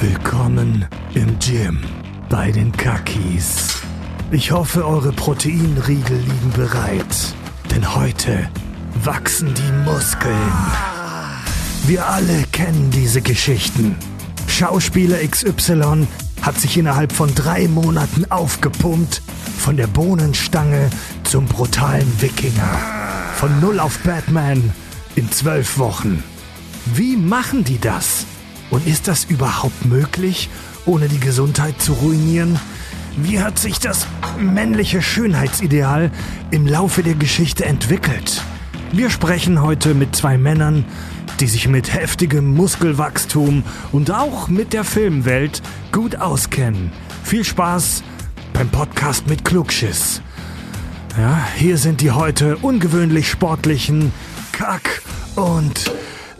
Willkommen im Gym bei den Kakis. Ich hoffe, eure Proteinriegel liegen bereit, denn heute wachsen die Muskeln. Wir alle kennen diese Geschichten. Schauspieler XY hat sich innerhalb von drei Monaten aufgepumpt, von der Bohnenstange zum brutalen Wikinger. Von Null auf Batman in zwölf Wochen. Wie machen die das? Und ist das überhaupt möglich, ohne die Gesundheit zu ruinieren? Wie hat sich das männliche Schönheitsideal im Laufe der Geschichte entwickelt? Wir sprechen heute mit zwei Männern, die sich mit heftigem Muskelwachstum und auch mit der Filmwelt gut auskennen. Viel Spaß beim Podcast mit Klugschiss. Ja, hier sind die heute ungewöhnlich sportlichen Kack- und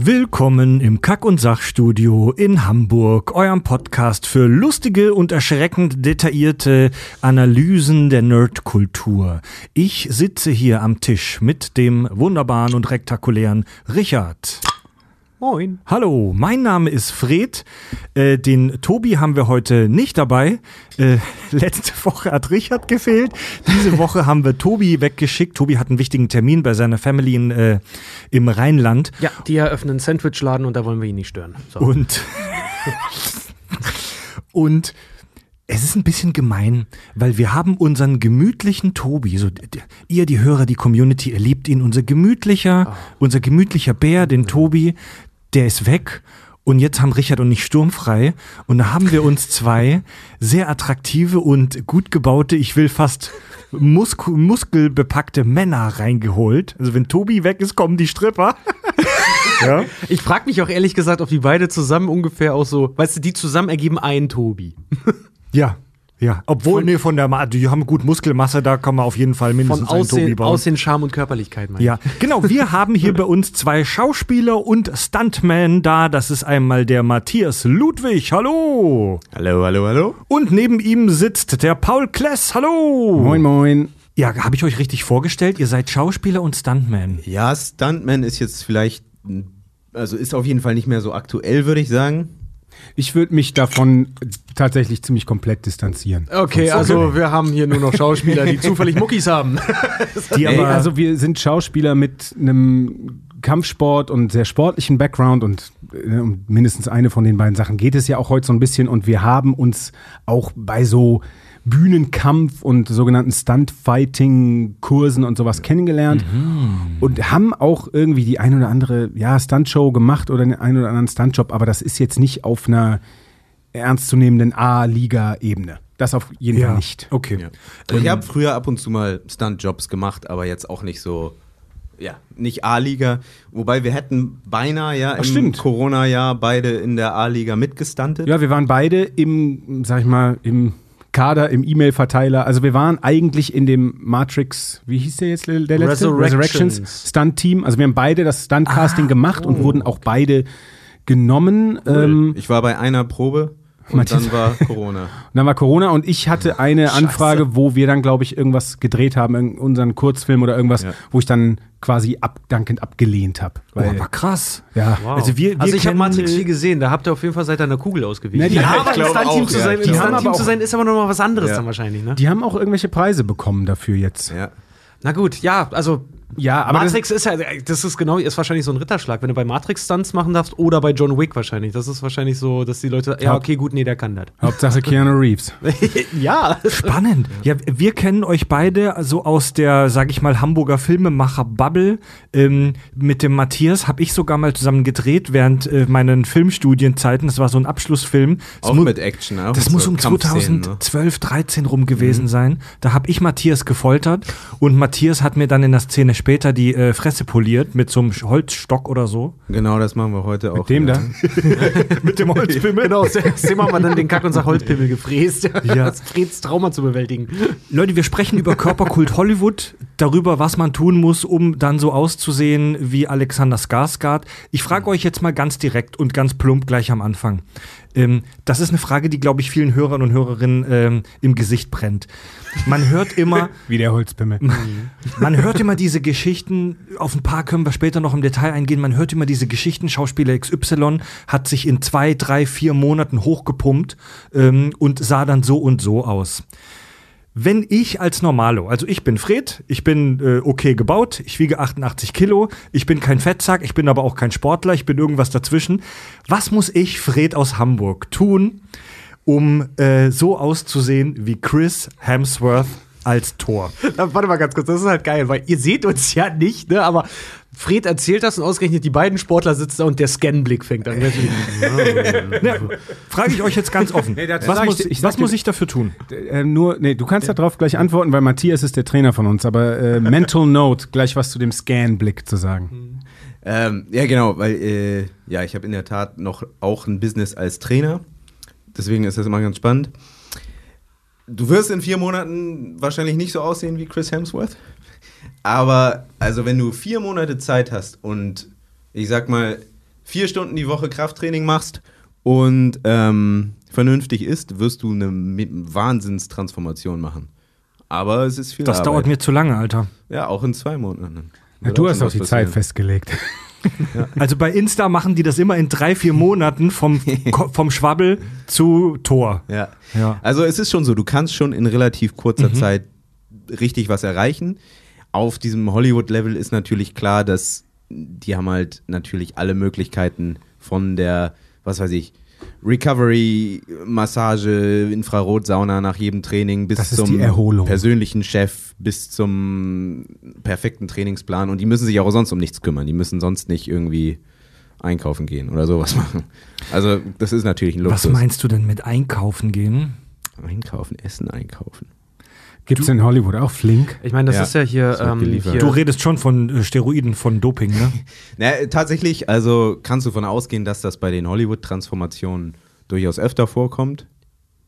Willkommen im Kack- und Sachstudio in Hamburg, eurem Podcast für lustige und erschreckend detaillierte Analysen der Nerdkultur. Ich sitze hier am Tisch mit dem wunderbaren und rektakulären Richard. Moin. Hallo, mein Name ist Fred. Äh, den Tobi haben wir heute nicht dabei. Äh, letzte Woche hat Richard gefehlt. Diese Woche haben wir Tobi weggeschickt. Tobi hat einen wichtigen Termin bei seiner Family in, äh, im Rheinland. Ja, die eröffnen einen Sandwichladen und da wollen wir ihn nicht stören. So. Und, und es ist ein bisschen gemein, weil wir haben unseren gemütlichen Tobi, so ihr, die Hörer, die Community, ihr liebt ihn, unser gemütlicher, unser gemütlicher Bär, den Tobi, der ist weg. Und jetzt haben Richard und ich sturmfrei. Und da haben wir uns zwei sehr attraktive und gut gebaute, ich will fast Muskel, muskelbepackte Männer reingeholt. Also wenn Tobi weg ist, kommen die Stripper. ja. Ich frage mich auch ehrlich gesagt, ob die beide zusammen ungefähr auch so, weißt du, die zusammen ergeben einen Tobi. Ja, ja. Obwohl, nee, von der, Ma die haben gut Muskelmasse, da kann man auf jeden Fall Von mindestens einen Tobi Aussehen, bauen. Aussehen, Charme und Körperlichkeit, meine ja, genau. Wir haben hier bei uns zwei Schauspieler und Stuntman da. Das ist einmal der Matthias Ludwig. Hallo. Hallo, hallo, hallo. Und neben ihm sitzt der Paul Kless. Hallo. Moin, moin. Ja, habe ich euch richtig vorgestellt? Ihr seid Schauspieler und Stuntman. Ja, Stuntman ist jetzt vielleicht, also ist auf jeden Fall nicht mehr so aktuell, würde ich sagen. Ich würde mich davon tatsächlich ziemlich komplett distanzieren. Okay, also wir haben hier nur noch Schauspieler, die zufällig Muckis haben. Die Ey, aber, also wir sind Schauspieler mit einem Kampfsport und sehr sportlichen Background und äh, um mindestens eine von den beiden Sachen geht es ja auch heute so ein bisschen und wir haben uns auch bei so Bühnenkampf und sogenannten Stunt-Fighting-Kursen und sowas kennengelernt und haben auch irgendwie die ein oder andere ja, Stuntshow gemacht oder den einen oder anderen Stuntjob, aber das ist jetzt nicht auf einer ernstzunehmenden A-Liga-Ebene. Das auf jeden Fall ja, nicht. okay. Also ich habe früher ab und zu mal Stuntjobs gemacht, aber jetzt auch nicht so, ja, nicht A-Liga. Wobei wir hätten beinahe ja im. Corona-Jahr beide in der A-Liga mitgestuntet. Ja, wir waren beide im, sag ich mal, im Kader, im E-Mail-Verteiler. Also wir waren eigentlich in dem Matrix, wie hieß der jetzt, der letzte? Resurrections. Stunt-Team. Also wir haben beide das Stunt-Casting gemacht und wurden auch beide genommen. Ähm, Ich war bei einer Probe und Matthias- dann war Corona. und dann war Corona und ich hatte eine Anfrage, wo wir dann, glaube ich, irgendwas gedreht haben, unseren Kurzfilm oder irgendwas, Ja. wo ich dann quasi abdankend abgelehnt habe. Oh, aber krass. ja, Wow. Also wir- wir also ich habe Matrix äh, nie gesehen, da habt ihr auf jeden Fall seit einer Kugel ausgewichen. Na, die- ja, Ja, aber auch, zu ja. sein, im Die haben Stunt-Team aber zu auch- sein, ist aber noch mal was anderes Ja. dann wahrscheinlich, ne? die haben auch irgendwelche Preise bekommen dafür jetzt. Ja. Na gut, ja, also Ja, aber das- Matrix ist ja, das ist genau, ist wahrscheinlich so ein Ritterschlag, wenn du bei Matrix Stunts machen darfst oder bei John Wick wahrscheinlich. Das ist wahrscheinlich so, dass die Leute, ja, okay, gut, nee, der kann das. Hauptsache Keanu Reeves. ja. Spannend. Ja, wir kennen euch beide so aus der, sag ich mal, Hamburger Filmemacher-Bubble. Ähm, mit dem Matthias habe ich sogar mal zusammen gedreht während äh, meinen Filmstudienzeiten. Das war so ein Abschlussfilm. Das Auch mit Action. Auch Das mit muss so um Kampfszenen, ne? 2012, 13 rum gewesen sein. Da habe ich Matthias gefoltert und Matthias hat mir dann in der Szene später die äh, Fresse poliert mit so einem Holzstock oder so. Genau, das machen wir heute auch. Mit dem wieder. da? mit dem Holzpimmel. Genau, dem haben wir dann den Kack- und Sach-Holzpimmel gefräst. Ja. Das Freds Trauma zu bewältigen. Leute, wir sprechen über Körperkult Hollywood, darüber, was man tun muss, um dann so auszusehen wie Alexander Skarsgård. Ich frage euch jetzt mal ganz direkt und ganz plump gleich am Anfang. Ähm, das ist eine Frage, die, glaube ich, vielen Hörern und Hörerinnen ähm, im Gesicht brennt. Man hört immer, Wie der Holzpimmel. man hört immer diese Geschichten, auf ein paar können wir später noch im Detail eingehen, man hört immer diese Geschichten, Schauspieler XY hat sich in zwei, drei, vier Monaten hochgepumpt ähm, und sah dann so und so aus. Wenn ich als Normalo, also ich bin Fred, ich bin äh, okay gebaut, ich wiege 88 Kilo, ich bin kein Fettsack, ich bin aber auch kein Sportler, ich bin irgendwas dazwischen. Was muss ich, Fred aus Hamburg, tun, um äh, so auszusehen wie Chris Hemsworth als Thor? Na, warte mal ganz kurz, das ist halt geil, weil ihr seht uns ja nicht, ne? Aber Fred erzählt das und ausgerechnet die beiden Sportler sitzen da und der Scanblick fängt an. Ja, frage ich euch jetzt ganz offen. dazu was ich muss, ich sag was muss ich dafür tun? Äh, nur, nee, du kannst darauf gleich antworten, weil Matthias ist der Trainer von uns, aber äh, Mental Note, gleich was zu dem Scan-Blick zu sagen. Ähm, ja, genau, weil äh, ja, ich habe in der Tat noch auch ein Business als Trainer. Deswegen ist das immer ganz spannend. Du wirst in vier Monaten wahrscheinlich nicht so aussehen wie Chris Hemsworth. Aber also wenn du vier Monate Zeit hast und ich sag mal vier Stunden die Woche Krafttraining machst und ähm, vernünftig isst, wirst du eine Wahnsinnstransformation machen. Aber es ist viel Das Arbeit. dauert mir zu lange, Alter. Ja, auch in zwei Monaten. Na, Wird du auch hast auch die Zeit festgelegt. Also bei Insta machen die das immer in drei, vier Monaten vom, vom Schwabbel zu Tor. Ja. Ja. Also es ist schon so, du kannst schon in relativ kurzer Zeit richtig was erreichen. Auf diesem Hollywood-Level ist natürlich klar, dass die haben halt natürlich alle Möglichkeiten von der, was weiß ich, Recovery, Massage, Infrarotsauna nach jedem Training bis zum persönlichen Chef, bis zum perfekten Trainingsplan. Und die müssen sich auch sonst um nichts kümmern. Die müssen sonst nicht irgendwie einkaufen gehen oder sowas machen. Also das ist natürlich ein Luxus. Was meinst du denn mit einkaufen gehen? Einkaufen, Essen einkaufen. Gibt es in Hollywood auch Flink? Ich meine, das Ja, ist ja hier, ähm, hier Du redest schon von äh, Steroiden, von Doping, ne? Na, äh, tatsächlich, also kannst du davon ausgehen, dass das bei den Hollywood-Transformationen durchaus öfter vorkommt.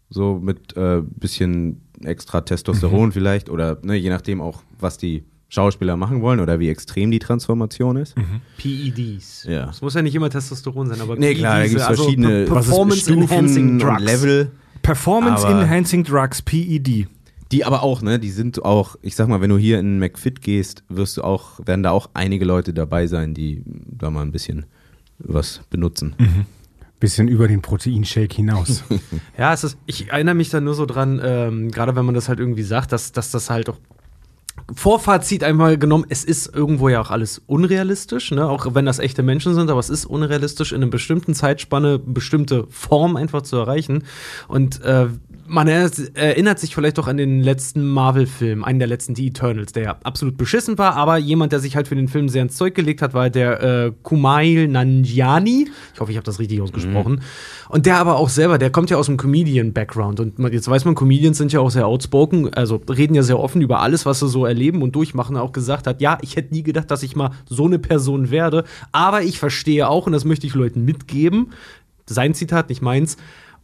So mit äh, bisschen extra Testosteron Mhm. vielleicht oder ne, je nachdem auch, was die Schauspieler machen wollen oder wie extrem die Transformation ist. Mhm. PEDs. Ja. Es muss ja nicht immer Testosteron sein, aber Nee, klar, da PEDs, gibt es also verschiedene Per- Performance Enhancing Stufen Drugs. Level. Performance Aber- Enhancing Drugs, PED. Die aber auch, ne, die sind auch, ich sag mal, wenn du hier in McFit gehst, wirst du auch, werden da auch einige Leute dabei sein, die da mal ein bisschen was benutzen. Bisschen über den Proteinshake hinaus. Ja, es ist, ich erinnere mich da nur so dran, ähm, gerade wenn man das halt irgendwie sagt, dass, dass das halt auch Vorfazit einmal genommen, es ist irgendwo ja auch alles unrealistisch, ne? auch wenn das echte Menschen sind, aber es ist unrealistisch, in einer bestimmten Zeitspanne bestimmte Form einfach zu erreichen. Und äh, man erinnert, sich vielleicht doch an den letzten Marvel-Film, einen der letzten, die Eternals, der ja absolut beschissen war, aber jemand, der sich halt für den Film sehr ins Zeug gelegt hat, war der äh, Kumail Nanjiani. Ich hoffe, ich habe das richtig ausgesprochen. Und der aber auch selber, der kommt ja aus einem Comedian-Background. Und man, jetzt weiß man, Comedians sind ja auch sehr outspoken, also reden ja sehr offen über alles, was sie so erleben und durchmachen. Auch gesagt hat, ja, ich hätte nie gedacht, dass ich mal so eine Person werde. Aber ich verstehe auch, und das möchte ich Leuten mitgeben, sein Zitat, nicht meins,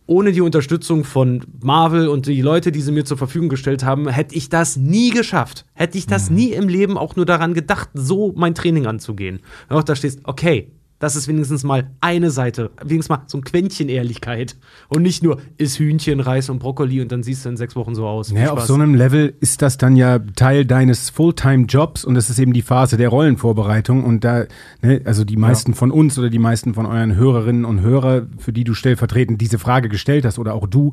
ohne die Unterstützung von Marvel und die Leute, die sie mir zur Verfügung gestellt haben, hätte ich das nie geschafft. Hätte ich das nie im Leben auch nur daran gedacht, so mein Training anzugehen. Und auch da stehst, okay, das ist wenigstens mal eine Seite, wenigstens mal so ein Quäntchen Ehrlichkeit. Und nicht nur, ist Hühnchen, Reis und Brokkoli und dann siehst du in sechs Wochen so aus. Viel Ja, auf so einem Level ist das dann ja Teil deines Fulltime-Jobs und das ist eben die Phase der Rollenvorbereitung und da, ne, also die meisten von uns oder die meisten von euren Hörerinnen und Hörer, für die du stellvertretend diese Frage gestellt hast oder auch du,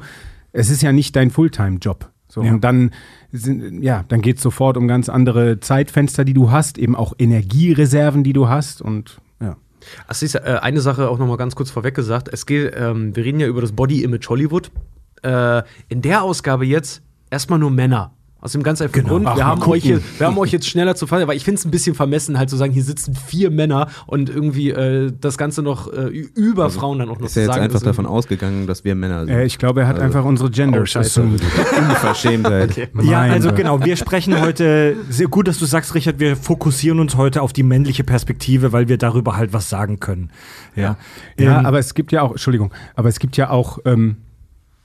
es ist ja nicht dein Fulltime-Job. So, Ja. Und dann, sind, ja, dann geht es sofort um ganz andere Zeitfenster, die du hast, eben auch Energiereserven, die du hast und siehst du, äh, eine Sache auch noch mal ganz kurz vorweg gesagt. Es geht, ähm, wir reden ja über das Body Image Hollywood. Äh, in der Ausgabe jetzt erstmal nur Männer. Aus dem ganz einfachen Genau. Grund, Ach, wir haben, gucken. euch hier, wir haben euch jetzt schneller zu fassen, weil ich finde es ein bisschen vermessen, halt zu sagen, hier sitzen vier Männer und irgendwie äh, das Ganze noch äh, über Frauen dann auch noch Ist zu ja jetzt sagen. einfach das davon ausgegangen, dass wir Männer sind. Äh, ich glaube, er hat Also- einfach unsere Genders assumed. Unverschämtheit. Ja, Mein also genau, wir sprechen heute, sehr gut, dass du sagst, Richard, wir fokussieren uns heute auf die männliche Perspektive, weil wir darüber halt was sagen können. Ja, Ja, Ähm, aber es gibt ja auch, Entschuldigung, aber es gibt ja auch, ähm,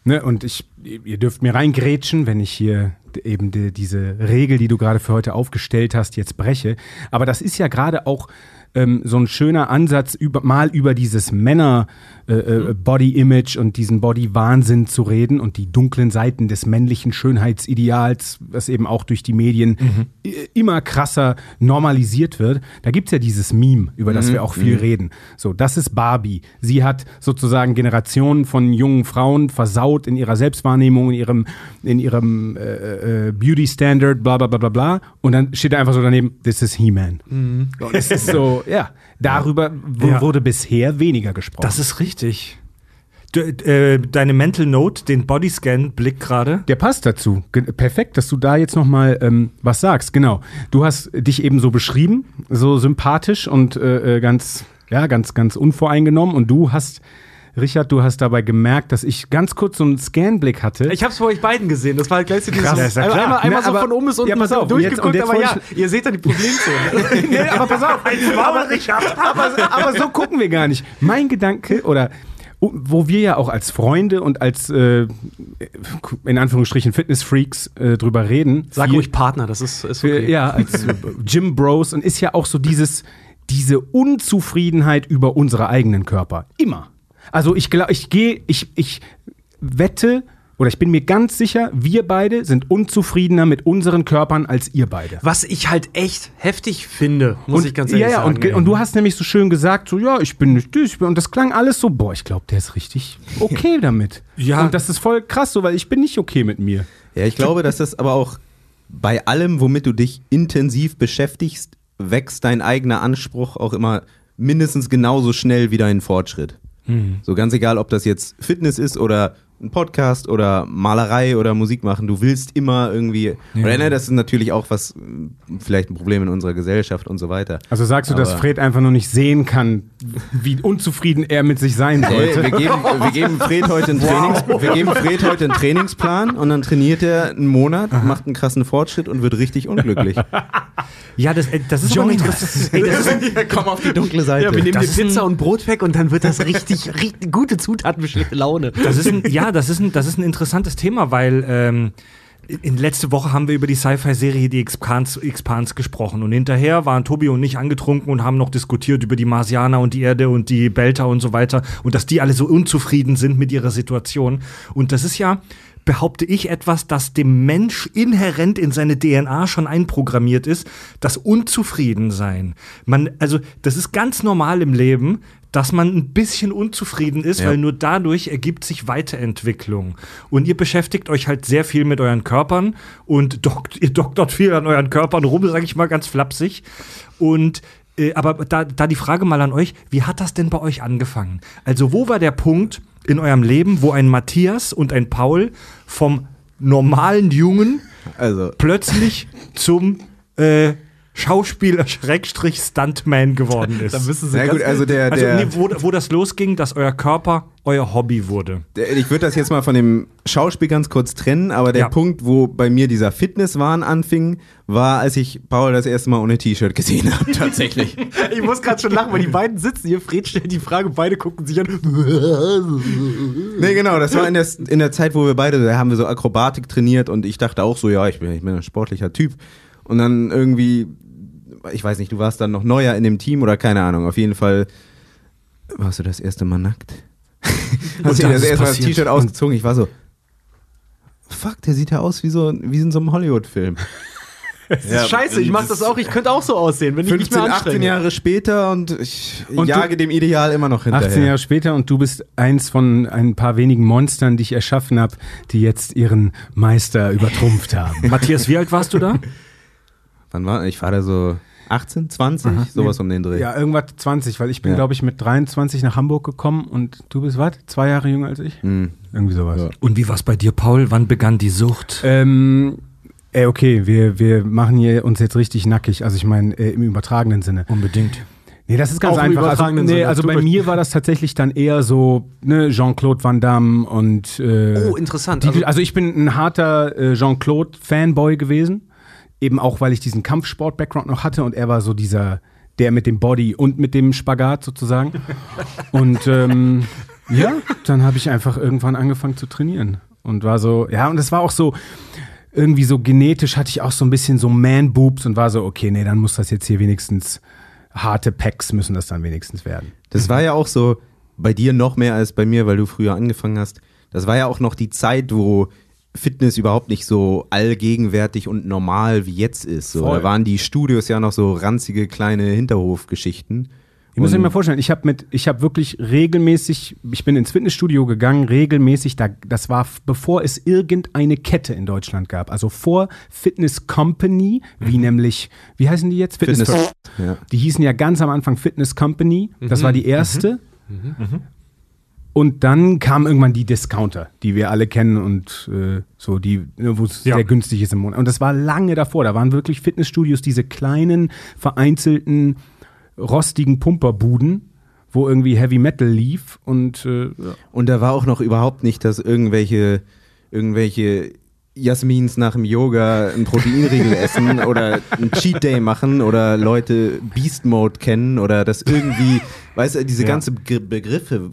ne, und ich, ihr dürft mir reingrätschen, wenn ich hier eben die, diese Regel, die du gerade für heute aufgestellt hast, jetzt breche. Aber das ist ja gerade auch ähm, so ein schöner Ansatz, über, mal über dieses Männer-Body-Image und diesen Body-Wahnsinn zu reden und die dunklen Seiten des männlichen Schönheitsideals, was eben auch durch die Medien i- immer krasser normalisiert wird. Da gibt's ja dieses Meme, über das wir auch viel reden. So, das ist Barbie. Sie hat sozusagen Generationen von jungen Frauen versaut in ihrer Selbstwahrnehmung, in ihrem, in ihrem äh, äh, Beauty-Standard, bla bla bla bla bla. Und dann steht da einfach so daneben, this is He-Man. Und es ist so, ja, darüber Ja. wurde bisher weniger gesprochen. das ist richtig. Du, äh, deine Mental Note, den Bodyscan-Blick gerade. Der passt dazu. Ge perfekt, dass du da jetzt noch mal ähm, was sagst. Genau. Du hast dich eben so beschrieben, so sympathisch und äh, äh, ganz, ja, ganz, ganz unvoreingenommen. Und du hast, Richard, du hast dabei gemerkt, dass ich ganz kurz so einen Scanblick hatte. Ich hab's bei euch beiden gesehen. Das war halt Krass, so, ja, ist ja einmal, einmal, einmal Ne, so aber- von oben bis unten ja, pass auf, durchgeguckt, und jetzt aber ja, ihr seht dann die Problemzone. nee, aber pass auf. aber, aber, aber so gucken wir gar nicht. Mein Gedanke, oder wo wir ja auch als Freunde und als, äh, in Anführungsstrichen, Fitnessfreaks äh, drüber reden. Sag ruhig Partner, das ist, ist okay. Ja, als Gym Bros und ist ja auch so dieses, diese Unzufriedenheit über unsere eigenen Körper. Immer. Also ich glaube, ich gehe, ich, ich wette, oder ich bin mir ganz sicher, wir beide sind unzufriedener mit unseren Körpern als ihr beide. Was ich halt echt heftig finde, muss ich ganz ehrlich ja, ja, sagen. Und, und du hast nämlich so schön gesagt, so, ja, ich bin nicht ich bin, und das klang alles so, boah, ich glaube, der ist richtig okay damit. Ja. Und das ist voll krass so, weil ich bin nicht okay mit mir. Ja, ich glaube, dass das aber auch bei allem, womit du dich intensiv beschäftigst, wächst dein eigener Anspruch auch immer mindestens genauso schnell wie dein Fortschritt. So ganz egal, ob das jetzt Fitness ist oder ein Podcast oder Malerei oder Musik machen, du willst immer irgendwie, oder ne, das ist natürlich auch was, vielleicht ein Problem in unserer Gesellschaft und so weiter. Also sagst du, dass Aber- Fred einfach nur nicht sehen kann, wie unzufrieden er mit sich sein sollte? wir, geben, wir, geben Fred heute einen Trainings, wir geben Fred heute einen Trainingsplan und dann trainiert er einen Monat, macht einen krassen Fortschritt und wird richtig unglücklich. Ja, das, äh, das ist Johnny, Ey, das ist, Komm auf die dunkle Seite. ja, wir nehmen Das ein- Pizza und Brot weg und dann wird das richtig, richtig gute Zutaten für schlechte Laune. Das ist ein, ja, das ist ein, das ist ein interessantes Thema, weil ähm, in letzte Woche haben wir über die Sci-Fi-Serie Die Expans, Expans gesprochen und hinterher waren Tobi und ich angetrunken und haben noch diskutiert über die Marsianer und die Erde und die Belter und so weiter und dass die alle so unzufrieden sind mit ihrer Situation und das ist ja behaupte ich etwas, das dem Mensch inhärent in seine DNA schon einprogrammiert ist, das Unzufriedensein. Man, also, das ist ganz normal im Leben, dass man ein bisschen unzufrieden ist, Ja. weil nur dadurch ergibt sich Weiterentwicklung. Und ihr beschäftigt euch halt sehr viel mit euren Körpern und dokt, ihr doktert viel an euren Körpern rum, sage ich mal ganz flapsig. Und äh, aber da, da die Frage mal an euch, wie hat das denn bei euch angefangen? Also wo war der Punkt in eurem Leben, wo ein Matthias und ein Paul vom normalen Jungen Also, plötzlich zum äh, Schauspieler Schrägstrich Stuntman geworden ist? Da müssen sie na gut, also der, also der, nee, wo, wo das losging, dass euer Körper euer Hobby wurde. der ich würde das jetzt mal von dem Schauspiel ganz kurz trennen, aber der Ja. Punkt, wo bei mir dieser Fitnesswahn anfing, war, als ich Paul das erste Mal ohne T-Shirt gesehen habe, tatsächlich. Ich muss gerade schon lachen, weil die beiden sitzen hier. Fred stellt die Frage, beide gucken sich an. Nee, genau, das war in der, in der Zeit, wo wir beide, da haben wir so Akrobatik trainiert und ich dachte auch so, ja, ich bin, ich bin ein sportlicher Typ. Und dann irgendwie, ich weiß nicht, du warst dann noch neuer in dem Team oder keine Ahnung, auf jeden Fall warst du das erste Mal nackt. Hast du dann das erste Mal das. T-Shirt ausgezogen? Ich war so, fuck, der sieht ja aus wie so wie in so einem Hollywood-Film. Ja, Scheiße, ich mach das auch. Ich könnte auch so aussehen, wenn ich mich 15, mehr 18 anstrenge. Jahre später und ich Und du- jage dem Ideal immer noch hinterher. 18 Jahre später und du bist eins von ein paar wenigen Monstern, die ich erschaffen habe, die jetzt ihren Meister übertrumpft haben. Matthias, wie alt warst du da? Wann war ich? war da so 18, 20, sowas um den Dreh. Ja, irgendwas 20, weil ich bin, Ja. glaube ich, mit 23 nach Hamburg gekommen und du bist was? Zwei Jahre jünger als ich? Hm. Irgendwie sowas. Ja. Und wie war's bei dir, Paul? Wann begann die Sucht? Ähm, ey, okay, wir, wir machen hier uns jetzt richtig nackig. Also ich meine, äh, im übertragenen Sinne. Unbedingt. Nee, das ist ganz Auch im einfach. Also, übertragenen nee, Sinne. also bei mir war das tatsächlich dann eher so ne, Jean-Claude Van Damme und äh, Oh, interessant. Die, Also- also, ich bin ein harter äh, Jean-Claude-Fanboy gewesen. Eben auch, weil ich diesen Kampfsport-Background noch hatte und er war so dieser, der mit dem Body und mit dem Spagat sozusagen. und ähm, ja, dann habe ich einfach irgendwann angefangen zu trainieren. Und war so, ja, und es war auch so, irgendwie so genetisch hatte ich auch so ein bisschen so Man-Boobs und war so, okay, nee, dann muss das jetzt hier wenigstens, harte Packs müssen das dann wenigstens werden. Das war ja auch so bei dir noch mehr als bei mir, weil du früher angefangen hast. Das war ja auch noch die Zeit, wo Fitness überhaupt nicht so allgegenwärtig und normal wie jetzt ist. So. Voll. Da waren die Studios ja noch so ranzige kleine Hinterhofgeschichten. Ich muss mir mal vorstellen, ich habe mit, ich habe wirklich regelmäßig, ich bin ins Fitnessstudio gegangen, regelmäßig, da, das war bevor es irgendeine Kette in Deutschland gab, also vor Fitness Company, wie nämlich, wie heißen die jetzt? Fitness. First. Ja. Die hießen ja ganz am Anfang Fitness Company, das war die erste. Und dann kamen irgendwann die Discounter, die wir alle kennen und äh, so, die, ne, wo es Ja. sehr günstig ist im Monat. Und das war lange davor. Da waren wirklich Fitnessstudios, diese kleinen, vereinzelten, rostigen Pumperbuden, wo irgendwie Heavy Metal lief. Und äh, ja. Und da war auch noch überhaupt nicht, dass irgendwelche, irgendwelche Jasmins nach dem Yoga einen Proteinriegel essen oder einen Cheat Day machen oder Leute Beast Mode kennen oder das irgendwie, weißt du, diese Ja. ganze Ge Begriffe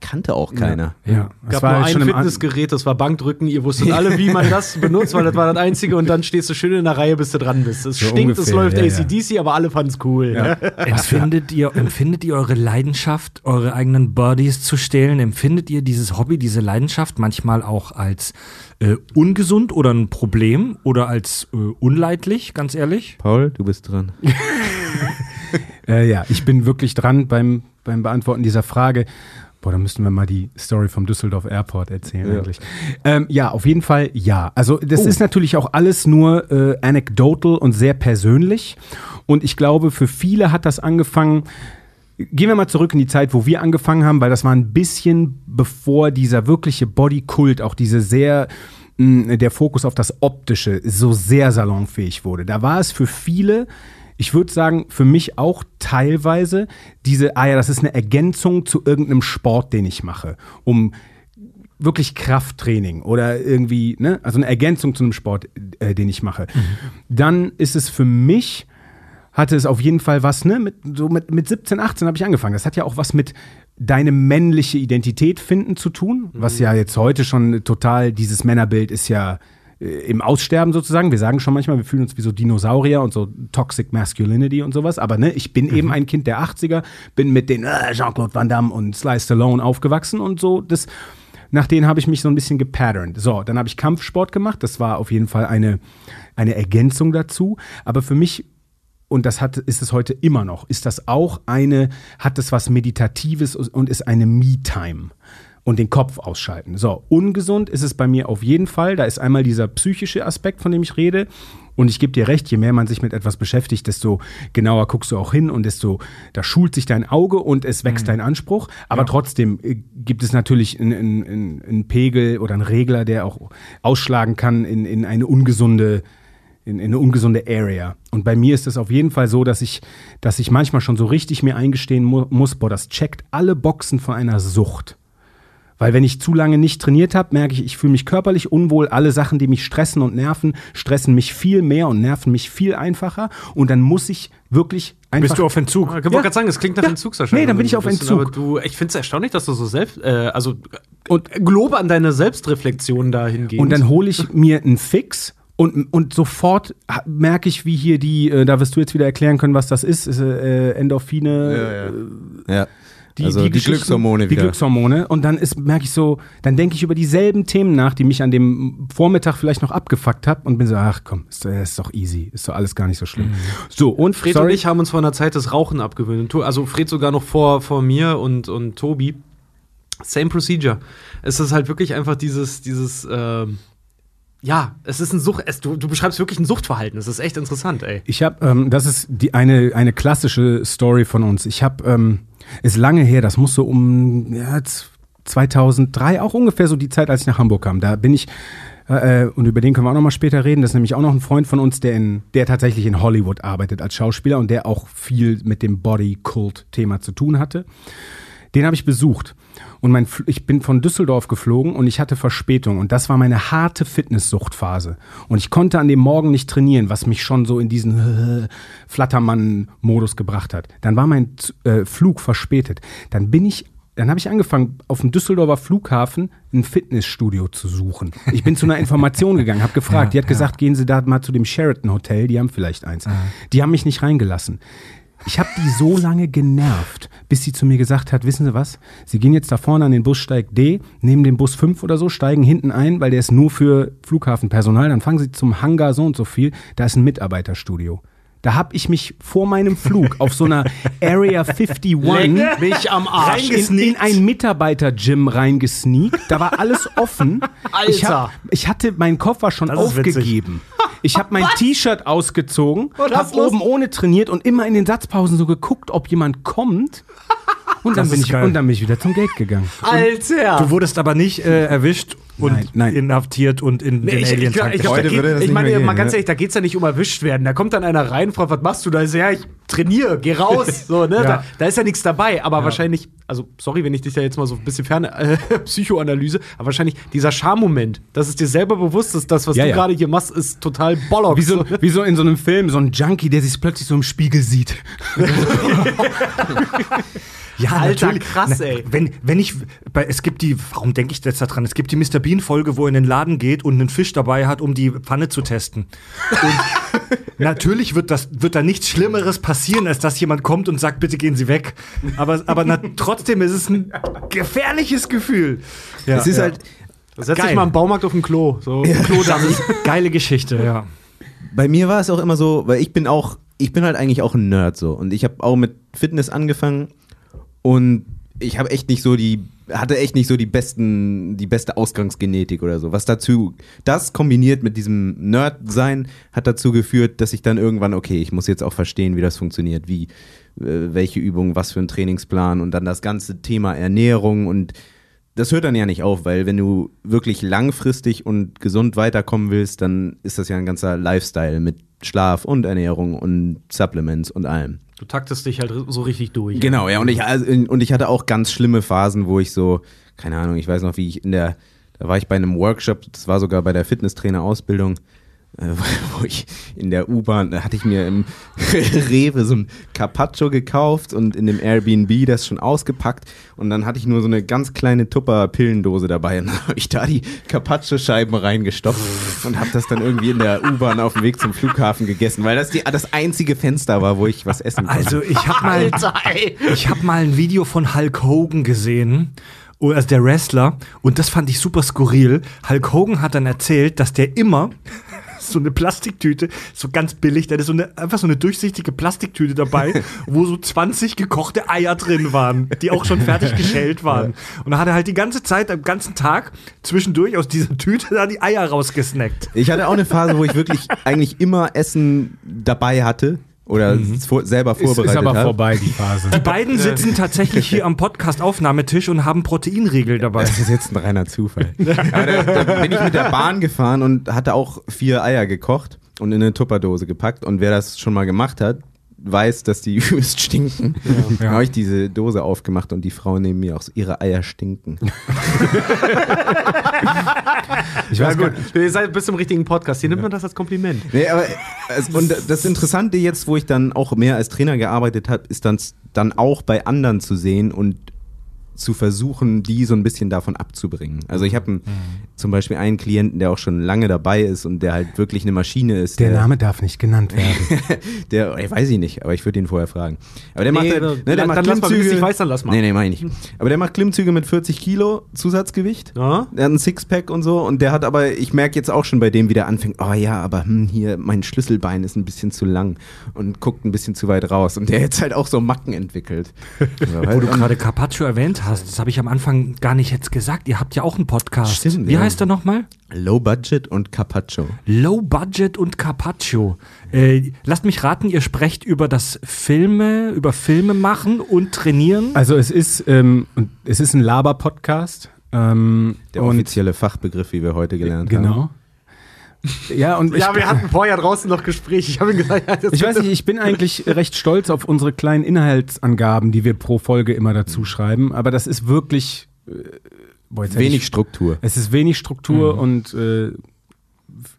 kannte auch keiner. ja, das gab war nur halt ein Fitnessgerät, das war Bankdrücken. Ihr wusstet alle, wie man das benutzt, weil das war das Einzige. Und dann stehst du schön in der Reihe, bis du dran bist. Es So stinkt, es ungefähr, läuft ja, ja. ACDC, aber alle fanden es cool. Ja. Empfindet ihr, empfindet ihr eure Leidenschaft, eure eigenen Bodies zu stehlen? Empfindet ihr dieses Hobby, diese Leidenschaft manchmal auch als äh, ungesund oder ein Problem oder als äh, unleidlich, ganz ehrlich? Paul, du bist dran. Äh, ja, ich bin wirklich dran beim, beim Beantworten dieser Frage. Boah, da müssten wir mal die Story vom Düsseldorf Airport erzählen Ja. eigentlich. Ähm, ja, auf jeden Fall ja. Also das ist natürlich auch alles nur äh, anecdotal und sehr persönlich. Und ich glaube, für viele hat das angefangen. Gehen wir mal zurück in die Zeit, wo wir angefangen haben, weil das war ein bisschen bevor dieser wirkliche Bodykult, auch diese sehr mh, der Fokus auf das Optische so sehr salonfähig wurde. Da war es für viele ich würde sagen, für mich auch teilweise diese, ah ja, das ist eine Ergänzung zu irgendeinem Sport, den ich mache, um wirklich Krafttraining oder irgendwie, ne, also eine Ergänzung zu einem Sport, äh, den ich mache. Dann ist es für mich, hatte es auf jeden Fall was, ne, mit, so mit, mit 17, 18 habe ich angefangen. Das hat ja auch was mit deine männliche Identität finden zu tun, was ja jetzt heute schon total, dieses Männerbild ist ja im Aussterben sozusagen. Wir sagen schon manchmal, wir fühlen uns wie so Dinosaurier und so Toxic Masculinity und sowas. Aber ne, ich bin eben ein Kind der 80er, bin mit den äh, Jean-Claude Van Damme und Sly Stallone aufgewachsen und so. Das, nach denen habe ich mich so ein bisschen gepatternt. So, dann habe ich Kampfsport gemacht. Das war auf jeden Fall eine, eine Ergänzung dazu. Aber für mich und das hat, ist es heute immer noch, ist das auch eine, hat es was Meditatives und ist eine Me-Time und den Kopf ausschalten. So, ungesund ist es bei mir auf jeden Fall. Da ist einmal dieser psychische Aspekt, von dem ich rede. Und ich gebe dir recht, je mehr man sich mit etwas beschäftigt, desto genauer guckst du auch hin und desto, da schult sich dein Auge und es wächst dein Anspruch. Aber trotzdem äh, gibt es natürlich einen, einen, einen Pegel oder einen Regler, der auch ausschlagen kann in, in eine ungesunde in, in eine ungesunde Area. Und bei mir ist es auf jeden Fall so, dass ich, dass ich manchmal schon so richtig mir eingestehen mu muss, boah, das checkt alle Boxen von einer Sucht. Weil wenn ich zu lange nicht trainiert habe, merke ich, ich fühle mich körperlich unwohl. Alle Sachen, die mich stressen und nerven, stressen mich viel mehr und nerven mich viel einfacher. Und dann muss ich wirklich einfach. Bist du auf Entzug? Ich wollte gerade sagen, es klingt nach Ja. Entzugserscheinung. Nee, dann bin ich auf bist. Entzug. Aber du, ich finde es erstaunlich, dass du so selbst, äh, also und Lob an deine Selbstreflexion dahingehend. Und dann hole ich mir einen Fix und, und sofort merke ich, wie hier die, äh, da wirst du jetzt wieder erklären können, was das ist, ist äh, Endorphine, Ja. Die, also die, Geschichten- Glückshormone Die wieder. Glückshormone. Und dann ist, merke ich so, dann denke ich über dieselben Themen nach, die mich an dem Vormittag vielleicht noch abgefuckt habe und bin so, ach komm, ist, äh, ist doch easy, ist doch alles gar nicht so schlimm. So, und Fred sorry, und ich haben uns vor einer Zeit das Rauchen abgewöhnt. Also Fred sogar noch vor, vor mir und, und Tobi. Same procedure. Es ist halt wirklich einfach dieses, dieses, ähm, ja, es ist ein Sucht, es, du, du beschreibst wirklich ein Suchtverhalten. Es ist echt interessant, ey. Ich habe, ähm, das ist die eine eine klassische Story von uns. Ich habe, ähm, ist lange her, das muss so um ja, z- 2003, auch ungefähr so die Zeit, als ich nach Hamburg kam. Da bin ich, Äh, und über den können wir auch noch mal später reden. Das ist nämlich auch noch ein Freund von uns, der, in, der tatsächlich in Hollywood arbeitet als Schauspieler und der auch viel mit dem Body-Cult-Thema zu tun hatte. Den habe ich besucht. Und mein, ich bin von Düsseldorf geflogen und ich hatte Verspätung. Und das war meine harte Fitnesssuchtphase. Und ich konnte an dem Morgen nicht trainieren, was mich schon so in diesen Flattermann-Modus gebracht hat. Dann war mein äh, Flug verspätet. Dann bin ich dann habe ich angefangen, auf dem Düsseldorfer Flughafen ein Fitnessstudio zu suchen. Ich bin zu einer Information gegangen, habe gefragt. die hat gesagt, gehen Sie da mal zu dem Sheraton Hotel, die haben vielleicht eins. Die haben mich nicht reingelassen. Ich habe die so lange genervt, bis sie zu mir gesagt hat, wissen Sie was, Sie gehen jetzt da vorne an den Bussteig D, nehmen den Bus 5 oder so, steigen hinten ein, weil der ist nur für Flughafenpersonal, dann fangen Sie zum Hangar so und so viel, da ist ein Mitarbeiterstudio. Da habe ich mich vor meinem Flug auf so einer Area 51 mich am Arsch. in, in ein Mitarbeiter-Gym reingesneakt. Da war alles offen. Alter. Ich, hab, ich hatte meinen Koffer schon Das ist witzig. aufgegeben. Ich habe mein T-Shirt ausgezogen, habe oben ohne trainiert und immer in den Satzpausen so geguckt, ob jemand kommt. Und dann, bin ich, geil. und dann bin ich wieder zum Gate gegangen. Alter! Du wurdest aber nicht äh, erwischt und Nein, nein. inhaftiert und in Nee, den ich, ich, Alien glaub, ich, glaub, geht, das ich nicht meine, mal ganz ne? ehrlich, da geht's ja nicht um erwischt werden. Da kommt dann einer rein und fragt, was machst du da? Ich so, ja, ich trainiere, geh raus. So, ne? da, da ist ja nichts dabei. Aber wahrscheinlich, also sorry, wenn ich dich da jetzt mal so ein bisschen ferne äh, Psychoanalyse, aber wahrscheinlich dieser Schammoment, dass es dir selber bewusst ist, das, was Ja, du ja. gerade hier machst, ist total Bollocks. Wie so, wie so in so einem Film, so ein Junkie, der sich plötzlich so im Spiegel sieht. Ja, Alter, natürlich. krass, Na, ey. Wenn, wenn ich, bei, es gibt die, warum denke ich jetzt da dran? Es gibt die Mr. Bean-Folge, wo er in den Laden geht und einen Fisch dabei hat, um die Pfanne zu testen. Und natürlich wird, das, wird da nichts Schlimmeres passieren, als dass jemand kommt und sagt, bitte gehen Sie weg. Aber, aber na, trotzdem ist es ein gefährliches Gefühl. Ja, es ist ja. halt, Setz dich mal im Baumarkt auf den Klo. So, Klo Das ist geile Geschichte, ja. bei mir war es auch immer so, weil ich bin auch, ich bin halt eigentlich auch ein Nerd so und ich habe auch mit Fitness angefangen und ich habe echt nicht so die, hatte echt nicht so die besten, die beste Ausgangsgenetik oder so. Was dazu, das kombiniert mit diesem Nerd-Sein hat dazu geführt, dass ich dann irgendwann, okay, ich muss jetzt auch verstehen, wie das funktioniert, wie, äh, welche Übungen, was für ein Trainingsplan und dann das ganze Thema Ernährung und das hört dann ja nicht auf, weil wenn du wirklich langfristig und gesund weiterkommen willst, dann ist das ja ein ganzer Lifestyle mit Schlaf und Ernährung und Supplements und allem. Du taktest dich halt so richtig durch. Genau, ja, und ich, also, und ich hatte auch ganz schlimme Phasen, wo ich so, keine Ahnung, ich weiß noch, wie ich in der, da war ich bei einem Workshop, das war sogar bei der Fitnesstrainer-Ausbildung, wo ich in der U-Bahn, da hatte ich mir im Rewe so ein Carpaccio gekauft und in dem Airbnb das schon ausgepackt und dann hatte ich nur so eine ganz kleine Tupper-Pillendose dabei und dann habe ich da die Carpaccio-Scheiben reingestopft und habe das dann irgendwie in der U-Bahn auf dem Weg zum Flughafen gegessen, weil das die, das einzige Fenster war, wo ich was essen konnte. Also ich habe mal, ich habe mal ein Video von Hulk Hogan gesehen, oh, also der Wrestler, und das fand ich super skurril. Hulk Hogan hat dann erzählt, dass der immer so eine Plastiktüte, so ganz billig, da ist so eine, einfach so eine durchsichtige Plastiktüte dabei, wo so 20 gekochte Eier drin waren, die auch schon fertig geschält waren. Und da hat er halt die ganze Zeit, am ganzen Tag, zwischendurch aus dieser Tüte da die Eier rausgesnackt. Ich hatte auch eine Phase, wo ich wirklich eigentlich immer Essen dabei hatte oder vor, selber Ist, vorbereitet ist aber habe. vorbei, die Phase. Die beiden sitzen tatsächlich hier am Podcast-Aufnahmetisch und haben Proteinriegel dabei. Das ist jetzt ein reiner Zufall. Da, da bin ich mit der Bahn gefahren und hatte auch vier Eier gekocht und in eine Tupperdose gepackt. Und wer das schon mal gemacht hat, weiß, dass die übelst stinken. Dann habe ich diese Dose aufgemacht und die Frau neben mir auch so, ihre Eier stinken. Ich Ja, weiß gut. gar, Ihr seid bis zum richtigen Podcast. Hier nimmt man das als Kompliment. Nee, aber es, und das Interessante jetzt, wo ich dann auch mehr als Trainer gearbeitet habe, ist dann, dann auch bei anderen zu sehen und zu versuchen, die so ein bisschen davon abzubringen. Also ich habe zum Beispiel einen Klienten, der auch schon lange dabei ist und der halt wirklich eine Maschine ist. der Name darf nicht genannt werden. der, ich weiß ihn nicht, aber ich würde ihn vorher fragen. Aber der macht, Nee, halt, dann- ne, der dann macht lass mal, Klimmzüge. du's nicht weißt, dann lass mal. Nee, nee, meine ich nicht. Aber der macht Klimmzüge mit 40 Kilo Zusatzgewicht. Ja? Der hat ein Sixpack und so und der hat aber, ich merke jetzt auch schon bei dem, wie der anfängt, oh ja, aber hm, hier, mein Schlüsselbein ist ein bisschen zu lang und guckt ein bisschen zu weit raus und der jetzt halt auch so Macken entwickelt. Wo du gerade Carpaccio erwähnt hast, das habe ich am Anfang gar nicht jetzt gesagt. Ihr habt ja auch einen Podcast. Stimmt, Wie ja. heißt er nochmal? Low Budget und Carpaccio. Low Budget und Carpaccio. Äh, lasst mich raten, ihr sprecht über das Filme, über Filme machen und trainieren. Also es ist, ähm, es ist ein Laber-Podcast. Ähm, Der offizielle Fachbegriff, wie wir heute gelernt haben. Genau. Ja, und ich, Ja, wir hatten vorher draußen noch Gespräch. Ich habe ihm gesagt, ja, das ich weiß nicht, ich bin eigentlich recht stolz auf unsere kleinen Inhaltsangaben, die wir pro Folge immer dazu schreiben, aber das ist wirklich äh, boah, Wenig ich, Struktur. Es ist wenig Struktur und äh,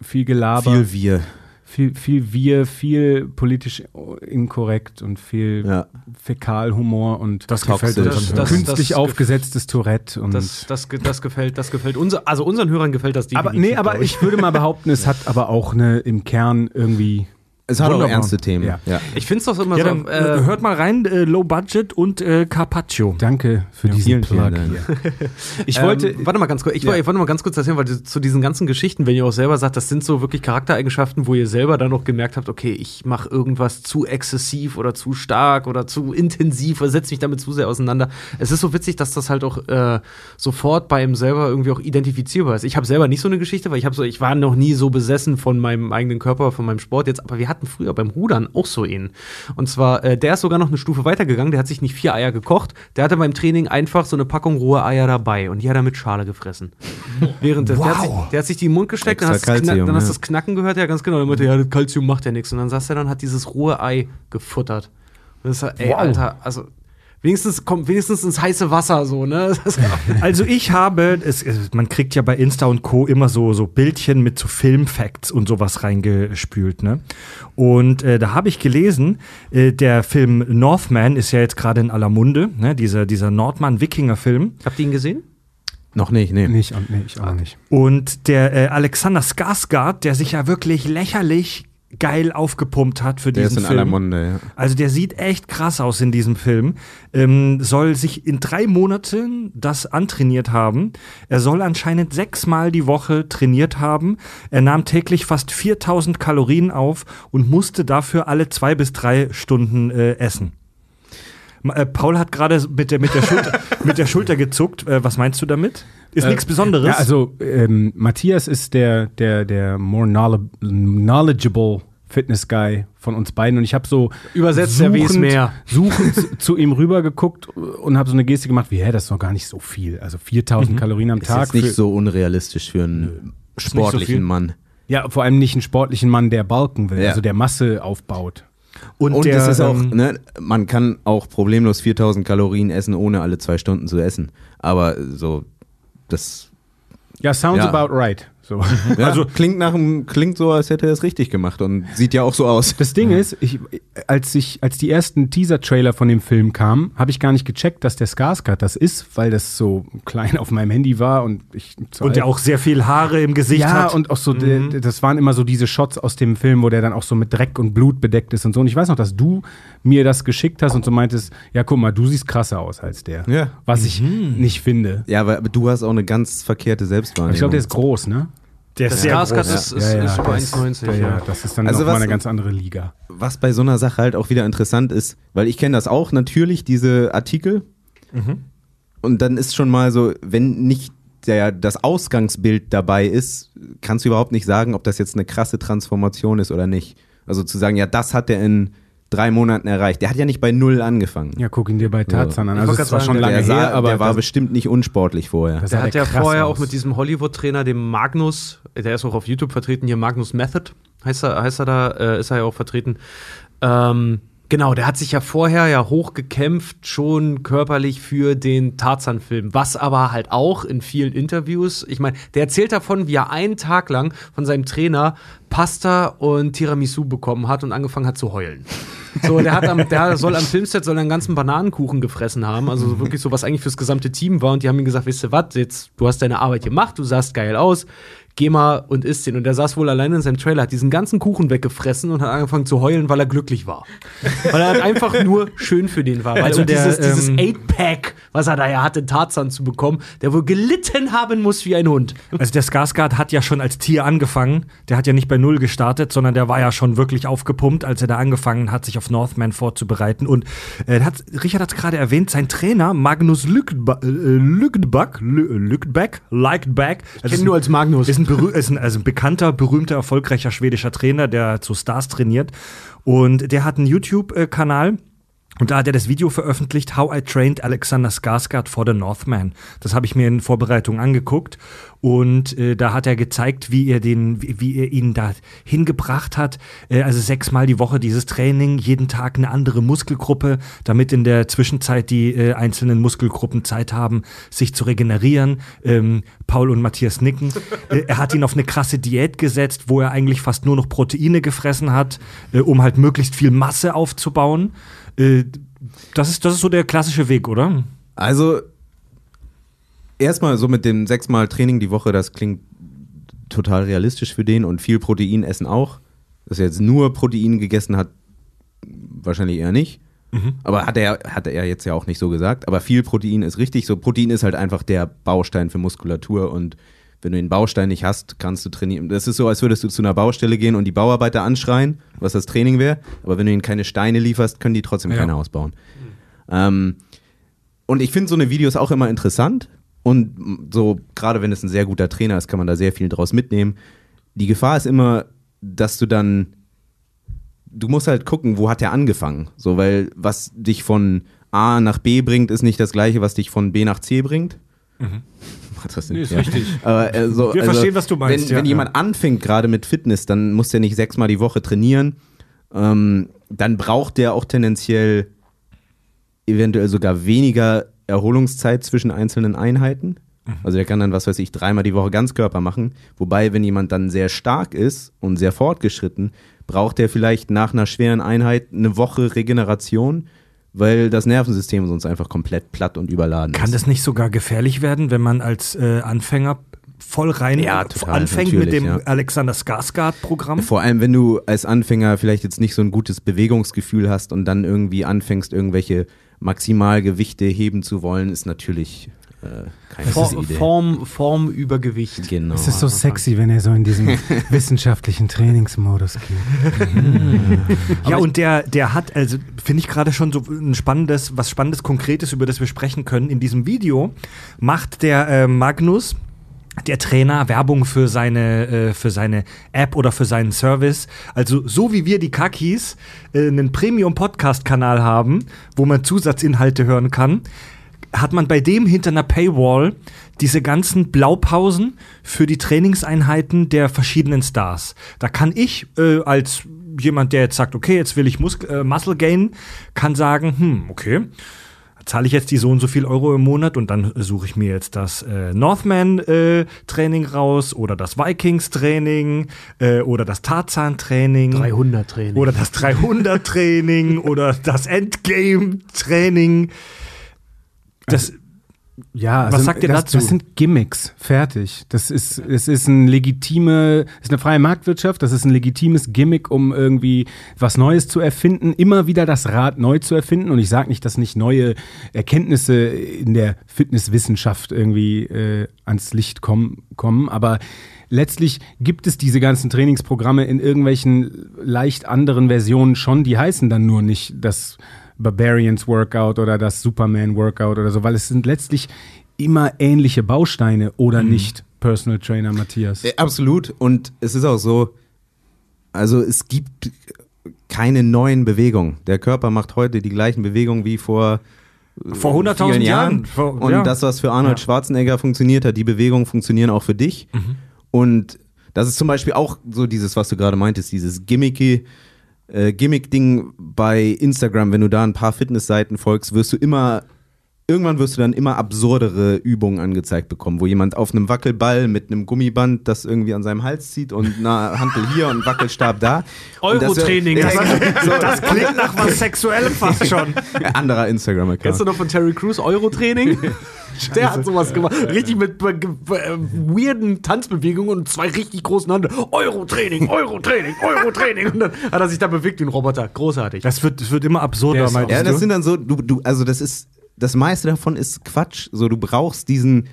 viel Gelaber. Viel wir. Viel, viel wir, viel politisch inkorrekt und viel Ja. Fäkalhumor und Das gefällt uns. Das- das- künstlich aufgesetztes Tourette und Das, das, das gefällt, das gefällt unser, also unseren Hörern gefällt das aber definitiv. nee, aber ich würde mal behaupten, es hat aber auch eine im Kern irgendwie Es hat auch Wunderbar. ernste Themen. Ja. Ja. ich finde es doch immer Ja, so. dann äh, äh, hört mal rein, äh, Low Budget und äh, Carpaccio. Danke für diesen vielen, Plug. Ich wollte ähm, warte mal ganz kurz. Ich, Ja. wollte- ich wollte mal ganz kurz erzählen, weil die- zu diesen ganzen Geschichten, wenn ihr auch selber sagt, das sind so wirklich Charaktereigenschaften, wo ihr selber dann noch gemerkt habt, okay, ich mache irgendwas zu exzessiv oder zu stark oder zu intensiv oder setze mich damit zu sehr auseinander. Es ist so witzig, dass das halt auch äh, sofort bei ihm selber irgendwie auch identifizierbar ist. Ich habe selber nicht so eine Geschichte, weil ich habe so, ich war noch nie so besessen von meinem eigenen Körper, von meinem Sport jetzt, aber wir hatten früher beim Rudern auch so ihn. Und zwar, äh, der ist sogar noch eine Stufe weitergegangen, der hat sich nicht vier Eier gekocht, der hatte beim Training einfach so eine Packung rohe Eier dabei und die hat er mit Schale gefressen. Während der, der, hat sich, der hat sich die den Mund gesteckt, dann hast, das Knack- Calcium, dann hast du das Knacken gehört, ja ganz genau, dann meinte er, ja, das Kalzium macht ja nichts. Und dann saß er dann hat dieses rohe Ei gefuttert. Und das war, ey, Alter, also wenigstens kommt wenigstens ins heiße Wasser so, ne? Also ich habe, es, es, man kriegt ja bei Insta und Co. immer so, so Bildchen mit so Filmfacts und sowas reingespült, ne? Und äh, da habe ich gelesen, äh, der Film Northman ist ja jetzt gerade in aller Munde, ne? Dieser, dieser Nordmann-Wikinger-Film. Habt ihr ihn gesehen? Noch nicht, nee. nicht, nee, ich auch nicht. Und der äh, Alexander Skarsgård, der sich ja wirklich lächerlich geil aufgepumpt hat für Der ist diesen in Film. aller Munde, ja. Also der sieht echt krass aus in diesem Film. Ähm, soll sich in drei Monaten das antrainiert haben. Er soll anscheinend sechsmal die Woche trainiert haben. Er nahm täglich fast 4000 Kalorien auf und musste dafür alle zwei bis drei Stunden äh, essen. Ma- Äh, Paul hat gerade mit der, mit, der Schulter, mit der Schulter gezuckt. Äh, was meinst du damit? Ist Äh, nichts Besonderes. Ja, also ähm, Matthias ist der, der, der more knowl- knowledgeable Fitness Guy von uns beiden und ich habe so Übersetzt er wie es suchend- mehr. suchend zu ihm rüber geguckt und habe so eine Geste gemacht, wie hä, das ist doch gar nicht so viel. Also 4000 Kalorien am Ist Tag. jetzt nicht so unrealistisch für einen so sportlichen viel. Mann. ja, vor allem nicht einen sportlichen Mann, der Balken will, Ja. also der Masse aufbaut. Und Und der, das ist auch, ne, man kann auch problemlos 4000 Kalorien essen, ohne alle zwei Stunden zu essen. Aber so, das Ja, sounds Ja. about right. So. ja, Also- klingt nach einem, klingt so, als hätte er es richtig gemacht und sieht ja auch so aus. Das Ding ist, ich, als, ich, als die ersten Teaser-Trailer von dem Film kamen, habe ich gar nicht gecheckt, dass der Skarsgård das ist, weil das so klein auf meinem Handy war und ich und der auch sehr viel Haare im Gesicht ja, hat. und auch so, der, der- das waren immer so diese Shots aus dem Film, wo der dann auch so mit Dreck und Blut bedeckt ist und so. Und ich weiß noch, dass du mir das geschickt hast und so meintest, ja, guck mal, du siehst krasser aus als der. Ja. Was ich nicht finde. Ja, aber du hast auch eine ganz verkehrte Selbstwahrnehmung. Ich glaube, der ist groß, ne? Der ist sehr Skarsgård groß. ist, ist, ist über das- 1,90. Ja, Ja, ja, das ist dann Also noch mal was- eine ganz andere Liga. was bei so einer Sache halt auch wieder interessant ist, weil ich kenne das auch natürlich, diese Artikel. Und dann ist schon mal so, wenn nicht der, das Ausgangsbild dabei ist, kannst du überhaupt nicht sagen, ob das jetzt eine krasse Transformation ist oder nicht. Also zu sagen, ja, das hat er in drei Monaten erreicht. Der hat ja nicht bei null angefangen. Ja, guck ihn dir bei Tarzan an. Ich Also, es war schon lange der sah, her, aber der war das- bestimmt nicht unsportlich vorher. Das Der sah hat ja vorher aus. auch mit diesem Hollywood-Trainer, dem Magnus, der ist auch auf YouTube vertreten, hier Magnus Method, heißt er, heißt er da, äh, ist er ja auch vertreten. Ähm, genau, der hat sich ja vorher ja hochgekämpft, schon körperlich für den Tarzan-Film, was aber halt auch in vielen Interviews, ich meine, der erzählt davon, wie er einen Tag lang von seinem Trainer Pasta und Tiramisu bekommen hat und angefangen hat zu heulen. So, der hat am, der soll am Filmset soll einen ganzen Bananenkuchen gefressen haben, also so wirklich so was eigentlich fürs gesamte Team war und die haben ihm gesagt, weißt du was, jetzt du hast deine Arbeit gemacht, du sahst geil aus, geh mal und isst den und der saß wohl alleine in seinem Trailer, hat diesen ganzen Kuchen weggefressen und hat angefangen zu heulen, weil er glücklich war. weil er halt einfach nur schön für den war, weil Also der, dieses, dieses ähm, 8-Pack, was er da ja hatte, Tarzan zu bekommen, der wohl gelitten haben muss wie ein Hund. Also der Skarsgård hat ja schon als Tier angefangen. Der hat ja nicht bei Null gestartet, sondern der war ja schon wirklich aufgepumpt, als er da angefangen hat, sich auf Northman vorzubereiten. Und äh, hat, Richard hat es gerade erwähnt, sein Trainer Magnus Lügdba- äh, Lügdback, Lü- Lügdback, Lügdback. Ich kenn ihn nur als Magnus. Ist ein, berüh- ist ein, also ein bekannter, berühmter, erfolgreicher schwedischer Trainer, der zu Stars trainiert. Und der hat einen YouTube-Kanal. Und da hat er das Video veröffentlicht, How I Trained Alexander Skarsgård for the Northman. Das habe ich mir in Vorbereitung angeguckt. Und äh, da hat er gezeigt, wie er, den, wie, wie er ihn da hingebracht hat. Äh, also sechsmal die Woche dieses Training, jeden Tag eine andere Muskelgruppe, damit in der Zwischenzeit die äh, einzelnen Muskelgruppen Zeit haben, sich zu regenerieren. Ähm, Paul und Matthias nicken. äh, er hat ihn auf eine krasse Diät gesetzt, wo er eigentlich fast nur noch Proteine gefressen hat, äh, um halt möglichst viel Masse aufzubauen. Äh, das, ist, das ist so der klassische Weg, oder? Also, erstmal so mit dem sechsmal Training die Woche, das klingt total realistisch für den und viel Protein essen auch. Dass er jetzt nur Protein gegessen hat, wahrscheinlich eher nicht. Aber hat er, hat er jetzt ja auch nicht so gesagt. Aber viel Protein ist richtig. So, Protein ist halt einfach der Baustein für Muskulatur und wenn du den Baustein nicht hast, kannst du trainieren. Das ist so, als würdest du zu einer Baustelle gehen und die Bauarbeiter anschreien, was das Training wäre. Aber wenn du ihnen keine Steine lieferst, können die trotzdem Ja. keine ausbauen. Ähm, und ich finde so eine Videos auch immer interessant. Und so, gerade wenn es ein sehr guter Trainer ist, kann man da sehr viel draus mitnehmen. Die Gefahr ist immer, dass du dann, du musst halt gucken, wo hat er angefangen. So, weil was dich von A nach B bringt, ist nicht das gleiche, was dich von B nach C bringt. Macht das Nee, nicht? ist richtig. Aber, äh, so, Wir verstehen, was du meinst, Wenn, ja. wenn jemand anfängt, gerade mit Fitness, dann muss der nicht sechsmal die Woche trainieren. Ähm, dann braucht der auch tendenziell eventuell sogar weniger Erholungszeit zwischen einzelnen Einheiten. Mhm. Also der kann dann, was weiß ich, dreimal die Woche Ganzkörper machen. Wobei, wenn jemand dann sehr stark ist und sehr fortgeschritten, braucht der vielleicht nach einer schweren Einheit eine Woche Regeneration, weil das Nervensystem sonst einfach komplett platt und überladen Kann ist. das nicht sogar gefährlich werden, wenn man als äh, Anfänger voll rein Ja, total, anfängt mit dem ja. Alexander Skarsgård-Programm? Vor allem, wenn du als Anfänger vielleicht jetzt nicht so ein gutes Bewegungsgefühl hast und dann irgendwie anfängst, irgendwelche Maximalgewichte heben zu wollen, ist natürlich äh, keine For, gute Idee. Form, Form über Gewicht. Genau. Es ist so sexy, wenn er so in diesem wissenschaftlichen Trainingsmodus geht. Ja, und der, der hat, also finde ich gerade schon so ein spannendes, was spannendes, konkretes, über das wir sprechen können. In diesem Video macht der äh, Magnus, der Trainer, Werbung für seine, äh, für seine App oder für seinen Service. Also so wie wir die Kakis äh, einen Premium-Podcast-Kanal haben, wo man Zusatzinhalte hören kann, hat man bei dem hinter einer Paywall diese ganzen Blaupausen für die Trainingseinheiten der verschiedenen Stars. Da kann ich äh, als jemand, der jetzt sagt, okay, jetzt will ich Mus äh, Muscle Gain, kann sagen, hm, okay, zahle ich jetzt die so und so viel Euro im Monat und dann suche ich mir jetzt das äh, Northman-Training raus oder das Vikings-Training äh, oder das Tarzan-Training 300 Training. oder das 300-Training oder das Endgame-Training. Das, Ja, Was also sagt ihr das, dazu? Das sind Gimmicks, fertig. Das ist, es ist ein legitime, es ist eine freie Marktwirtschaft, das ist ein legitimes Gimmick, um irgendwie was Neues zu erfinden, immer wieder das Rad neu zu erfinden. Und ich sage nicht, dass nicht neue Erkenntnisse in der Fitnesswissenschaft irgendwie äh, ans Licht kommen, kommen, aber letztlich gibt es diese ganzen Trainingsprogramme in irgendwelchen leicht anderen Versionen schon, die heißen dann nur nicht das Barbarians Workout oder das Superman Workout oder so, weil es sind letztlich immer ähnliche Bausteine oder nicht, Personal Trainer Matthias. Äh, absolut. Und es ist auch so, also es gibt keine neuen Bewegungen. Der Körper macht heute die gleichen Bewegungen wie vor vor 100.000 vielen Jahren. Vor, Und ja. das, was für Arnold Ja. Schwarzenegger funktioniert hat, die Bewegungen funktionieren auch für dich. Und das ist zum Beispiel auch so dieses, was du gerade meintest, dieses gimmicky, äh, Gimmick-Ding bei Instagram. Wenn du da ein paar Fitnessseiten folgst, wirst du immer, irgendwann wirst du dann immer absurdere Übungen angezeigt bekommen, wo jemand auf einem Wackelball mit einem Gummiband das irgendwie an seinem Hals zieht und eine Hantel hier und einen Wackelstab da. Das- Eurotraining. Ja, Das- so, das klingt nach was Sexuellem fast schon. anderer Instagram-Account. Kennst du noch von Terry Crews Euro-Training? Der hat sowas gemacht. Richtig mit äh, äh, weirden Tanzbewegungen und zwei richtig großen Handen. Euro-Training, Euro-Training, Euro-Training. Und dann hat er sich da bewegt wie ein Roboter. Großartig. Das wird, das wird immer Der absurder, meinst Ja, das du? sind dann so, du, du, also das ist, das meiste davon ist Quatsch. So, du brauchst diesen,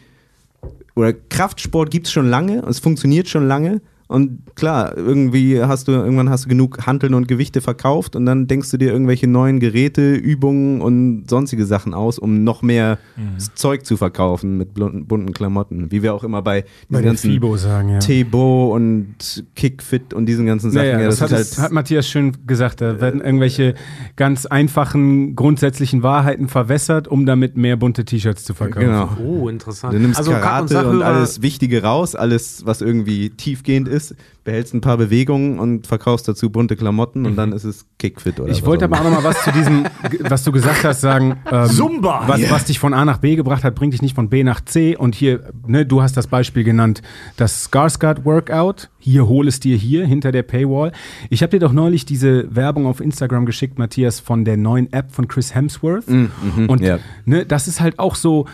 oder Kraftsport gibt es schon lange, es funktioniert schon lange Und klar, irgendwie hast du, irgendwann hast du genug Hanteln und Gewichte verkauft und dann denkst du dir irgendwelche neuen Geräte, Übungen und sonstige Sachen aus, um noch mehr Mhm. Zeug zu verkaufen mit bunten, bunten Klamotten. Wie wir auch immer bei Bei diesen der ganzen FIBO sagen, ja. Tebo und Kickfit und diesen ganzen Sachen. Naja, ja, das, hat, ist das hat Matthias schön gesagt. Da werden irgendwelche ganz einfachen, grundsätzlichen Wahrheiten verwässert, um damit mehr bunte T-Shirts zu verkaufen. Genau. Oh, interessant. Du nimmst also, Karate und, Sachhörer- alles Wichtige raus, alles, was irgendwie tiefgehend ist, behältst ein paar Bewegungen und verkaufst dazu bunte Klamotten und dann ist es Kickfit oder Ich wollte aber auch immer. noch mal was zu diesem, was du gesagt hast, sagen. Ähm, Zumba! Was, Yeah. was dich von A nach B gebracht hat, bringt dich nicht von B nach C. Und hier, ne, du hast das Beispiel genannt, das Skarsgård Workout. Hier, hol es dir hier, hinter der Paywall. Ich habe dir doch neulich diese Werbung auf Instagram geschickt, Matthias, von der neuen App von Chris Hemsworth. mhm, Und ja. ne, das ist halt auch so,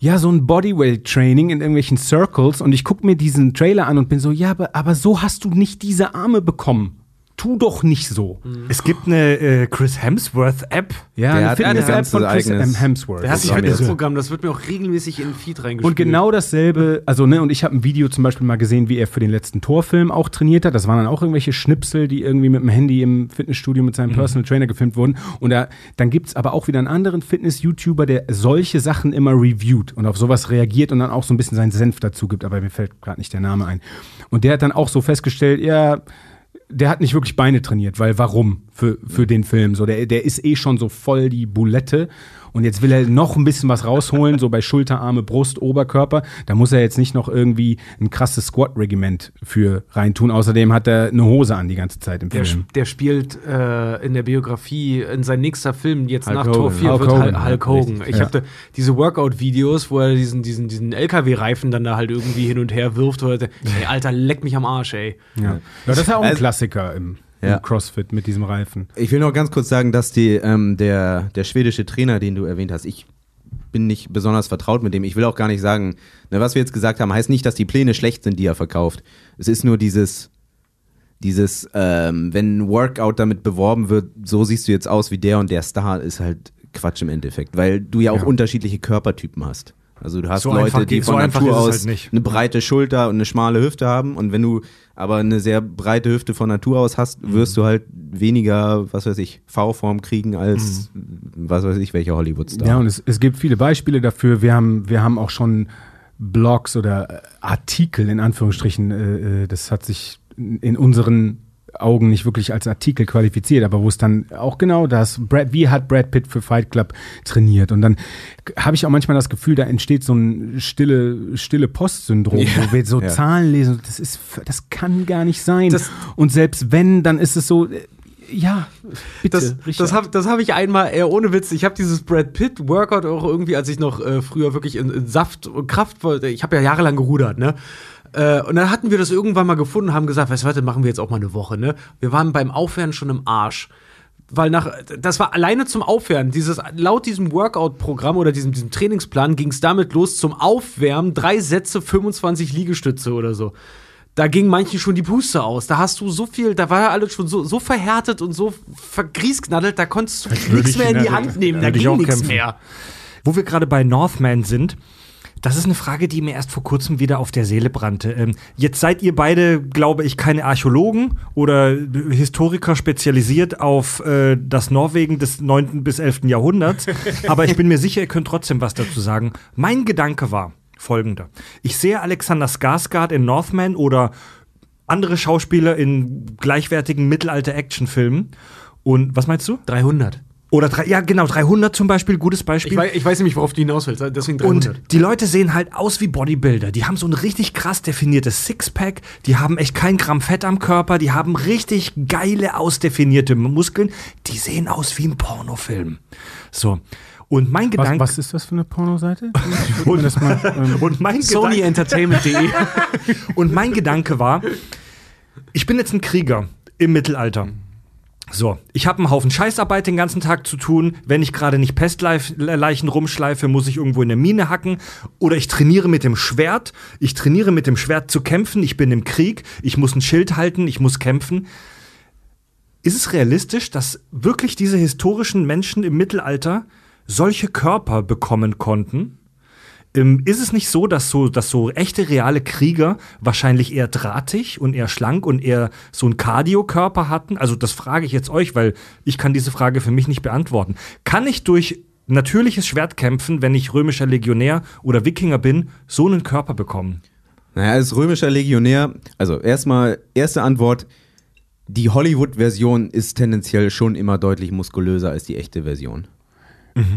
ja, so ein Bodyweight-Training in irgendwelchen Circles. Und ich gucke mir diesen Trailer an und bin so, ja, aber, aber so hast du nicht diese Arme bekommen. Tu doch nicht so. Es gibt eine äh, Chris Hemsworth-App. Ja, Der eine ein Fitness-App von Chris eigenes- M. Hemsworth. Der hat sich jetzt. Programm, das wird mir auch regelmäßig in den Feed reingespielt. Und genau dasselbe, also ne, und ich habe ein Video zum Beispiel mal gesehen, wie er für den letzten Torfilm auch trainiert hat. Das waren dann auch irgendwelche Schnipsel, die irgendwie mit dem Handy im Fitnessstudio mit seinem Personal Trainer gefilmt wurden. Und da, dann gibt's aber auch wieder einen anderen Fitness-YouTuber, der solche Sachen immer reviewt und auf sowas reagiert und dann auch so ein bisschen seinen Senf dazu gibt, aber mir fällt gerade nicht der Name ein. Und der hat dann auch so festgestellt, ja, der hat nicht wirklich Beine trainiert, weil warum für, für den Film? So, der, der ist eh schon so voll die Bulette und jetzt will er noch ein bisschen was rausholen, so bei Schulter, Arme, Brust, Oberkörper. Da muss er jetzt nicht noch irgendwie ein krasses Squat-Regiment für reintun. Außerdem hat er eine Hose an die ganze Zeit im Der, Film. der spielt äh, in der Biografie, in sein nächster Film, jetzt Hulk nach Hogan. Tor 4 Hulk wird Hogan, Hulk, Hogan. richtig, Ich ja. habe diese Workout-Videos, wo er diesen, diesen, diesen LKW-Reifen dann da halt irgendwie hin und her wirft. Wo er, ey, Alter, leck mich am Arsch, ey. Ja. ja, das ist ja auch ein Also- Klassiker im, im Ja. CrossFit mit diesem Reifen. Ich will noch ganz kurz sagen, dass die, ähm, der, der schwedische Trainer, den du erwähnt hast, ich bin nicht besonders vertraut mit dem. Ich will auch gar nicht sagen, ne, was wir jetzt gesagt haben, heißt nicht, dass die Pläne schlecht sind, die er verkauft. Es ist nur dieses, dieses, ähm, wenn ein Workout damit beworben wird, so siehst du jetzt aus wie der und der Star, ist halt Quatsch im Endeffekt, weil du ja auch Ja. unterschiedliche Körpertypen hast. Also du hast So Leute, die so von einfach Natur aus halt nicht. eine breite Schulter und eine schmale Hüfte haben und wenn du aber eine sehr breite Hüfte von Natur aus hast, wirst du halt weniger, was weiß ich, V-Form kriegen als was weiß ich, welcher Hollywood-Star. Ja, und es, es gibt viele Beispiele dafür. Wir haben, wir haben auch schon Blogs oder Artikel in Anführungsstrichen, äh, äh, das hat sich in unseren Augen nicht wirklich als Artikel qualifiziert, aber wo es dann auch genau das, Brad, wie hat Brad Pitt für Fight Club trainiert? Und dann habe ich auch manchmal das Gefühl, da entsteht so ein stille, stille Post-Syndrom, wo wir so ja. Zahlen lesen. Das ist, das kann gar nicht sein. Das- und selbst wenn, dann ist es so, äh, ja, bitte. Das, das habe das hab ich einmal, eher ohne Witz, ich habe dieses Brad Pitt Workout auch irgendwie, als ich noch äh, früher wirklich in, in Saft und Kraft wollte, ich habe ja jahrelang gerudert, ne? Äh, und dann hatten wir das irgendwann mal gefunden, haben gesagt, weißt du, warte, machen wir jetzt auch mal eine Woche, ne? Wir waren beim Aufwärmen schon im Arsch. Weil nach, das war alleine zum Aufwärmen. Dieses, laut diesem Workout-Programm oder diesem, diesem Trainingsplan ging es damit los zum Aufwärmen, drei Sätze, 25 Liegestütze oder so. Da ging manchen schon die Puste aus. Da hast du so viel, da war ja alles schon so, so verhärtet und so vergriesknaddelt, da konntest du nichts ich mehr in die Hand nehmen, da ging nichts mehr. Wo wir gerade bei Northman sind, das ist eine Frage, die mir erst vor kurzem wieder auf der Seele brannte. Ähm, jetzt seid ihr beide, glaube ich, keine Archäologen oder Historiker spezialisiert auf äh, das Norwegen des 9. bis 11. Jahrhunderts, aber ich bin mir sicher, ihr könnt trotzdem was dazu sagen. Mein Gedanke war folgender. Ich sehe Alexander Skarsgård in Northman oder andere Schauspieler in gleichwertigen Mittelalter-Actionfilmen. Und was meinst du? 300. Oder drei, ja, genau, 300 zum Beispiel, gutes Beispiel. Ich weiß, ich weiß nämlich, worauf du hinaus willst, deswegen 300. Und die Leute sehen halt aus wie Bodybuilder. Die haben so ein richtig krass definiertes Sixpack. Die haben echt kein Gramm Fett am Körper. Die haben richtig geile, ausdefinierte Muskeln. Die sehen aus wie ein Pornofilm. So. Und mein was, Gedanke. was ist das für eine Pornoseite? Das mal, ähm, und mein SonyEntertainment.de. und mein Gedanke war, ich bin jetzt ein Krieger im Mittelalter. So, ich habe einen Haufen Scheißarbeit den ganzen Tag zu tun. Wenn ich gerade nicht Pestleichen rumschleife, muss ich irgendwo in der Mine hacken. Oder ich trainiere mit dem Schwert. Ich trainiere mit dem Schwert zu kämpfen. Ich bin im Krieg. Ich muss ein Schild halten. Ich muss kämpfen. Ist es realistisch, dass wirklich diese historischen Menschen im Mittelalter solche Körper bekommen konnten? Ähm, ist es nicht so, dass so, dass so echte reale Krieger wahrscheinlich eher drahtig und eher schlank und eher so einen Cardio-Körper hatten? Also das frage ich jetzt euch, weil ich kann diese Frage für mich nicht beantworten. Kann ich durch natürliches Schwertkämpfen, wenn ich römischer Legionär oder Wikinger bin, so einen Körper bekommen? Naja, als römischer Legionär, also erstmal, erste Antwort, die Hollywood-Version ist tendenziell schon immer deutlich muskulöser als die echte Version.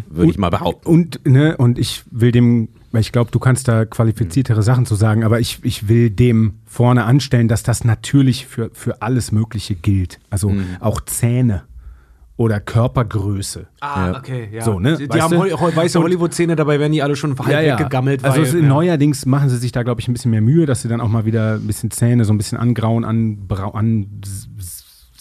Würde ich mal behaupten. Und, ne, und ich will dem, weil ich glaube, du kannst da qualifiziertere Sachen zu sagen, aber ich, ich will dem vorne anstellen, dass das natürlich für, für alles Mögliche gilt. Also auch Zähne oder Körpergröße. Ah, Ja. okay, ja. So, ne, Die, weißt haben? Hol- weiße Hollywood-Szene, dabei werden die alle schon halb weggegammelt. Also weil, ja. neuerdings machen sie sich da, glaube ich, ein bisschen mehr Mühe, dass sie dann auch mal wieder ein bisschen Zähne so ein bisschen angrauen, anbrau, an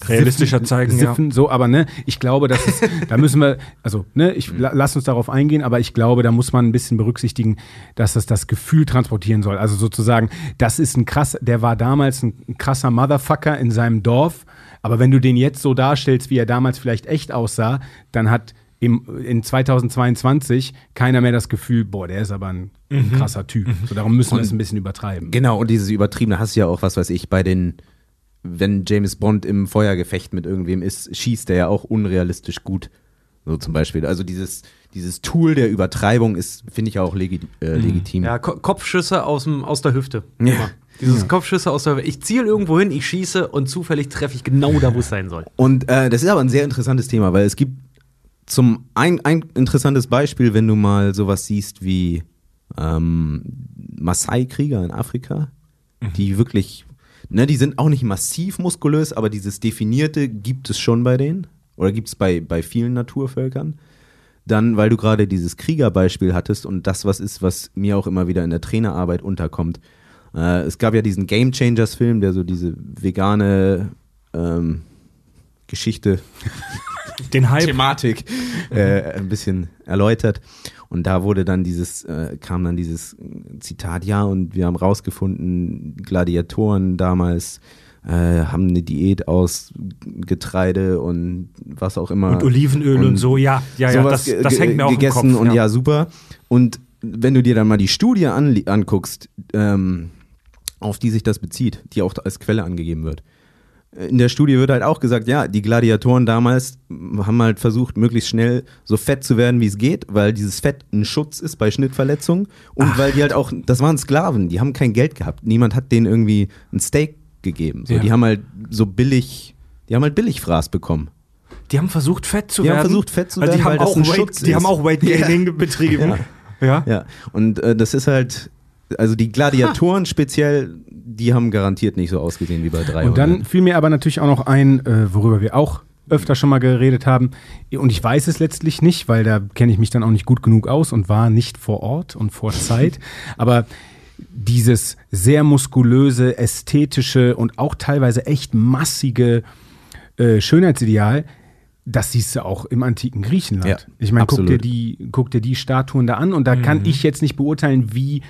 Realistischer zeigen, ja. siffen, so, aber ne, ich glaube, das ist, da müssen wir, also ne, ich la, lass uns darauf eingehen, aber ich glaube, da muss man ein bisschen berücksichtigen, dass das das Gefühl transportieren soll. Also sozusagen, das ist ein krass, der war damals ein krasser Motherfucker in seinem Dorf, aber wenn du den jetzt so darstellst, wie er damals vielleicht echt aussah, dann hat im, in 2022 keiner mehr das Gefühl, boah, der ist aber ein, ein krasser Typ. So, darum müssen wir es ein bisschen übertreiben. Genau, und dieses Übertriebene hast du ja auch, was weiß ich, bei den, wenn James Bond im Feuergefecht mit irgendwem ist, schießt er ja auch unrealistisch gut. So zum Beispiel. Also dieses, dieses Tool der Übertreibung ist, finde ich auch legi äh, legitim. Ja, Ko Kopfschüsse aus, dem, aus der Hüfte. Ja. Immer. Dieses Kopfschüsse aus der Hüfte. Ich ziele irgendwo hin, ich schieße und zufällig treffe ich genau da, wo es sein soll. Und äh, das ist aber ein sehr interessantes Thema, weil es gibt zum ein, ein interessantes Beispiel, wenn du mal sowas siehst wie ähm, Maasai-Krieger in Afrika, die wirklich, ne, die sind auch nicht massiv muskulös, aber dieses Definierte gibt es schon bei denen oder gibt es bei, bei vielen Naturvölkern. Dann, weil du gerade dieses Kriegerbeispiel hattest und das was ist, was mir auch immer wieder in der Trainerarbeit unterkommt. Äh, es gab ja diesen Game Changers Film, der so diese vegane ähm, Geschichte Den Hype. Thematik äh, ein bisschen erläutert. Und da wurde dann dieses, äh, kam dann dieses Zitat, ja, und wir haben rausgefunden, Gladiatoren damals äh, haben eine Diät aus Getreide und was auch immer. Und Olivenöl und, Und so, ja, ja, ja, das, das hängt mir auch im gegessen Kopf. und ja. super. Und wenn du dir dann mal die Studie anguckst, ähm, auf die sich das bezieht, die auch als Quelle angegeben wird. In der Studie wird halt auch gesagt, ja, die Gladiatoren damals haben halt versucht, möglichst schnell so fett zu werden, wie es geht, weil dieses Fett ein Schutz ist bei Schnittverletzungen und weil die halt auch, das waren Sklaven, die haben kein Geld gehabt. Niemand hat denen irgendwie ein Steak gegeben. So, Ja. Die haben halt so billig, die haben halt Billigfraß bekommen. Die haben versucht, fett zu Die haben werden. versucht, fett zu also die werden, haben weil das auch ein Weight, Schutz Die ist. haben auch Weight Gaining betrieben. Ja. Ja, und äh, das ist halt, also die Gladiatoren speziell, die haben garantiert nicht so ausgesehen wie bei 300. Und dann fiel mir aber natürlich auch noch ein, äh, worüber wir auch öfter schon mal geredet haben. Und ich weiß es letztlich nicht, weil da kenne ich mich dann auch nicht gut genug aus und war nicht vor Ort und vor Zeit. aber dieses sehr muskulöse, ästhetische und auch teilweise echt massige äh, Schönheitsideal, das siehst du auch im antiken Griechenland. Ja, ich meine, guck dir, die, guck dir die Statuen da an und da kann ich jetzt nicht beurteilen, wie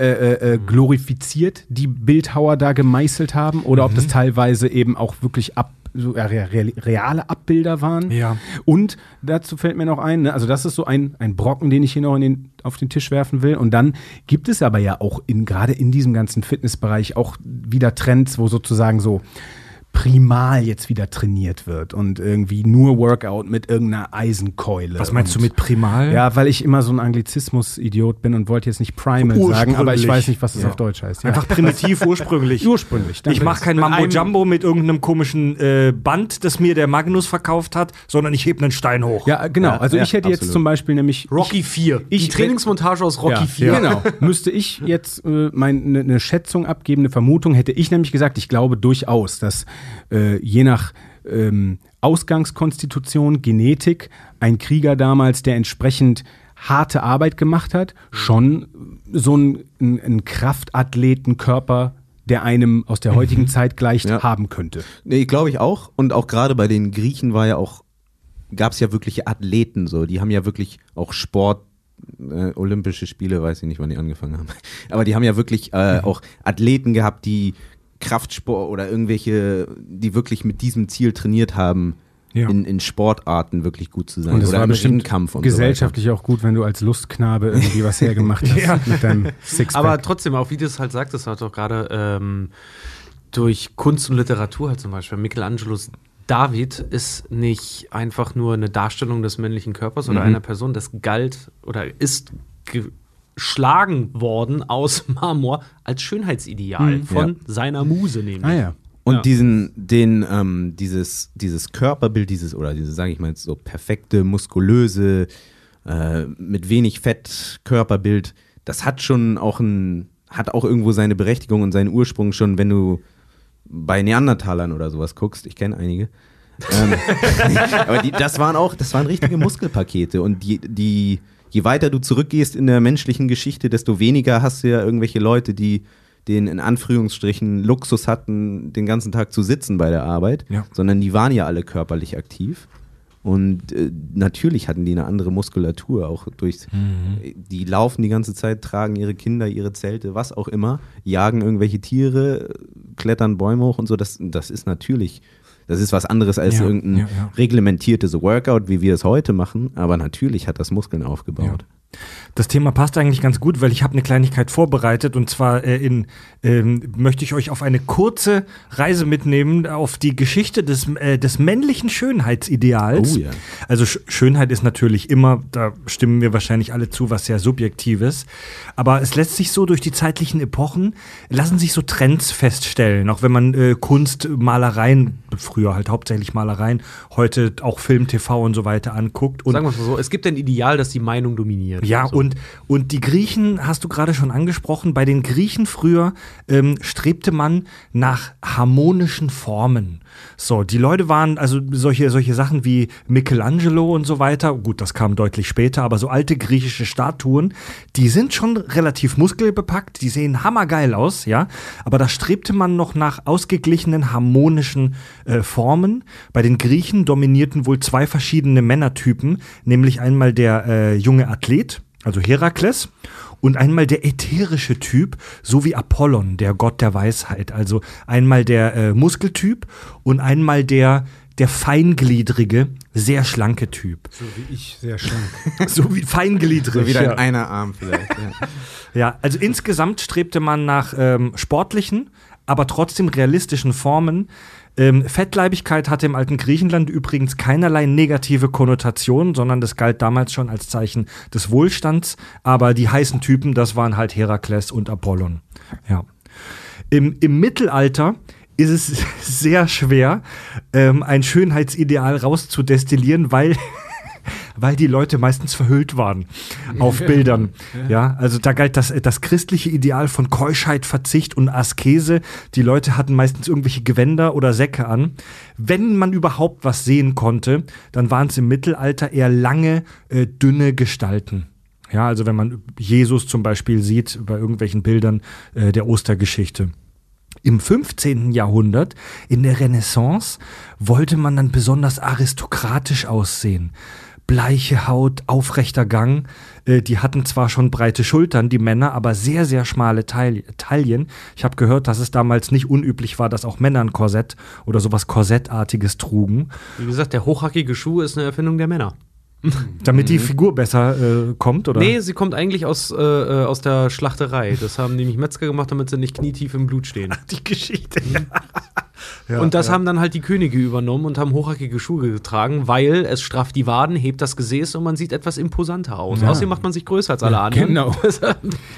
äh, äh, äh, glorifiziert die Bildhauer da gemeißelt haben oder ob das teilweise eben auch wirklich ab, so, real, reale Abbilder waren. Ja. Und dazu fällt mir noch ein, ne, also das ist so ein, ein Brocken, den ich hier noch den, auf den Tisch werfen will. Und dann gibt es aber ja auch in, gerade in diesem ganzen Fitnessbereich auch wieder Trends, wo sozusagen so primal jetzt wieder trainiert wird und irgendwie nur Workout mit irgendeiner Eisenkeule. Was meinst du mit primal? ja, weil ich immer so ein Anglizismus-Idiot bin und wollte jetzt nicht Primal sagen, aber ich weiß nicht, was es Ja. auf Deutsch heißt. Ja. Einfach primitiv, ursprünglich. ursprünglich. Ich mache kein Mambo Jumbo mit irgendeinem komischen äh, Band, das mir der Magnus verkauft hat, sondern ich heb einen Stein hoch. Ja, genau. Ja, Also ja, ich hätte jetzt absolut. zum Beispiel nämlich Rocky 4. ich- die Trainingsmontage aus Rocky ja, 4. Genau. Müsste ich jetzt äh, meine eine Schätzung abgeben, eine Vermutung, hätte ich nämlich gesagt, ich glaube durchaus, dass äh, je nach ähm, Ausgangskonstitution, Genetik, ein Krieger damals, der entsprechend harte Arbeit gemacht hat, schon so ein, ein, ein Kraftathletenkörper, der einem aus der heutigen Zeit gleicht, Ja. haben könnte. Nee, glaube ich auch. Und auch gerade bei den Griechen war ja auch, gab es ja wirkliche Athleten so. Die haben ja wirklich auch Sport, äh, Olympische Spiele, weiß ich nicht, wann die angefangen haben. Aber die haben ja wirklich äh, auch Athleten gehabt, die Kraftsport oder irgendwelche, die wirklich mit diesem Ziel trainiert haben, Ja. in, in Sportarten wirklich gut zu sein. Und es oder war im bestimmt Ringkampf und gesellschaftlich auch gut, wenn du als Lustknabe irgendwie was hergemacht hast mit deinem Sixpack. Aber trotzdem, auch wie du es halt sagtest, hat doch gerade ähm, durch Kunst und Literatur halt zum Beispiel, Michelangelos David ist nicht einfach nur eine Darstellung des männlichen Körpers oder Mhm. einer Person, das galt oder ist geschlagen worden aus Marmor als Schönheitsideal von Ja. seiner Muse nämlich. ah ja. Und Ja. diesen, den, ähm, dieses, dieses Körperbild, dieses, oder dieses, sage ich mal jetzt so perfekte, muskulöse, äh, mit wenig Fett Körperbild, das hat schon auch ein, hat auch irgendwo seine Berechtigung und seinen Ursprung schon, wenn du bei Neandertalern oder sowas guckst. Ich kenne einige. ähm, aber die, das waren auch, das waren richtige Muskelpakete und die, die, je weiter du zurückgehst in der menschlichen Geschichte, desto weniger hast du ja irgendwelche Leute, die den in Anführungsstrichen Luxus hatten, den ganzen Tag zu sitzen bei der Arbeit, Ja. sondern die waren ja alle körperlich aktiv. Und äh, natürlich hatten die eine andere Muskulatur, auch durch. Die laufen die ganze Zeit, tragen ihre Kinder, ihre Zelte, was auch immer, jagen irgendwelche Tiere, klettern Bäume hoch und so. Das, das ist natürlich, das ist was anderes als Ja, irgendein ja, ja. reglementiertes Workout, wie wir es heute machen. Aber natürlich hat das Muskeln aufgebaut. Das Thema passt eigentlich ganz gut, weil ich habe eine Kleinigkeit vorbereitet und zwar äh, in, ähm, möchte ich euch auf eine kurze Reise mitnehmen auf die Geschichte des, äh, des männlichen Schönheitsideals. Oh ja. Also Sch Schönheit ist natürlich immer, da stimmen wir wahrscheinlich alle zu, was sehr subjektives. Aber es lässt sich so durch die zeitlichen Epochen, lassen sich so Trends feststellen, auch wenn man äh, Kunst, Malereien, früher halt hauptsächlich Malereien, heute auch Film, TV und so weiter anguckt. Und Sagen wir es mal so, es gibt ein Ideal, das die Meinung dominiert. Ja, so. und, und die Griechen, hast du gerade schon angesprochen, bei den Griechen früher ähm, strebte man nach harmonischen Formen. So, die Leute waren, also solche, solche Sachen wie Michelangelo und so weiter, gut, das kam deutlich später, aber so alte griechische Statuen, die sind schon relativ muskelbepackt, die sehen hammergeil aus, ja, aber da strebte man noch nach ausgeglichenen, harmonischen äh, Formen. Bei den Griechen dominierten wohl zwei verschiedene Männertypen, nämlich einmal der äh, junge Athlet, also Herakles, und einmal der ätherische Typ, so wie Apollon, der Gott der Weisheit. Also einmal der äh, Muskeltyp und einmal der, der feingliedrige, sehr schlanke Typ. So wie ich, sehr schlank. so wie feingliedrig. So wieder ja. in einer Arm vielleicht. ja. Ja, also insgesamt strebte man nach ähm, sportlichen, aber trotzdem realistischen Formen. Ähm, Fettleibigkeit hatte im alten Griechenland übrigens keinerlei negative Konnotation, sondern das galt damals schon als Zeichen des Wohlstands. Aber die heißen Typen, das waren halt Herakles und Apollon. Ja. Im, Im Mittelalter ist es sehr schwer, ähm, ein Schönheitsideal rauszudestillieren, weil weil die Leute meistens verhüllt waren auf Bildern. Ja, also da galt das, das christliche Ideal von Keuschheit, Verzicht und Askese. Die Leute hatten meistens irgendwelche Gewänder oder Säcke an. Wenn man überhaupt was sehen konnte, dann waren es im Mittelalter eher lange, äh, dünne Gestalten. Ja, also wenn man Jesus zum Beispiel sieht bei irgendwelchen Bildern äh, der Ostergeschichte. Im 15. Jahrhundert, in der Renaissance, wollte man dann besonders aristokratisch aussehen. Bleiche Haut, aufrechter Gang. Äh, die hatten zwar schon breite Schultern, die Männer, aber sehr, sehr schmale Taillen. Ich habe gehört, dass es damals nicht unüblich war, dass auch Männer ein Korsett oder sowas Korsettartiges trugen, Wie gesagt, der hochhackige Schuh ist eine Erfindung der Männer. damit die Figur besser äh, kommt, oder? Nee, sie kommt eigentlich aus, äh, äh, aus der Schlachterei. Das haben nämlich Metzger gemacht, damit sie nicht knietief im Blut stehen. die Geschichte. Ja. und das haben dann halt die Könige übernommen und haben hochhackige Schuhe getragen, weil es strafft die Waden, hebt das Gesäß und man sieht etwas imposanter aus. Außerdem macht man sich größer als alle anderen. genau.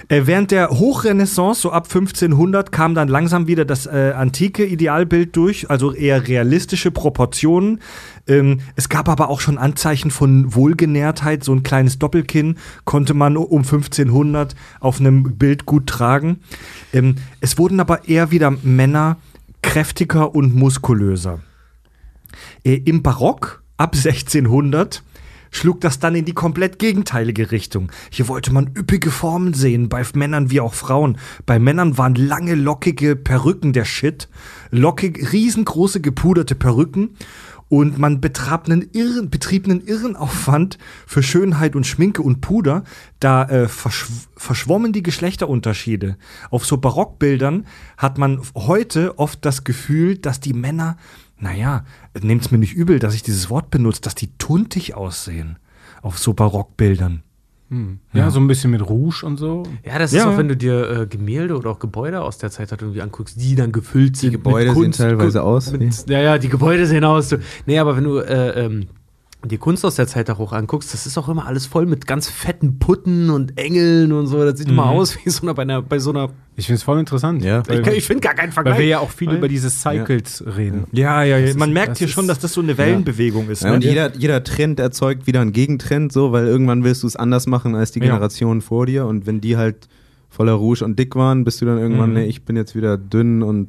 Äh, während der Hochrenaissance, so ab 1500, kam dann langsam wieder das äh, antike Idealbild durch, also eher realistische Proportionen. Ähm, es gab aber auch schon Anzeichen von Wohlgenährtheit. So ein kleines Doppelkinn konnte man um 1500 auf einem Bild gut tragen. Ähm, es wurden aber eher wieder Männer kräftiger und muskulöser. Äh, Im Barock ab 1600 schlug das dann in die komplett gegenteilige Richtung. Hier wollte man üppige Formen sehen, bei Männern wie auch Frauen. Bei Männern waren lange, lockige Perücken der Shit, lockig, riesengroße gepuderte Perücken und man betrab einen irren, betrieb einen irren Aufwand für Schönheit und Schminke und Puder, da äh, verschw verschwommen die Geschlechterunterschiede. Auf so Barockbildern hat man heute oft das Gefühl, dass die Männer naja, nehmt's mir nicht übel, dass ich dieses Wort benutze, dass die tuntig aussehen auf so Barockbildern. Ja, so ein bisschen mit Rouge und so. Ja, das ist Ja. auch, wenn du dir äh, Gemälde oder auch Gebäude aus der Zeit halt irgendwie anguckst, die dann gefüllt sind. Gebäude sehen teilweise aus Mit, ja, ja, die Gebäude sehen aus. So. Nee, aber wenn du äh, ähm, die Kunst aus der Zeit auch hoch anguckst, das ist auch immer alles voll mit ganz fetten Putten und Engeln und so. Das sieht immer aus wie so eine, bei, einer, bei so einer. Ich finde es voll interessant. Ja. Ich, ich finde gar keinen Vergleich. weil wir ja auch viel Weil- über diese Cycles reden. Ja, ja, ja. Das man ist- merkt hier ist- schon, dass das so eine Wellenbewegung ist. Ja, ne? und jeder, jeder Trend erzeugt wieder einen Gegentrend, so, weil irgendwann willst du es anders machen als die Ja. Generation vor dir. Und wenn die halt voller Rouge und dick waren, bist du dann irgendwann, Mhm. nee, ich bin jetzt wieder dünn und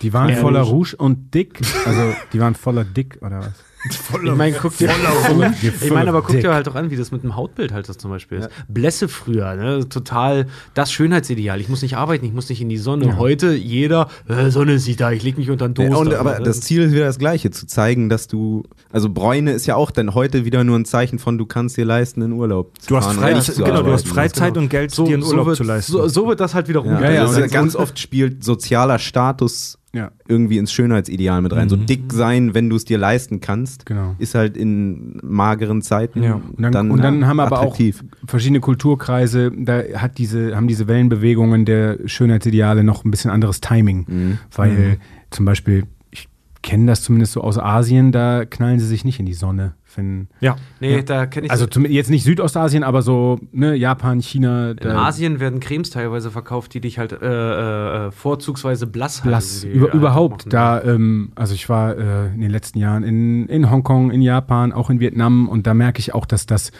Die waren Ja, voller Rouge. Rouge und dick. Also, die waren voller dick, oder was? Ich meine, guck dir, ich meine, aber guck dir halt auch an, wie das mit dem Hautbild halt das zum Beispiel ist. Blässe früher, ne? total das Schönheitsideal. Ich muss nicht arbeiten, ich muss nicht in die Sonne. Heute jeder, äh, Sonne ist nicht da, ich leg mich unter den Ja, Toaster. und, aber das Ziel ist wieder das gleiche, zu zeigen, dass du, also Bräune ist ja auch dann heute wieder nur ein Zeichen von, du kannst dir leisten, in Urlaub zu Du hast, fahren zu genau, du hast. Freizeit und Geld, dir einen Urlaub wird, zu leisten. So, so wird das halt wieder Ja, rumgedreht. Ja, ja, also ganz oft spielt sozialer Status Ja. irgendwie ins Schönheitsideal mit rein. So dick sein, wenn du es dir leisten kannst, Genau. ist halt in mageren Zeiten Ja. Und dann, und dann haben aber attraktiv. auch verschiedene Kulturkreise, da hat diese, haben diese Wellenbewegungen der Schönheitsideale noch ein bisschen anderes Timing. Mhm. Weil zum Beispiel, ich kenne das zumindest so aus Asien, da knallen sie sich nicht in die Sonne. Wenn, ja. Nee, da kenne ich also zum, jetzt nicht Südostasien, aber so ne, Japan, China. In Asien werden Cremes teilweise verkauft, die dich halt äh, äh, vorzugsweise blass, Blass, halten, über, halt überhaupt. machen. Da, ähm, also ich war äh, in den letzten Jahren in, in Hongkong, in Japan, auch in Vietnam und da merke ich auch, dass das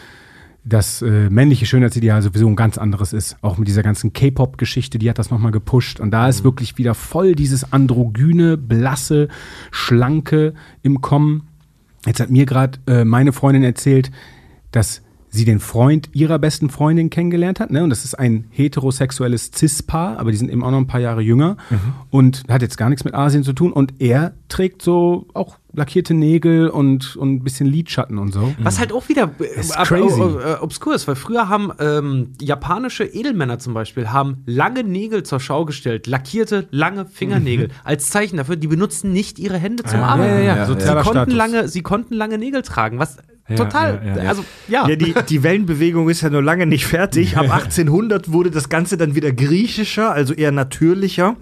das äh, männliche Schönheitsideal sowieso ein ganz anderes ist. Auch mit dieser ganzen K-Pop-Geschichte, die hat das nochmal gepusht. Und da ist wirklich wieder voll dieses androgyne, blasse, schlanke im Kommen. Jetzt hat mir gerade äh, meine Freundin erzählt, dass sie den Freund ihrer besten Freundin kennengelernt hat. Ne? Und das ist ein heterosexuelles Cis-Paar, aber die sind eben auch noch ein paar Jahre jünger und hat jetzt gar nichts mit Asien zu tun. Und er trägt so auch lackierte Nägel und, und ein bisschen Lidschatten und so. Was halt auch wieder äh, Ist ab- crazy. äh, äh, obskur ist, weil früher haben ähm, japanische Edelmänner zum Beispiel haben lange Nägel zur Schau gestellt, lackierte lange Fingernägel als Zeichen dafür, die benutzen nicht ihre Hände zum Ja, Arbeiten. ja, ja, ja. Sie, konnten lange, sie konnten lange Nägel tragen, was total, ja, ja. also ja. Ja, die, die Wellenbewegung ist ja noch lange nicht fertig. Ab 1800 wurde das Ganze dann wieder griechischer, also eher natürlicher.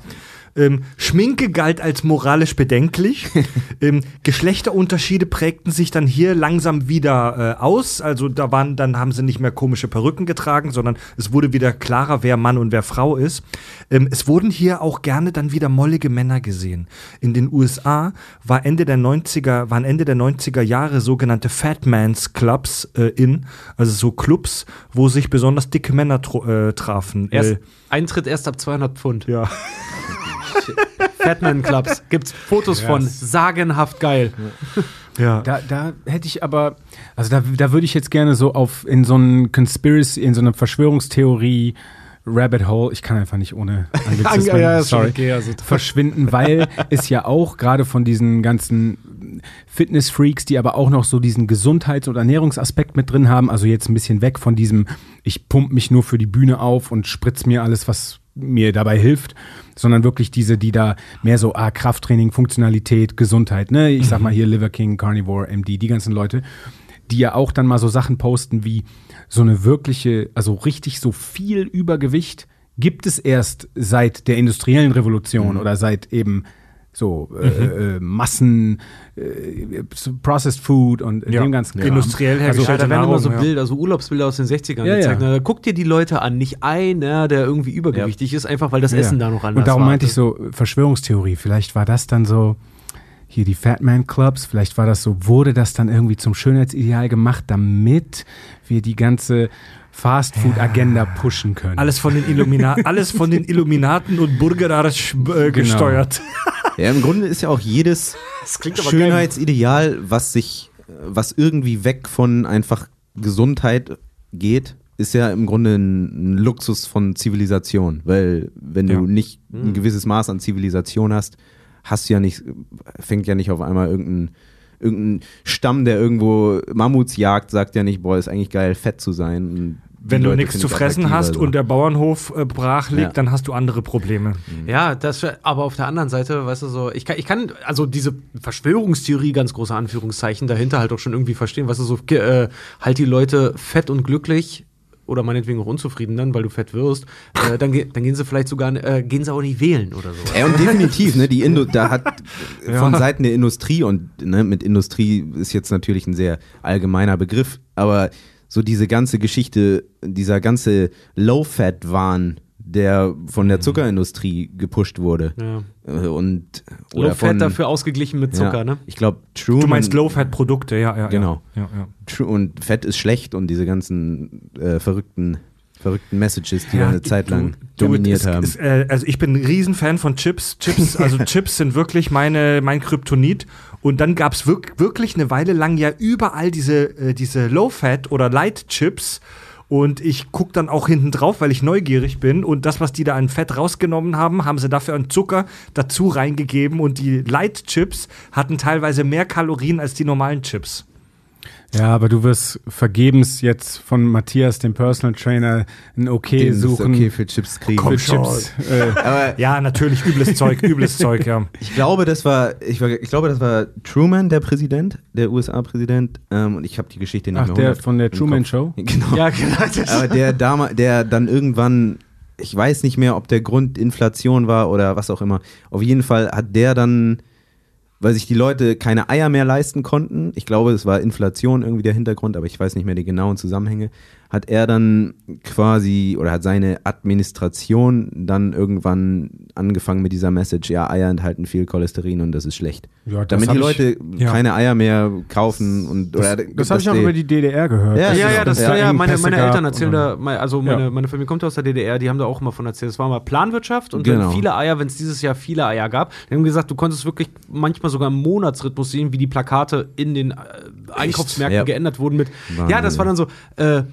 Ähm, Schminke galt als moralisch bedenklich. ähm, Geschlechterunterschiede prägten sich dann hier langsam wieder äh, aus. Also da waren, dann haben sie nicht mehr komische Perücken getragen, sondern es wurde wieder klarer, wer Mann und wer Frau ist. Ähm, es wurden hier auch gerne dann wieder mollige Männer gesehen. In den USA war Ende der 90er, waren Ende der 90er Jahre sogenannte Fat Man's Clubs äh, in, also so Clubs, wo sich besonders dicke Männer äh, trafen. Erst, Äh, Eintritt erst ab 200 Pfund. ja. Fatman Clubs. Gibt's Fotos von. Sagenhaft geil. ja. Da, da hätte ich aber, also da, da würde ich jetzt gerne so auf in so einen Conspiracy, in so eine Verschwörungstheorie Rabbit Hole, ich kann einfach nicht ohne Anglizismen, Ja, sorry, okay, also- verschwinden, weil es ja auch gerade von diesen ganzen Fitness-Freaks, die aber auch noch so diesen Gesundheits- und Ernährungsaspekt mit drin haben, also jetzt ein bisschen weg von diesem, ich pump mich nur für die Bühne auf und spritz mir alles, was mir dabei hilft, sondern wirklich diese, die da mehr so, ah, Krafttraining, Funktionalität, Gesundheit, ne? Ich sag mal hier Liver King, Carnivore, MD, die ganzen Leute, die ja auch dann mal so Sachen posten wie so eine wirkliche, also richtig so viel Übergewicht gibt es erst seit der industriellen Revolution oder seit eben so äh, äh, Massen, äh, Processed Food und Ja. dem ganzen Kram. Industriell Ja, hergestellte da werden immer so Nahrung, ja. Bilder, so Urlaubsbilder aus den 60ern Ja, gezeigt. ja. Na, Da guck dir die Leute an, nicht einer, der irgendwie übergewichtig ist, einfach weil das Essen da noch anders Und darum war. meinte ich so, äh, Verschwörungstheorie, vielleicht war das dann so, hier die Fatman Clubs, vielleicht war das so, wurde das dann irgendwie zum Schönheitsideal gemacht, damit wir die ganze Fast-Food-Agenda pushen können. Alles von den Illumina alles von den Illuminaten und Burgerarsch äh, gesteuert. Ja, im Grunde ist ja auch jedes Schönheitsideal, was sich, was irgendwie weg von einfach Gesundheit geht, ist ja im Grunde ein, ein Luxus von Zivilisation. Weil wenn Ja. du nicht ein gewisses Maß an Zivilisation hast, hast du ja nicht, fängt ja nicht auf einmal irgendein, irgendein Stamm, der irgendwo Mammuts jagt, sagt ja nicht, boah, ist eigentlich geil, fett zu sein. Und Wenn du nichts zu fressen hast so. und der Bauernhof äh, brach liegt, Ja. dann hast du andere Probleme. Ja, das, aber auf der anderen Seite, weißt du, so, ich kann, ich kann also diese Verschwörungstheorie, ganz große Anführungszeichen, dahinter halt auch schon irgendwie verstehen, weißt du, so, äh, halt die Leute fett und glücklich oder meinetwegen auch unzufrieden dann, weil du fett wirst, äh, dann, dann gehen sie vielleicht sogar, äh, gehen sie auch nicht wählen oder so. Ja, und definitiv, ne, die Indo da hat von Seiten der Industrie und ne, mit Industrie ist jetzt natürlich ein sehr allgemeiner Begriff, aber so diese ganze Geschichte, dieser ganze Low-Fat-Wahn, der von der Zuckerindustrie gepusht wurde Ja. äh, und oder Low Fat von, dafür ausgeglichen mit Zucker, ja, ne? Ich glaube, Truman Du meinst Low-Fat-Produkte, ja, ja. Genau. Ja, ja. Und Fett ist schlecht und diese ganzen äh, verrückten verrückten Messages, die da eine Zeit lang du, dominiert es, haben. Es, äh, also ich bin ein Riesenfan von Chips. Chips, also Chips sind wirklich meine, mein Kryptonit. Und dann gab es wirk wirklich eine Weile lang ja überall diese, äh, diese Low-Fat oder Light-Chips. Und ich gucke dann auch hinten drauf, weil ich neugierig bin. Und das, was die da an Fett rausgenommen haben, haben sie dafür an Zucker dazu reingegeben. Und die Light-Chips hatten teilweise mehr Kalorien als die normalen Chips. Ja, aber du wirst vergebens jetzt von Matthias, dem Personal Trainer, ein Okay Den suchen okay für Chips kriegen. Komm für schon. Chips. Äh, Ja, natürlich, übles Zeug, übles Zeug, ja. Ich glaube, das war, ich, war, ich glaube, das war Truman, der Präsident, der USA-Präsident. Ähm, und ich habe die Geschichte nicht ach, mehr der 100 von der Truman Kopf. Show? Genau. Ja, genau. Aber der, dama- der dann irgendwann, ich weiß nicht mehr, ob der Grund Inflation war oder was auch immer. Auf jeden Fall hat der dann, weil sich die Leute keine Eier mehr leisten konnten, ich glaube, es war Inflation irgendwie der Hintergrund, aber ich weiß nicht mehr die genauen Zusammenhänge, hat er dann quasi oder hat seine Administration dann irgendwann angefangen mit dieser Message, ja, Eier enthalten viel Cholesterin und das ist schlecht. Ja, das Damit die hab ich- Leute ja. keine Eier mehr kaufen und Das, oder das habe ich auch über die DDR gehört. Ja, Ja, ja, das da war ja, meine, meine Eltern erzählen da, also meine, Ja. meine Familie kommt aus der DDR, die haben da auch immer von erzählt. Es war mal Planwirtschaft und Genau. viele Eier, wenn es dieses Jahr viele Eier gab, die haben gesagt, du konntest wirklich manchmal sogar im Monatsrhythmus sehen, wie die Plakate in den äh, Einkaufsmärkten Ja. geändert wurden mit, Wahnsinn. ja, das war dann so, äh,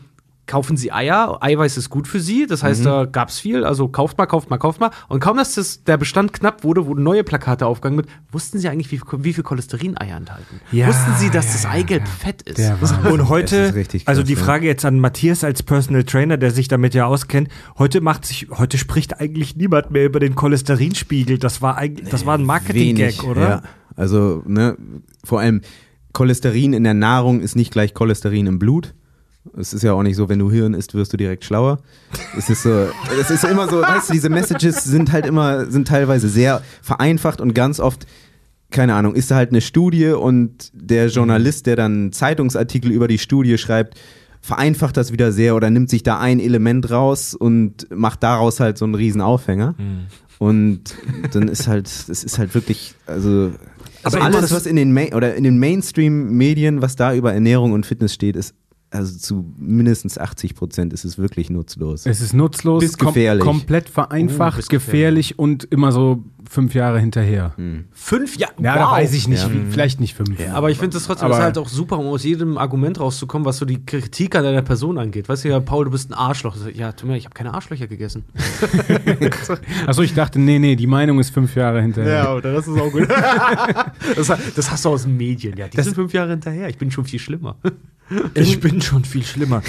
kaufen Sie Eier, Eiweiß ist gut für Sie, das Mhm. heißt, da gab es viel, also kauft mal, kauft mal, kauft mal. Und kaum, dass das, der Bestand knapp wurde, wurden neue Plakate aufgegangen mit, wussten Sie eigentlich, wie, wie viel Cholesterin Eier enthalten? Ja, wussten Sie, dass ja, das ja, Eigelb Fett ist? Und heute, Es ist richtig also krass, die ja. Frage jetzt an Matthias als Personal Trainer, der sich damit ja auskennt. Heute macht sich, heute spricht eigentlich niemand mehr über den Cholesterinspiegel. Das war eigentlich, das war ein Marketing-Gag, Wenig, oder? Ja. Also, ne, vor allem Cholesterin in der Nahrung ist nicht gleich Cholesterin im Blut. Es ist ja auch nicht so, wenn du Hirn isst, wirst du direkt schlauer. Es ist so, es ist immer so, weißt du, diese Messages sind halt immer, sind teilweise sehr vereinfacht und ganz oft, keine Ahnung, ist da halt eine Studie und der Journalist, der dann Zeitungsartikel über die Studie schreibt, vereinfacht das wieder sehr oder nimmt sich da ein Element raus und macht daraus halt so einen riesen Aufhänger. Und dann ist halt, das ist halt wirklich, also, Aber alles, was in den, Ma oder in den Mainstream-Medien, was da über Ernährung und Fitness steht, ist, also zu mindestens 80 Prozent ist es wirklich nutzlos. Es ist nutzlos, Bis gefährlich. komplett vereinfacht, Oh, bis gefährlich und immer so fünf Jahre hinterher. Fünf Jahre? Ja, da weiß ich nicht, Ja. wie, vielleicht nicht fünf. Aber ich finde es trotzdem halt auch super, um aus jedem Argument rauszukommen, was so die Kritik an deiner Person angeht. Weißt du ja, Paul, du bist ein Arschloch. Ja, tut mir, leid, ich habe keine Arschlöcher gegessen. Achso, ich dachte, nee, nee, die Meinung ist fünf Jahre hinterher. oder das ist auch gut. das, das hast du aus den Medien. Ja, die sind fünf Jahre hinterher. Ich bin schon viel schlimmer. Ich bin schon viel schlimmer.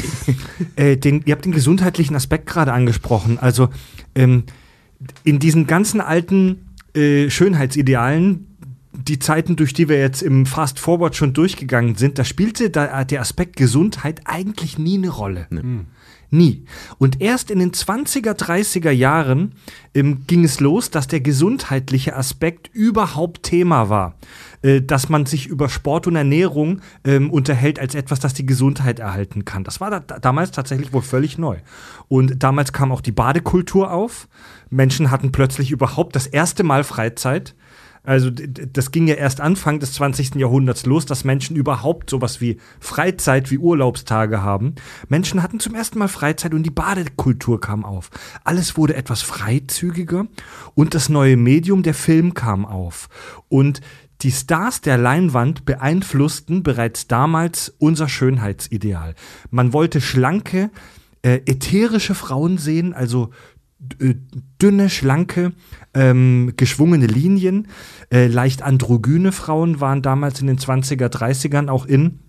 äh, den, ihr habt den gesundheitlichen Aspekt gerade angesprochen. Also ähm, in diesen ganzen alten äh, Schönheitsidealen, die Zeiten, durch die wir jetzt im Fast Forward schon durchgegangen sind, da spielte da der Aspekt Gesundheit eigentlich nie eine Rolle. Nie. Und erst in den 20er, 30er Jahren ähm, ging es los, dass der gesundheitliche Aspekt überhaupt Thema war. Äh, dass man sich über Sport und Ernährung ähm, unterhält als etwas, das die Gesundheit erhalten kann. Das war da, damals tatsächlich wohl völlig neu. Und damals kam auch die Badekultur auf. Menschen hatten plötzlich überhaupt das erste Mal Freizeit. Also das ging ja erst Anfang des 20. Jahrhunderts los, dass Menschen überhaupt sowas wie Freizeit, wie Urlaubstage haben. Menschen hatten zum ersten Mal Freizeit und die Badekultur kam auf. Alles wurde etwas freizügiger und das neue Medium, der Film, kam auf. Und die Stars der Leinwand beeinflussten bereits damals unser Schönheitsideal. Man wollte schlanke, äh, ätherische Frauen sehen, also dünne, schlanke, ähm, geschwungene Linien. Äh, leicht androgyne Frauen waren damals in den 20er, 30ern auch in.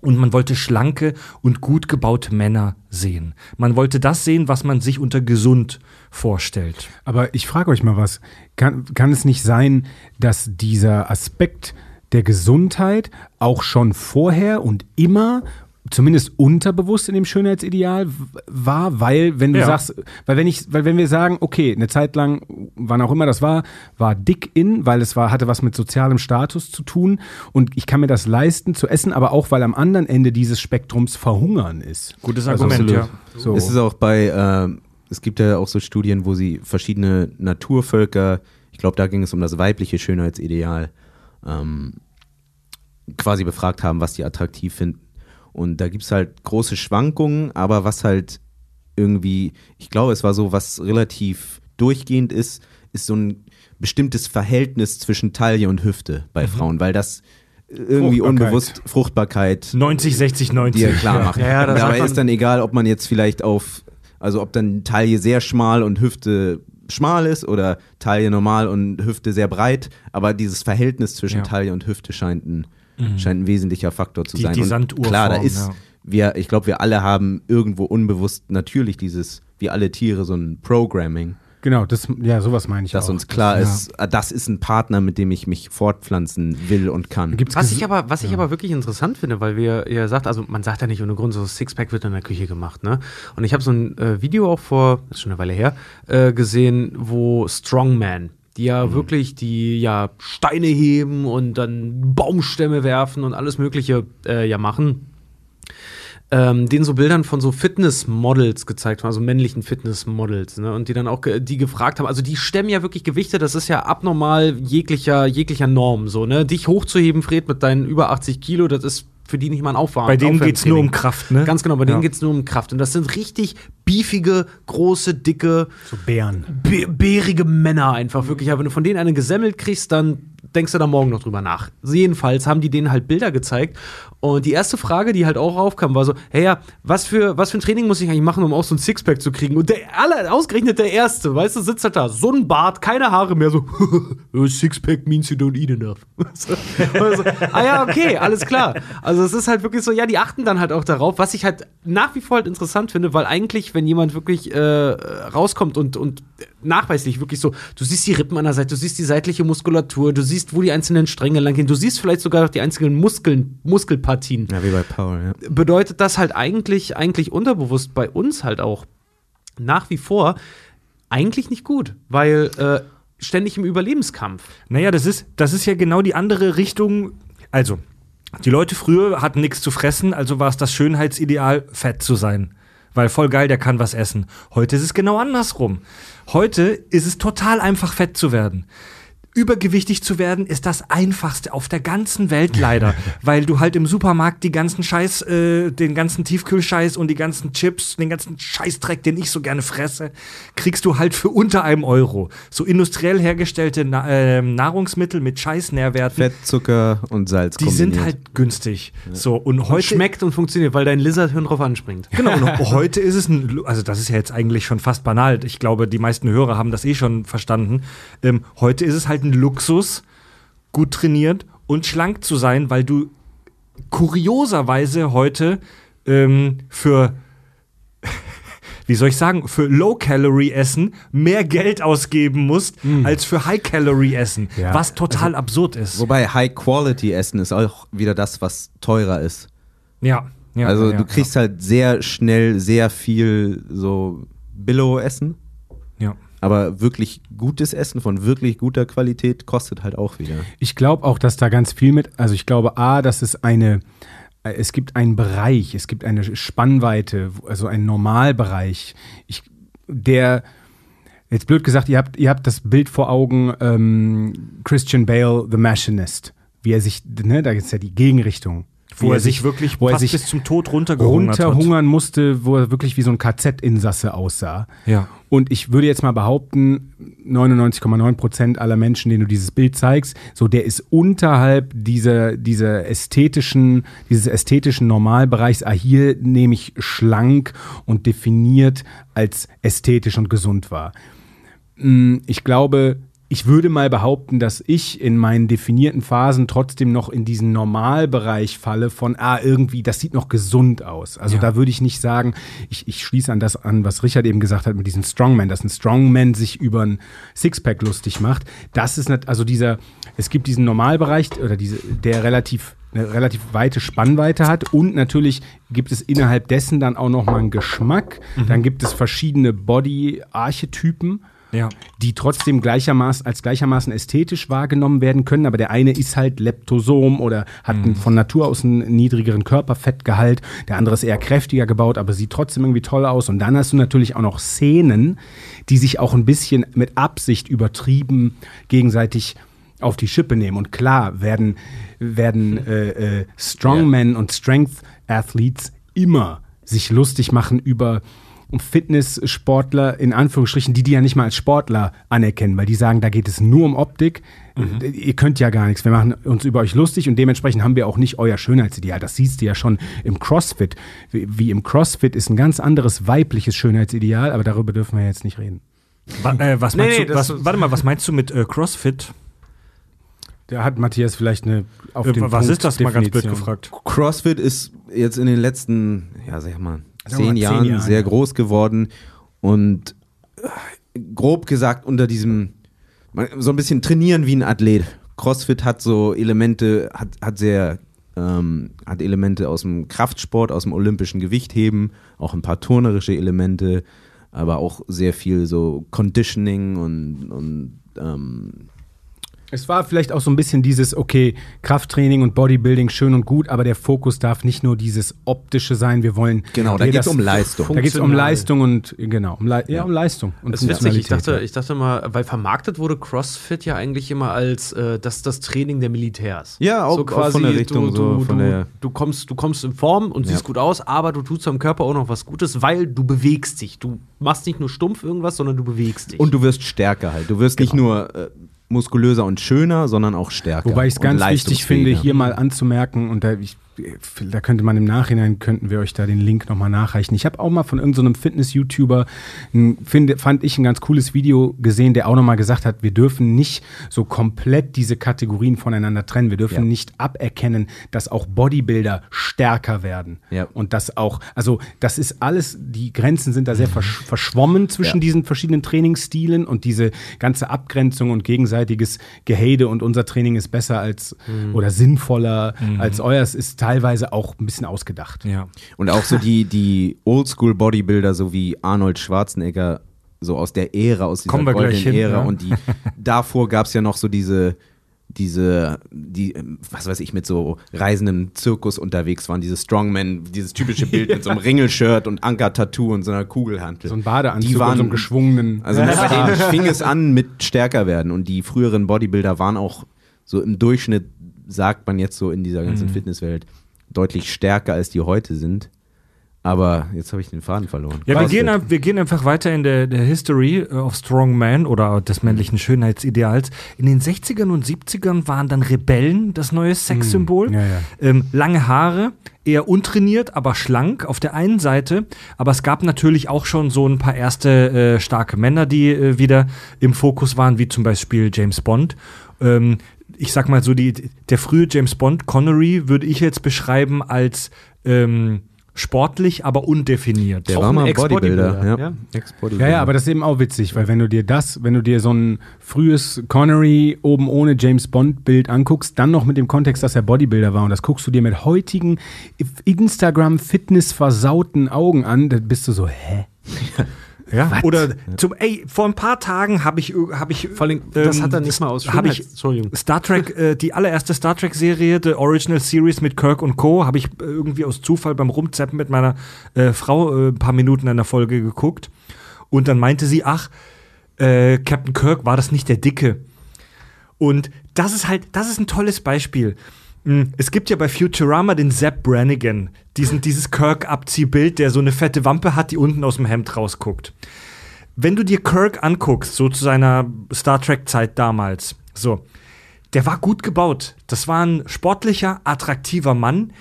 Und man wollte schlanke und gut gebaute Männer sehen. Man wollte das sehen, was man sich unter gesund vorstellt. Aber ich frage euch mal was. Kann, kann es nicht sein, dass dieser Aspekt der Gesundheit auch schon vorher und immer zumindest unterbewusst in dem Schönheitsideal war, weil wenn du Ja. sagst, weil wenn ich, weil wenn wir sagen, okay, eine Zeit lang, wann auch immer das war, war dick in, weil es war, hatte was mit sozialem Status zu tun und ich kann mir das leisten zu essen, aber auch weil am anderen Ende dieses Spektrums verhungern ist. Gutes Also Argument, absolut. ja. So. Es ist auch bei, ähm, es gibt ja auch so Studien, wo sie verschiedene Naturvölker, ich glaube, da ging es um das weibliche Schönheitsideal, ähm, quasi befragt haben, was die attraktiv finden. Und da gibt es halt große Schwankungen, aber was halt irgendwie, ich glaube, es war so, was relativ durchgehend ist, ist so ein bestimmtes Verhältnis zwischen Taille und Hüfte bei Frauen, weil das irgendwie Fruchtbarkeit. unbewusst Fruchtbarkeit 90, 60, 90. dir klar macht. Ja, ja, Dabei ist dann egal, ob man jetzt vielleicht auf, also ob dann Taille sehr schmal und Hüfte schmal ist oder Taille normal und Hüfte sehr breit, aber dieses Verhältnis zwischen Ja. Taille und Hüfte scheint ein, scheint ein wesentlicher Faktor zu Die- sein. die und Sanduhrform, klar, da ist, ja. wir, ich glaube, wir alle haben irgendwo unbewusst natürlich dieses, wie alle Tiere, so ein Programming, Genau, das, ja, sowas meine ich dass auch. uns klar ja. ist, ah, das ist ein Partner, mit dem ich mich fortpflanzen will und kann. Gibt's Was ich aber, was ich aber wirklich interessant finde, weil wir ja sagt, also man sagt ja nicht ohne Grund, so Sixpack wird in der Küche gemacht, ne? Und ich habe so ein äh, Video auch vor, das ist schon eine Weile her, äh, gesehen, wo Strongman, die ja wirklich die ja Steine heben und dann Baumstämme werfen und alles Mögliche äh, ja machen. Ähm, denen so Bildern von so Fitnessmodels gezeigt haben, also männlichen Fitnessmodels, ne? Und die dann auch ge die gefragt haben, also die stemmen ja wirklich Gewichte, das ist ja abnormal jeglicher, jeglicher Norm, so, ne? Dich hochzuheben, Fred, mit deinen über 80 Kilo, das ist für die nicht mal ein Aufwand. Bei denen geht's nur um. Kraft, ne? Ganz genau, bei denen Ja. geht's nur um Kraft. Und das sind richtig beefige, große, dicke, so Bären. bä- bärige Männer einfach wirklich. Aber wenn du von denen eine gesemmelt kriegst, dann denkst du da morgen noch drüber nach. Also jedenfalls haben die denen halt Bilder gezeigt. Und die erste Frage, die halt auch aufkam, war so: Hey, ja, was für, was für ein Training muss ich eigentlich machen, um auch so ein Sixpack zu kriegen? Und der aller, ausgerechnet der Erste, weißt du, sitzt halt da, so ein Bart, keine Haare mehr, so: Sixpack means you don't eat enough. so, also, ah ja, okay, alles klar. Also es ist halt wirklich so, ja, die achten dann halt auch darauf, was ich halt nach wie vor halt interessant finde, weil eigentlich, wenn jemand wirklich äh, rauskommt und, und nachweislich wirklich so, du siehst die Rippen an der Seite, du siehst die seitliche Muskulatur, du siehst, wo die einzelnen Stränge lang gehen, du siehst vielleicht sogar noch die einzelnen Muskeln, Muskelpartien. ja, wie bei Paul, ja. Bedeutet das halt eigentlich, eigentlich unterbewusst bei uns halt auch nach wie vor eigentlich nicht gut, weil äh, ständig im Überlebenskampf. Naja, das ist, das ist ja genau die andere Richtung. Also, die Leute früher hatten nichts zu fressen, also war es das Schönheitsideal, fett zu sein. Weil voll geil, der kann was essen. Heute ist es genau andersrum. Heute ist es total einfach, fett zu werden. Übergewichtig zu werden ist das einfachste auf der ganzen Welt leider, weil du halt im Supermarkt die ganzen Scheiß, äh, den ganzen Tiefkühlscheiß und die ganzen Chips, den ganzen Scheißdreck, den ich so gerne fresse, kriegst du halt für unter einem Euro. So industriell hergestellte Na äh, Nahrungsmittel mit Scheißnährwerten, Fett, Zucker und Salz die sind halt günstig. So und heute Schmeckt und funktioniert, weil dein Lizardhirn drauf anspringt. Genau, und heute ist es ein, also das ist ja jetzt eigentlich schon fast banal. Ich glaube, die meisten Hörer haben das eh schon verstanden. Ähm, heute ist es halt ein Luxus, gut trainiert und schlank zu sein, weil du kurioserweise heute ähm, für wie soll ich sagen, für Low-Calorie-Essen mehr Geld ausgeben musst als für High-Calorie-Essen, Ja, was total absurd ist. Wobei High-Quality-Essen ist auch wieder das, was teurer ist. ja, ja, also ja, du kriegst halt sehr schnell sehr viel so Billo-Essen, ja. Aber wirklich gutes Essen von wirklich guter Qualität kostet halt auch wieder. Ich glaube auch, dass da ganz viel mit, also ich glaube A, dass es eine, äh, es gibt einen Bereich, es gibt eine Spannweite, also einen Normalbereich, ich, der, jetzt blöd gesagt, ihr habt, ihr habt das Bild vor Augen, ähm, Christian Bale, The Machinist, wie er sich, ne, da ist ja die Gegenrichtung. Wo er sich wirklich wo er fast sich bis zum Tod runtergehungert hat. runterhungern musste, wo er wirklich wie so ein KZ-Insasse aussah. Ja. Und ich würde jetzt mal behaupten, 99,9 Prozent aller Menschen, denen du dieses Bild zeigst, so der ist unterhalb dieser, dieser ästhetischen, dieses ästhetischen Normalbereichs. Ah, hier nehme ich schlank und definiert als ästhetisch und gesund wahr. Mm, Ich glaube, ich würde mal behaupten, dass ich in meinen definierten Phasen trotzdem noch in diesen Normalbereich falle von, ah, irgendwie, das sieht noch gesund aus. Also Ja. da würde ich nicht sagen, ich, ich schließe an das an, was Richard eben gesagt hat mit diesem Strongman, dass ein Strongman sich über ein Sixpack lustig macht. Das ist nicht, also dieser, es gibt diesen Normalbereich oder diese, der relativ eine relativ weite Spannweite hat und natürlich gibt es innerhalb dessen dann auch noch mal einen Geschmack. Dann gibt es verschiedene Body-Archetypen Ja. die trotzdem gleichermaßen als gleichermaßen ästhetisch wahrgenommen werden können, aber der eine ist halt Leptosom oder hat einen, von Natur aus einen niedrigeren Körperfettgehalt, der andere ist eher kräftiger gebaut, aber sieht trotzdem irgendwie toll aus. Und dann hast du natürlich auch noch Szenen, die sich auch ein bisschen mit Absicht übertrieben gegenseitig auf die Schippe nehmen. Und klar werden werden äh, äh, Strongmen und Strength Athletes immer sich lustig machen über Fitnesssportler in Anführungsstrichen, die die ja nicht mal als Sportler anerkennen, weil die sagen, da geht es nur um Optik. Ihr könnt ja gar nichts. Wir machen uns über euch lustig und dementsprechend haben wir auch nicht euer Schönheitsideal. Das siehst du ja schon im CrossFit. Wie, wie im CrossFit ist ein ganz anderes weibliches Schönheitsideal, aber darüber dürfen wir jetzt nicht reden. Wa äh, was meinst nee, du, was, warte mal, was meinst du mit äh, CrossFit? Da hat Matthias vielleicht eine auf Äh, den was Punkt ist das mal ganz blöd Definition. gefragt? CrossFit ist jetzt in den letzten, ja, sag ich mal, zehn, Jahren Jahren, sehr groß geworden und äh, grob gesagt unter diesem, so ein bisschen trainieren wie ein Athlet. CrossFit hat so Elemente, hat, hat sehr, ähm, hat Elemente aus dem Kraftsport, aus dem olympischen Gewichtheben, auch ein paar turnerische Elemente, aber auch sehr viel so Conditioning und, und ähm, Es war vielleicht auch so ein bisschen dieses, okay, Krafttraining und Bodybuilding schön und gut, aber der Fokus darf nicht nur dieses optische sein. Wir wollen. Genau, da geht's das- um Leistung. Da geht es um. Leistung und, genau, um, Le ja. um Leistung. Und Das ist witzig, ich dachte, ich dachte mal, weil vermarktet wurde CrossFit ja eigentlich immer als äh, das, das Training der Militärs. Ja, auch- auch von der Richtung du, so, du, von du, der- du, kommst, du kommst in Form und Ja. siehst gut aus, aber du tust deinem Körper auch noch was Gutes, weil du bewegst dich. Du machst nicht nur stumpf irgendwas, sondern du bewegst dich. Und du wirst stärker halt. Du wirst nicht nur äh, muskulöser und schöner, sondern auch stärker. Wobei ich es ganz wichtig finde, hier mal anzumerken, und da, ich, da könnte man im Nachhinein, könnten wir euch da den Link nochmal nachreichen. Ich habe auch mal von irgendeinem Fitness-YouTuber, ein- finde- fand ich ein ganz cooles Video gesehen, der auch nochmal gesagt hat, wir dürfen nicht so komplett diese Kategorien voneinander trennen. Wir dürfen Ja. nicht aberkennen, dass auch Bodybuilder stärker werden. Ja. Und das auch, also das ist alles, die Grenzen sind da sehr versch verschwommen zwischen Ja. diesen verschiedenen Trainingsstilen und diese ganze Abgrenzung und gegenseitiges Gehade und unser Training ist besser als oder sinnvoller als euers ist teilweise auch ein bisschen ausgedacht. Ja. Und auch so die, die Oldschool-Bodybuilder, so wie Arnold Schwarzenegger, so aus der Ära, aus dieser goldenen Ära. ja. Und die, davor gab es ja noch so diese, diese, die, was weiß ich, mit so reisendem Zirkus unterwegs waren, diese Strongmen, dieses typische Bild mit so einem Ringelshirt und Anker-Tattoo und so einer Kugelhantel. So ein Badeanzug Die waren- und so einem geschwungenen. Also bei denen fing es an mit stärker werden und die früheren Bodybuilder waren auch so im Durchschnitt, sagt man jetzt so in dieser ganzen Mhm. Fitnesswelt, deutlich stärker als die heute sind. Aber jetzt habe ich den Faden verloren. Ja, wir gehen, wir gehen einfach weiter in der, der History äh, of Strong Man oder des männlichen Schönheitsideals. In den 60ern und 70ern waren dann Rebellen das neue Sexsymbol. ja, ja. Ähm, lange Haare, eher untrainiert, aber schlank auf der einen Seite. Aber es gab natürlich auch schon so ein paar erste äh, starke Männer, die äh, wieder im Fokus waren, wie zum Beispiel James Bond. Ähm, ich sag mal so, die, der frühe James Bond, Connery, würde ich jetzt beschreiben als ähm, sportlich, aber undefiniert. Der Auch war mal ein Ex-Bodybuilder, Bodybuilder. ja. Ja. Ex-Bodybuilder. Ja, ja, aber das ist eben auch witzig, weil wenn du dir das, wenn du dir so ein frühes Connery oben ohne James Bond Bild anguckst, dann noch mit dem Kontext, dass er Bodybuilder war und das guckst du dir mit heutigen Instagram Fitness versauten Augen an, dann bist du so, hä? Ja, oder zum, ey, vor ein paar Tagen habe ich, hab ich. Vor allem, das hat er nicht mal aus hab ich. Star Trek, äh, die allererste Star Trek-Serie, The Original Series mit Kirk und Co., habe ich äh, irgendwie aus Zufall beim Rumzappen mit meiner äh, Frau äh, ein paar Minuten in der Folge geguckt. Und dann meinte sie, ach, äh, Captain Kirk, war das nicht der Dicke? Und das ist halt, das ist ein tolles Beispiel. Mm, Es gibt ja bei Futurama den Zap Brannigan, diesen, dieses Kirk-Abziehbild, der so eine fette Wampe hat, die unten aus dem Hemd rausguckt. Wenn du dir Kirk anguckst, so zu seiner Star Trek-Zeit damals, so, der war gut gebaut. Das war ein sportlicher, attraktiver Mann.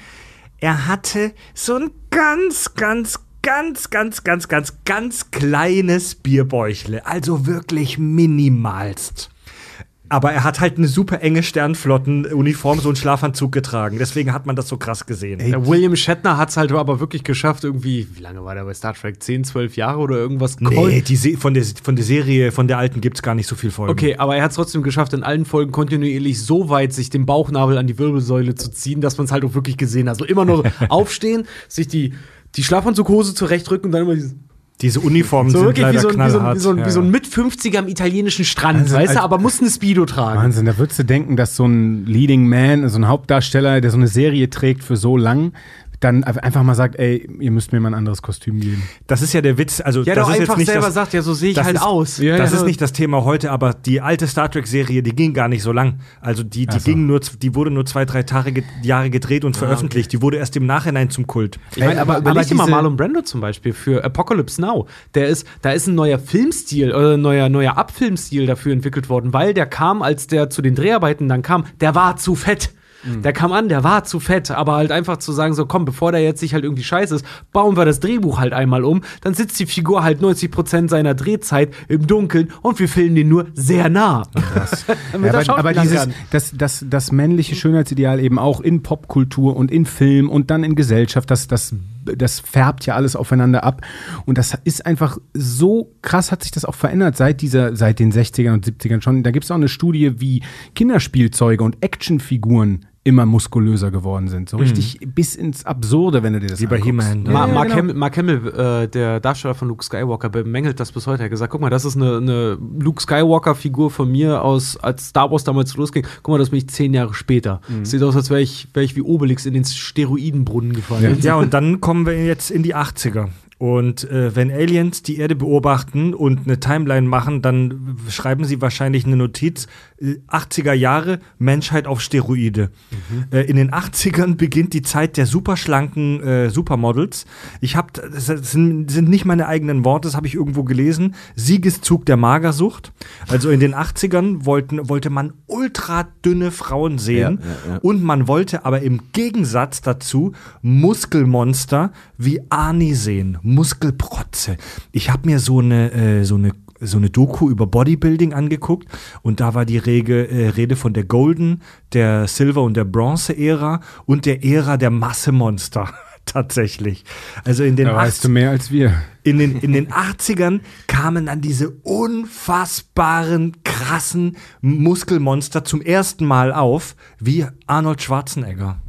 Er hatte so ein ganz, ganz, ganz, ganz, ganz, ganz, ganz kleines Bierbäuchle. Also wirklich minimalst. Aber er hat halt eine super enge Sternflottenuniform, so einen Schlafanzug getragen. Deswegen hat man das so krass gesehen. Der William Shatner hat es halt aber wirklich geschafft, irgendwie, wie lange war der bei Star Trek? 10, 12 Jahre oder irgendwas? Nee, die Se von, der, von der Serie, von der alten gibt es gar nicht so viel Folgen. Okay, aber er hat es trotzdem geschafft, in allen Folgen kontinuierlich so weit sich den Bauchnabel an die Wirbelsäule zu ziehen, dass man es halt auch wirklich gesehen hat. So immer nur aufstehen, sich die, die Schlafanzughose zurechtrücken und dann immer dieses Diese Uniformen so sind wirklich wie leider so, ein, wie, so, ein- knallhart. wie, so ein, Ja, wie so ein mit 50er am italienischen Strand, Also, weißt du, als- aber muss eine Speedo tragen. Wahnsinn, da würdest du denken, dass so ein Leading Man, so ein Hauptdarsteller, der so eine Serie trägt für so lang, dann einfach mal sagt, ey, ihr müsst mir mal ein anderes Kostüm geben. Das ist ja der Witz. Also, Ja, das doch ist einfach jetzt nicht selber das, sagt, ja, so sehe ich halt ist, aus. Ja, das ja. ist nicht das Thema heute, aber die alte Star Trek-Serie, die ging gar nicht so lang. Also die, die so. ging nur, die wurde nur zwei, drei Tage, ge- Jahre gedreht und veröffentlicht. Die wurde erst im Nachhinein zum Kult. Ich meine, aber, aber- überleg aber dir mal diese- Marlon Brando zum Beispiel für Apocalypse Now. Der ist, da ist ein neuer Filmstil, oder ein neuer, neuer Abfilmstil dafür entwickelt worden, weil der kam, als der zu den Dreharbeiten dann kam, der war zu fett. Mhm. Der kam an, der war zu fett, aber halt einfach zu sagen, so komm, bevor der jetzt sich halt irgendwie scheiße ist, bauen wir das Drehbuch halt einmal um, dann sitzt die Figur halt 90% seiner Drehzeit im Dunkeln und wir filmen den nur sehr nah. Damit Ja, er aber, aber dieses, das, das, das männliche Schönheitsideal eben auch in Popkultur und in Film und dann in Gesellschaft, das, das, das färbt ja alles aufeinander ab. Und das ist einfach so krass, hat sich das auch verändert seit dieser, seit den 60ern und 70ern schon. Da gibt es auch eine Studie, wie Kinderspielzeuge und Actionfiguren immer muskulöser geworden sind. So richtig bis ins Absurde, wenn du dir das Wie bei anguckst. He-Man, ne? Ma Ja, Mark, genau. Hamill, Mark Hamill, äh, der Darsteller von Luke Skywalker, bemängelt das bis heute. Er hat gesagt, guck mal, das ist eine, eine Luke Skywalker-Figur von mir aus, als Star Wars damals losging. Guck mal, das bin ich zehn Jahre später. Sieht aus, als wäre ich, wär ich wie Obelix in den Steroidenbrunnen gefallen. Ja, und dann kommen wir jetzt in die 80er. Und äh, wenn Aliens die Erde beobachten und eine Timeline machen, dann schreiben sie wahrscheinlich eine Notiz. äh, 80er Jahre, Menschheit auf Steroide. Äh, in den 80ern beginnt die Zeit der superschlanken äh, Supermodels. Ich habe, das sind, sind nicht meine eigenen Worte, das habe ich irgendwo gelesen. Siegeszug der Magersucht. Also in den 80ern wollten, wollte man ultra dünne Frauen sehen. Ja, ja, ja. Und man wollte aber im Gegensatz dazu Muskelmonster wie Arnie sehen. Muskelprotze. Ich habe mir so eine, äh, so eine so eine Doku über Bodybuilding angeguckt und da war die Rege, äh, Rede von der Golden, der Silver und der Bronze-Ära und der Ära der Massemonster. Tatsächlich. Also in den, Da weißt du 80 mehr als wir. in den, in den 80ern kamen dann diese unfassbaren, krassen Muskelmonster zum ersten Mal auf, wie Arnold Schwarzenegger.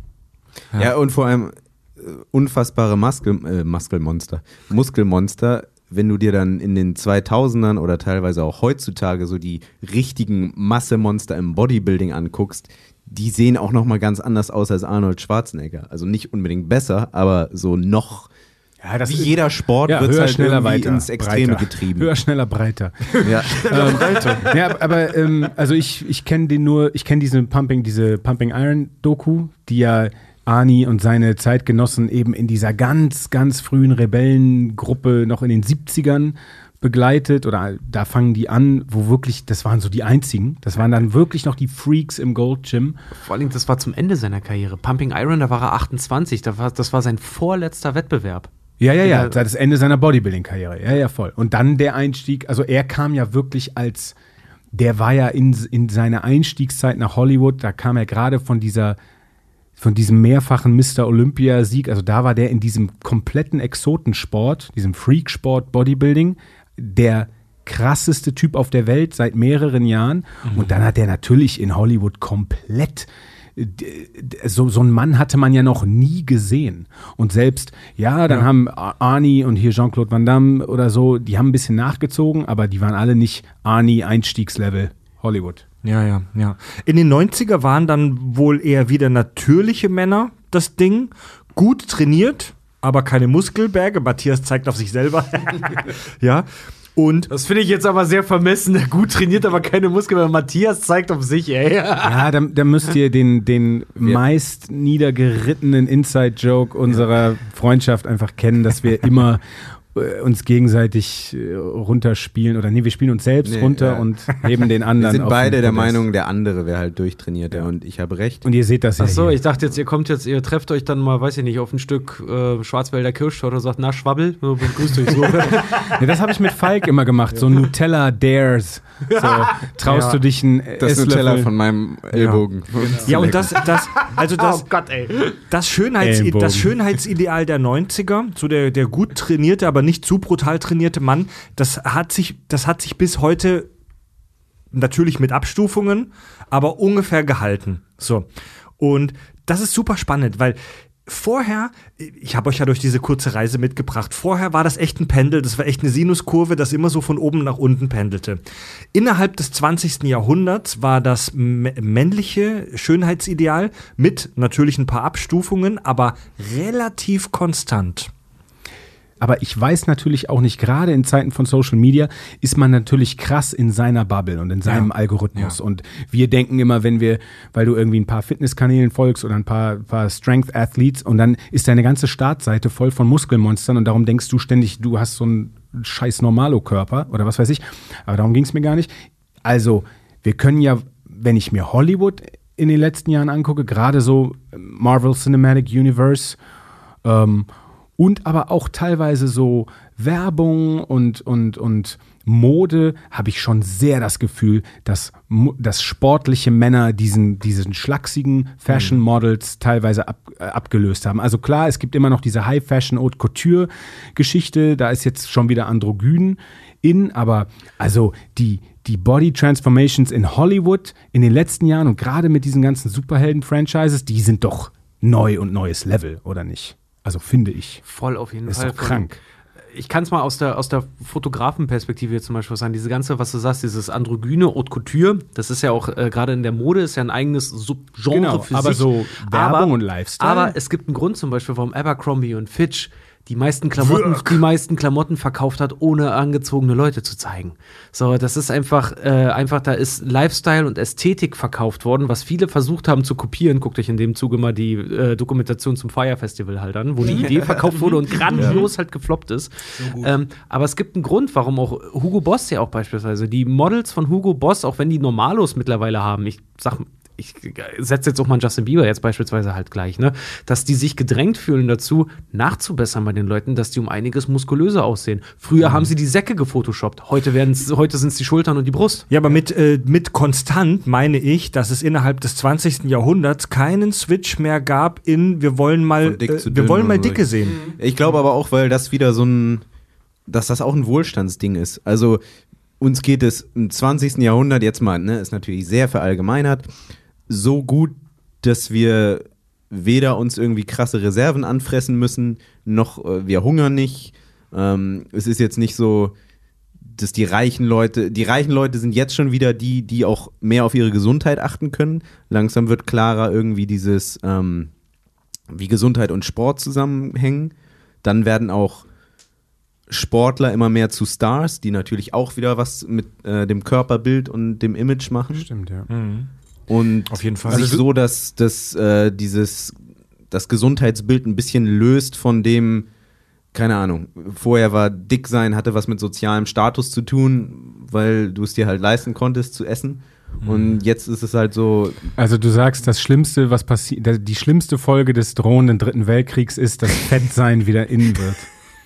Ja, und vor allem unfassbare Muskel, äh, Muskelmonster. Muskelmonster, wenn du dir dann in den 2000ern oder teilweise auch heutzutage so die richtigen Massemonster im Bodybuilding anguckst, die sehen auch noch mal ganz anders aus als Arnold Schwarzenegger. Also nicht unbedingt besser, aber so noch Ja, das wie ist- jeder Sport Ja, wird höher, halt schneller, irgendwie weiter. ins Extreme breiter. getrieben. Höher, schneller, breiter. Ja. ähm, ja, aber ähm, also ich, ich kenne den nur, ich kenne diese Pumping, diese Pumping Iron Doku, die ja Arnie und seine Zeitgenossen eben in dieser ganz, ganz frühen Rebellengruppe noch in den 70ern begleitet oder da fangen die an, wo wirklich, das waren so die einzigen, das waren dann wirklich noch die Freaks im Gold Gym. Vor allem, das war zum Ende seiner Karriere. Pumping Iron, da war er 28. Da war, das war sein vorletzter Wettbewerb. Ja, ja, ja, das Ende seiner Bodybuilding-Karriere. Ja, ja, voll. Und dann der Einstieg, also er kam ja wirklich als, der war ja in, in seiner Einstiegszeit nach Hollywood, da kam er gerade von dieser, von diesem mehrfachen Mr. Olympia-Sieg, also da war der in diesem kompletten Exotensport, diesem Freaksport Bodybuilding, der krasseste Typ auf der Welt seit mehreren Jahren. Und dann hat er natürlich in Hollywood komplett d- so, so einen Mann hatte man ja noch nie gesehen. Und selbst, ja, dann haben Ar- Arnie und hier Jean-Claude Van Damme oder so, die haben ein bisschen nachgezogen, aber die waren alle nicht Arnie Einstiegslevel Hollywood. Ja, ja, ja. In den 90er waren dann wohl eher wieder natürliche Männer das Ding. Gut trainiert, aber keine Muskelberge. Matthias zeigt auf sich selber. ja. Und Das finde ich jetzt aber sehr vermessen. Gut trainiert, aber keine Muskeln. Matthias zeigt auf sich, ey. Ja, da, da müsst ihr den, den meist niedergerittenen Inside-Joke unserer Freundschaft einfach kennen, dass wir immer uns gegenseitig äh, runterspielen oder nee, wir spielen uns selbst Nee, runter ja. und heben den Wir anderen. sind auf beide der. Meinung, der andere wäre halt durchtrainierter und ich habe recht. Und ihr seht das ja. Ach so, hier. ich dachte jetzt, ihr kommt jetzt, ihr trefft euch dann mal, weiß ich nicht, auf ein Stück äh, Schwarzwälder Kirschtorte und sagt, na, Schwabbel, so, begrüßt euch so. Ja, das habe ich mit Falk immer gemacht, so Nutella Dares. So, traust Ja. du dich ein Das Esslöffel- Nutella von meinem Ellbogen. Ja, und das, das, also das, Oh Gott, ey. das, Schönheits Ellenbogen. das Schönheitsideal der 90er, so der, der gut trainierte, aber nicht zu brutal trainierte Mann, das hat sich, das hat sich bis heute natürlich mit Abstufungen, aber ungefähr gehalten. So. Und das ist super spannend, weil vorher, ich habe euch ja durch diese kurze Reise mitgebracht, vorher war das echt ein Pendel, das war echt eine Sinuskurve, das immer so von oben nach unten pendelte. Innerhalb des 20. Jahrhunderts war das männliche Schönheitsideal mit natürlich ein paar Abstufungen, aber relativ konstant. Aber ich weiß natürlich auch nicht, gerade in Zeiten von Social Media ist man natürlich krass in seiner Bubble und in seinem Algorithmus. Und wir denken immer, wenn wir, weil du irgendwie ein paar Fitnesskanälen folgst oder ein paar, paar Strength Athletes und dann ist deine ganze Startseite voll von Muskelmonstern und darum denkst du ständig, du hast so einen scheiß Normalo-Körper oder was weiß ich. Aber darum ging es mir gar nicht. Also, wir können ja, wenn ich mir Hollywood in den letzten Jahren angucke, gerade so Marvel Cinematic Universe, ähm, und aber auch teilweise so Werbung und, und, und Mode habe ich schon sehr das Gefühl, dass, dass sportliche Männer diesen, diesen schlachsigen Fashion Models teilweise ab, äh, abgelöst haben. Also klar, es gibt immer noch diese High Fashion Haute Couture Geschichte, da ist jetzt schon wieder Androgyn in, aber also die, die Body Transformations in Hollywood in den letzten Jahren und gerade mit diesen ganzen Superhelden-Franchises, die sind doch neu und neues Level, oder nicht? Also finde ich. Voll auf jeden Ist Fall. doch krank. Ich kann es mal aus der, aus der Fotografenperspektive jetzt zum Beispiel sagen. Diese ganze, was du sagst, dieses androgyne Haute Couture, das ist ja auch äh, gerade in der Mode, ist ja ein eigenes Subgenre Genau, für aber sich. so Werbung und Lifestyle. Aber es gibt einen Grund zum Beispiel, warum Abercrombie und Fitch die meisten Klamotten, die meisten Klamotten verkauft hat, ohne angezogene Leute zu zeigen. So, das ist einfach, äh, einfach, da ist Lifestyle und Ästhetik verkauft worden, was viele versucht haben zu kopieren. Guckt euch in dem Zuge mal die äh, Dokumentation zum Fire Festival halt an, wo die Idee verkauft wurde und grandios halt gefloppt ist. ähm, aber es gibt einen Grund, warum auch Hugo Boss ja auch beispielsweise, die Models von Hugo Boss, auch wenn die Normalos mittlerweile haben, ich sag ich setze jetzt auch mal einen Justin Bieber jetzt beispielsweise halt gleich, ne, dass die sich gedrängt fühlen dazu, nachzubessern bei den Leuten, dass die um einiges muskulöser aussehen. Früher Mhm. haben sie die Säcke gefotoshoppt, heute werden's, heute sind es die Schultern und die Brust. Ja, aber mit, äh, mit konstant meine ich, dass es innerhalb des 20. Jahrhunderts keinen Switch mehr gab in wir wollen mal, äh, wir wollen mal. Dicke sehen. Ich glaube aber auch, weil das wieder so ein, dass das auch ein Wohlstandsding ist. Also uns geht es im 20. Jahrhundert jetzt mal, ne, ist natürlich sehr verallgemeinert, so gut, dass wir weder uns irgendwie krasse Reserven anfressen müssen, noch äh, wir hungern nicht. Ähm, es ist jetzt nicht so, dass die reichen Leute, die reichen Leute sind jetzt schon wieder die, die auch mehr auf ihre Gesundheit achten können. Langsam wird klarer irgendwie dieses, ähm, wie Gesundheit und Sport zusammenhängen. Dann werden auch Sportler immer mehr zu Stars, die natürlich auch wieder was mit äh, dem Körperbild und dem Image machen. Stimmt, ja. Und Auf jeden Fall. sich Also so, dass, dass äh, dieses das Gesundheitsbild ein bisschen löst von dem, keine Ahnung, vorher war dick sein, hatte was mit sozialem Status zu tun, weil du es dir halt leisten konntest zu essen. Und jetzt ist es halt so, Also du sagst, das Schlimmste, was passiert, die schlimmste Folge des drohenden Dritten Weltkriegs ist, dass Fettsein wieder innen wird.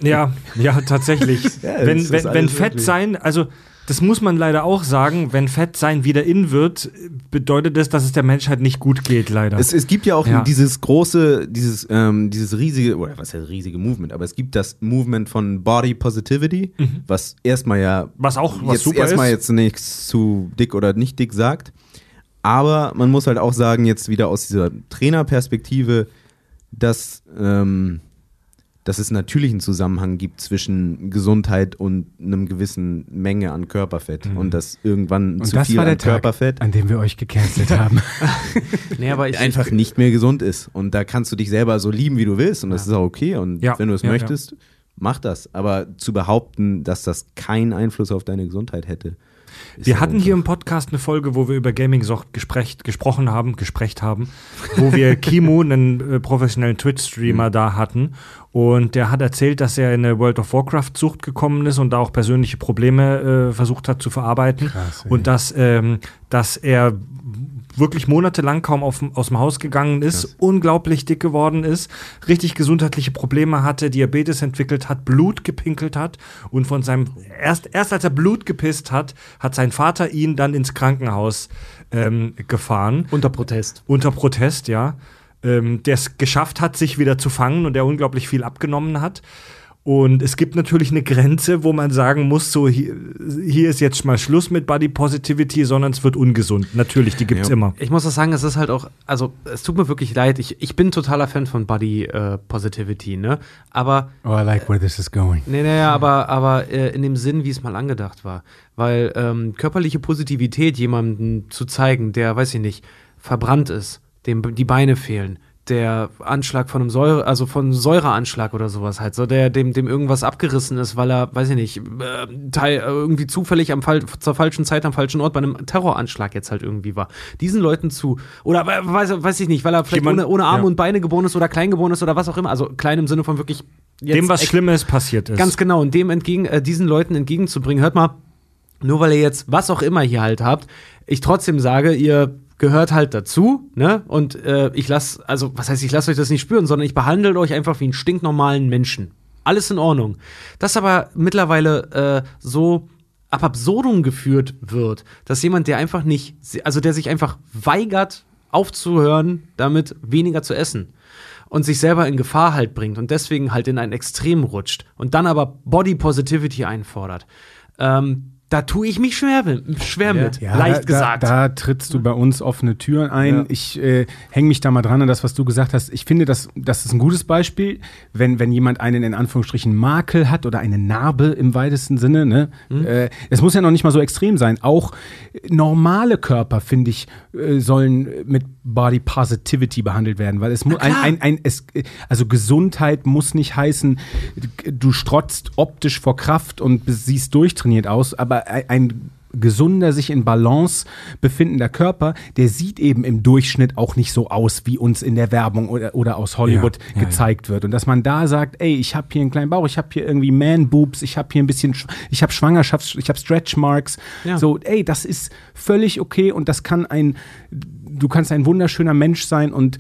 Ja, ja, tatsächlich. Ja, wenn wenn, wenn alles Fett wirklich. sein, also das muss man leider auch sagen, wenn Fett sein wieder in wird, bedeutet das, dass es der Menschheit nicht gut geht, leider. Es, es gibt ja auch Ja. dieses große, dieses, ähm, dieses riesige, oder was heißt riesige Movement, aber es gibt das Movement von Body Positivity, was erstmal ja Was auch was jetzt super erstmal ist. jetzt nichts zu dick oder nicht dick sagt. Aber man muss halt auch sagen, jetzt wieder aus dieser Trainerperspektive, dass, ähm, dass es natürlich einen Zusammenhang gibt zwischen Gesundheit und einem gewissen Menge an Körperfett und dass irgendwann Und zu das viel war der an Tag, Körperfett an dem wir euch gecancelt haben. Nee, aber ich, einfach nicht mehr gesund ist. Und da kannst du dich selber so lieben, wie du willst. Und das ist auch okay. Und Ja, wenn du es ja, möchtest, mach das. Aber zu behaupten, dass das keinen Einfluss auf deine Gesundheit hätte. Wir ja hatten hier im Podcast eine Folge, wo wir über Gaming-Sucht gesprecht, gesprochen haben, gesprecht haben, wo wir Kimo, einen äh, professionellen Twitch-Streamer, da hatten. Und der hat erzählt, dass er in eine World of Warcraft-Sucht gekommen ist und da auch persönliche Probleme äh, versucht hat zu verarbeiten. Krass, und dass, ähm, dass er wirklich monatelang kaum auf, aus dem Haus gegangen ist, unglaublich dick geworden ist, richtig gesundheitliche Probleme hatte, Diabetes entwickelt hat, Blut gepinkelt hat und von seinem erst erst als er Blut gepisst hat, hat sein Vater ihn dann ins Krankenhaus ähm, gefahren Unter Protest. unter Protest, ja, ähm, der es geschafft hat, sich wieder zu fangen und der unglaublich viel abgenommen hat. Und es gibt natürlich eine Grenze, wo man sagen muss, so hier, hier ist jetzt mal Schluss mit Body Positivity, sondern es wird ungesund. Natürlich, die gibt's Ja. immer. Ich muss auch sagen, es ist halt auch, also es tut mir wirklich leid, ich, ich bin totaler Fan von Body äh, Positivity, ne? Aber Oh, I like where this is going. Nee, nee, ja, aber, aber äh, in dem Sinn, wie es mal angedacht war. Weil ähm, körperliche Positivität jemandem zu zeigen, der, weiß ich nicht, verbrannt ist, dem die Beine fehlen, der Anschlag von einem Säure, also von einem Säureanschlag oder sowas halt, so der, dem, dem irgendwas abgerissen ist, weil er, weiß ich nicht, äh, teil, irgendwie zufällig am Fall, zur falschen Zeit am falschen Ort bei einem Terroranschlag jetzt halt irgendwie war. Diesen Leuten zu, oder weiß, weiß ich nicht, weil er vielleicht Jemand- ohne, ohne Arme ja. und Beine geboren ist oder klein geboren ist oder was auch immer, also klein im Sinne von wirklich Dem was Schlimmes passiert ist. Ganz genau, und dem entgegen, äh, diesen Leuten entgegenzubringen, hört mal, nur weil ihr jetzt was auch immer hier halt habt, ich trotzdem sage, ihr gehört halt dazu, ne? Und äh, ich lasse, also was heißt, ich lasse euch das nicht spüren, sondern ich behandle euch einfach wie einen stinknormalen Menschen. Alles in Ordnung. Das aber mittlerweile äh, so ab absurdum geführt wird, dass jemand, der einfach nicht, also der sich einfach weigert, aufzuhören, damit weniger zu essen und sich selber in Gefahr halt bringt und deswegen halt in ein Extrem rutscht und dann aber Body Positivity einfordert. Ähm, da tue ich mich schwer, mit- schwer mit, leicht da, gesagt. Da, da trittst du bei uns offene Türen ein. Ja. Ich äh, hänge mich da mal dran an das, was du gesagt hast. Ich finde, das, das ist ein gutes Beispiel, wenn, wenn jemand einen in Anführungsstrichen Makel hat oder eine Narbe im weitesten Sinne. Ne? Mhm. Äh, es muss ja noch nicht mal so extrem sein. Auch normale Körper, finde ich, äh, sollen mit Body Positivity behandelt werden, weil es muss ein, ein, ein es, also Gesundheit muss nicht heißen, du strotzt optisch vor Kraft und siehst durchtrainiert aus, aber ein, ein gesunder, sich in Balance befindender Körper, der sieht eben im Durchschnitt auch nicht so aus, wie uns in der Werbung oder, oder aus Hollywood Ja, ja, gezeigt wird. Und dass man da sagt, ey, ich habe hier einen kleinen Bauch, ich habe hier irgendwie Man-Boobs, ich habe hier ein bisschen, Sch- ich habe Schwangerschafts-, ich habe Stretch-Marks. Ja. So, ey, das ist völlig okay und das kann ein, du kannst ein wunderschöner Mensch sein und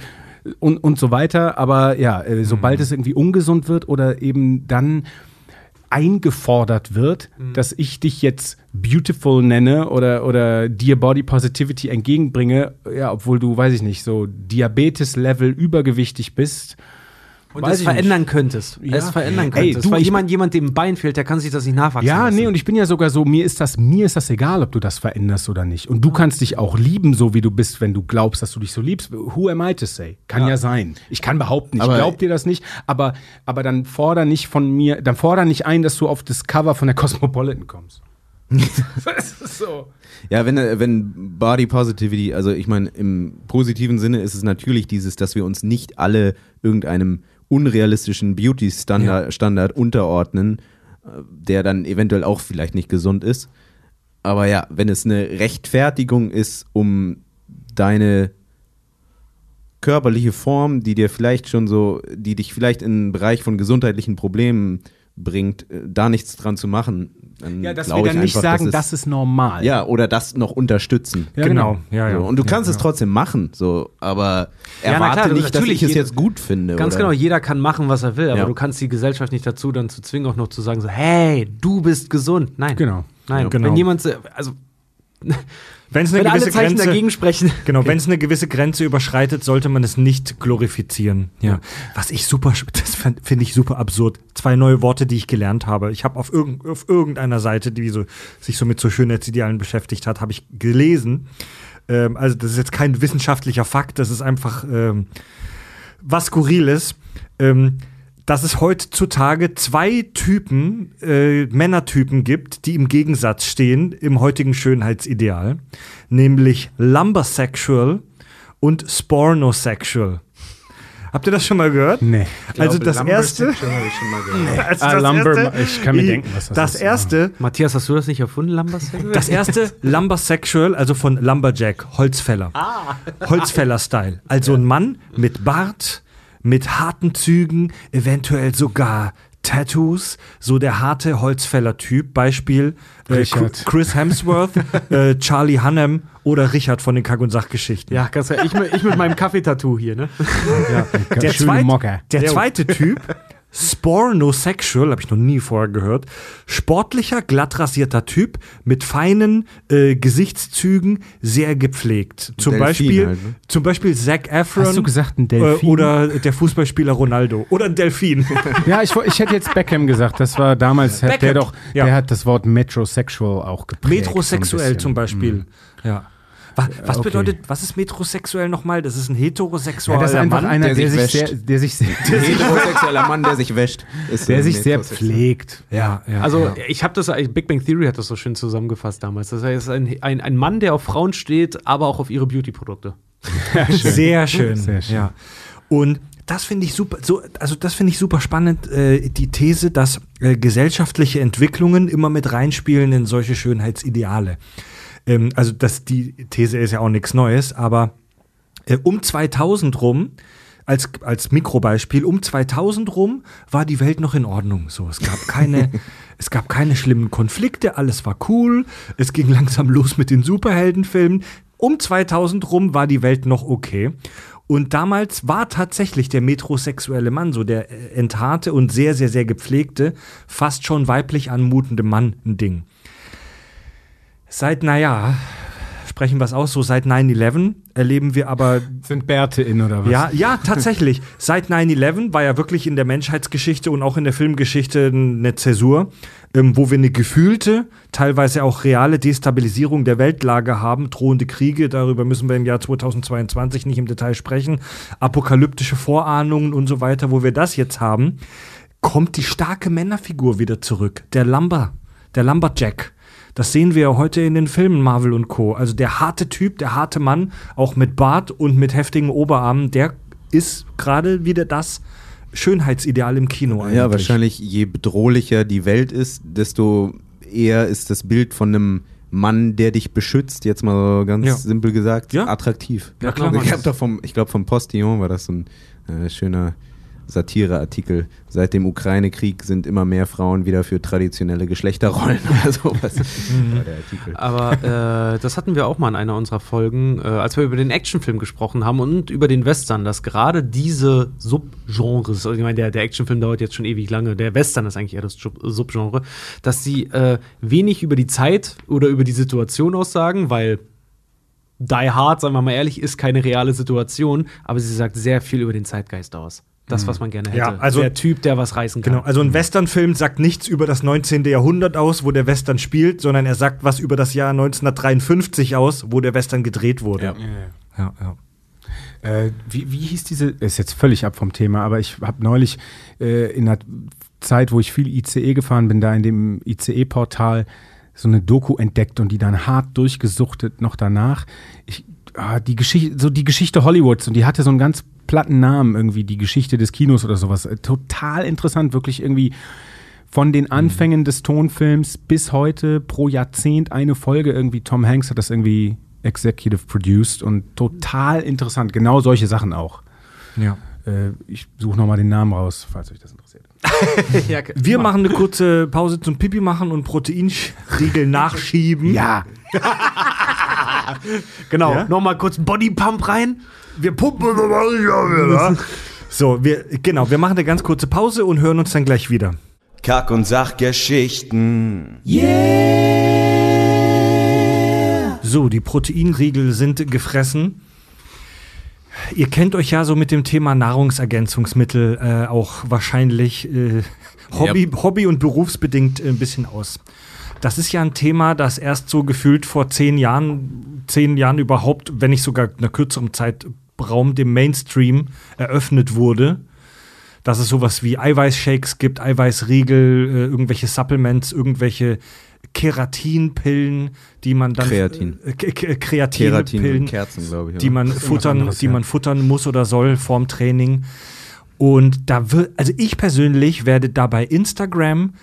und, und so weiter, aber ja, äh, sobald es irgendwie ungesund wird oder eben dann eingefordert wird, dass ich dich jetzt beautiful nenne oder, oder dir Body Positivity entgegenbringe, ja, obwohl du, weiß ich nicht, so Diabetes-Level übergewichtig bist. Und weiß es ich verändern könntest. Ja. Es verändern Ey, könntest. du, weil jemand, jemand, dem ein Bein fehlt, der kann sich das nicht nachwachsen Ja, lassen. nee, und ich bin ja sogar so, mir ist das, mir ist das egal, ob du das veränderst oder nicht. Und du kannst dich auch lieben, so wie du bist, wenn du glaubst, dass du dich so liebst. Who am I to say? Kann ja, sein. Ich kann behaupten, ich Aber- glaub dir das nicht, aber, aber dann forder nicht von mir, dann forder nicht ein, dass du auf das Cover von der Cosmopolitan kommst. das ist so. Ja, wenn, wenn Body Positivity, also ich meine, im positiven Sinne ist es natürlich dieses, dass wir uns nicht alle irgendeinem unrealistischen Beauty-Standard Standard unterordnen, äh, der dann eventuell auch vielleicht nicht gesund ist. Aber ja, wenn es eine Rechtfertigung ist, um deine körperliche Form, die dir vielleicht schon so, die dich vielleicht in den Bereich von gesundheitlichen Problemen bringt, äh, da nichts dran zu machen, dann Ja, dass wir ich dann nicht einfach, sagen, dass das ist normal. ja, oder das noch unterstützen. Ja, genau. Ja, ja. So, und du ja, kannst ja. es trotzdem machen, so, aber Ja, na erwarte klar, nicht, dass natürlich, ich es jetzt gut finde. Ganz oder? genau, jeder kann machen, was er will, aber Ja. du kannst die Gesellschaft nicht dazu dann zu zwingen, auch noch zu sagen, so, hey, du bist gesund. Nein. Genau. Nein, Ja, genau. wenn jemand, so- also, Wenn es eine wenn alle gewisse Zeichen Grenze dagegen sprechen. Genau, wenn es eine gewisse Grenze überschreitet, sollte man es nicht glorifizieren. Ja. Was ich super, das finde ich super absurd. Zwei neue Worte, die ich gelernt habe. Ich habe auf, irgend, auf irgendeiner Seite, die so, sich so mit so Schönheitsidealen beschäftigt hat, habe ich gelesen. Ähm, also das ist jetzt kein wissenschaftlicher Fakt, das ist einfach ähm, was Skurriles. Ähm, dass es heutzutage zwei Typen, äh, Männertypen gibt, die im Gegensatz stehen im heutigen Schönheitsideal, nämlich Lumbersexual und Spornosexual. Habt ihr das schon mal gehört? Nee. Also das erste, Habe ich schon mal gehört. also Ah, das Lumber- erste, ich kann mir denken, was das das ist. erste, Matthias, hast du das nicht erfunden, Lambersexual? das erste Lumbersexual, also von Lumberjack, Holzfäller. Holzfäller-Style. Also ein Mann mit Bart, mit harten Zügen, eventuell sogar Tattoos, so der harte Holzfäller-Typ. Beispiel äh. Chris Hemsworth, äh, Charlie Hunnam oder Richard von den Kack- und Sachgeschichten. Ja, ganz klar. Ich, mit- ich mit meinem Kaffeetattoo hier, ne? Der, Schöne zweit, Mocker. der zweite Typ, Spornosexual, habe ich noch nie vorher gehört. Sportlicher, glatt rasierter Typ mit feinen äh, Gesichtszügen, sehr gepflegt. Zum Delfin Beispiel, halt, ne? zum Beispiel Zac Efron. Hast du gesagt, ein äh, Delfin? oder der Fußballspieler Ronaldo. Oder ein Delfin. Ja, ich, ich hätte jetzt Beckham gesagt. Das war damals, hat der doch, ja. der hat das Wort Metrosexual auch geprägt. Metrosexuell so zum Beispiel. Ja. Was, was okay. bedeutet, was ist metrosexuell nochmal? Das ist ein heterosexueller Ja, das ist einfach Mann. einer, der der, sich sich sehr, der sich sehr, Ein heterosexueller Mann, der sich wäscht. Ist der sich sehr pflegt. Ja, ja. Also, ja. ich habe das, Big Bang Theory hat das so schön zusammengefasst damals. Das heißt, ein, ein, ein Mann, der auf Frauen steht, aber auch auf ihre Beauty-Produkte. Sehr schön. Sehr schön. Ja. Und das finde ich super, so, also das finde ich super spannend, äh, die These, dass äh, gesellschaftliche Entwicklungen immer mit reinspielen in solche Schönheitsideale. Ähm, also das, die These ist ja auch nichts Neues, aber äh, um 2000 rum, als, als Mikrobeispiel, um 2000 rum war die Welt noch in Ordnung. So, es gab keine, es gab keine schlimmen Konflikte, alles war cool, es ging langsam los mit den Superheldenfilmen. Um 2000 rum war die Welt noch okay. Und damals war tatsächlich der metrosexuelle Mann, so der äh, entharte und sehr, sehr, sehr gepflegte, fast schon weiblich anmutende Mann ein Ding. Seit, naja, sprechen wir es aus, so seit 9-11 erleben wir aber Sind Bärte in oder was? ja, ja, tatsächlich. Seit 9-11 war ja wirklich in der Menschheitsgeschichte und auch in der Filmgeschichte eine Zäsur, ähm, wo wir eine gefühlte, teilweise auch reale Destabilisierung der Weltlage haben, drohende Kriege, darüber müssen wir im Jahr 2022 nicht im Detail sprechen, apokalyptische Vorahnungen und so weiter, wo wir das jetzt haben, kommt die starke Männerfigur wieder zurück, der Lumber, der Lumberjack. Das sehen wir ja heute in den Filmen Marvel und Co. Also der harte Typ, der harte Mann, auch mit Bart und mit heftigen Oberarmen, der ist gerade wieder das Schönheitsideal im Kino eigentlich. Ja, wahrscheinlich je bedrohlicher die Welt ist, desto eher ist das Bild von einem Mann, der dich beschützt, jetzt mal so ganz Ja. simpel gesagt, Ja. attraktiv. Ja, klar, ich glaube vom, ich glaub, vom Postillon war das so ein äh, schöner Satireartikel. Seit dem Ukraine-Krieg sind immer mehr Frauen wieder für traditionelle Geschlechterrollen oder sowas. Artikel. Aber äh, das hatten wir auch mal in einer unserer Folgen, äh, als wir über den Actionfilm gesprochen haben und über den Western, dass gerade diese Subgenres, also ich meine, der, der Actionfilm dauert jetzt schon ewig lange, der Western ist eigentlich eher das Sub- Subgenre, dass sie äh, wenig über die Zeit oder über die Situation aussagen, weil Die Hard, sagen wir mal ehrlich, ist keine reale Situation, aber sie sagt sehr viel über den Zeitgeist aus. Das, was man gerne hätte. Ja, also- der Typ, der was reißen kann. Genau, also ein Westernfilm sagt nichts über das 19. Jahrhundert aus, wo der Western spielt, sondern er sagt was über das Jahr 1953 aus, wo der Western gedreht wurde. Ja. ja, ja. Äh, wie, wie hieß diese, ist jetzt völlig ab vom Thema, aber ich habe neulich äh, in einer Zeit, wo ich viel ICE gefahren bin, da in dem ICE-Portal so eine Doku entdeckt und die dann hart durchgesuchtet noch danach. Ich, ah, die Geschichte, so die Geschichte Hollywoods und die hatte so einen ganz platten Namen irgendwie, die Geschichte des Kinos oder sowas. Äh, Total interessant, wirklich irgendwie von den Anfängen des Tonfilms bis heute pro Jahrzehnt eine Folge irgendwie. Tom Hanks hat das irgendwie executive produced und total interessant. Genau solche Sachen auch. ja. Äh, ich suche nochmal den Namen raus, falls euch das interessiert. ja, Wir machen eine kurze Pause zum Pipi machen und Proteinriegel nachschieben. Ja, genau. Ja? Nochmal kurz Bodypump rein. Wir pumpen nochmal wieder. So, wir, genau, wir machen eine ganz kurze Pause und hören uns dann gleich wieder. Kack- und Sachgeschichten. So, die Proteinriegel sind gefressen. Ihr kennt euch ja so mit dem Thema Nahrungsergänzungsmittel äh, auch wahrscheinlich äh, Hobby, Hobby und berufsbedingt ein bisschen aus. Das ist ja ein Thema, das erst so gefühlt vor zehn Jahren, zehn Jahren überhaupt, wenn nicht sogar einer kürzeren Zeitraum, dem Mainstream eröffnet wurde. dass es sowas wie Eiweißshakes gibt, Eiweißriegel, äh, irgendwelche Supplements, irgendwelche Keratinpillen, die man dann Kreatin. äh, Kreatinpillen, Kerzen, glaube ich. die man futtern, anderes, die ja. man futtern muss oder soll vorm Training. Und da wird, also ich persönlich werde da bei Instagram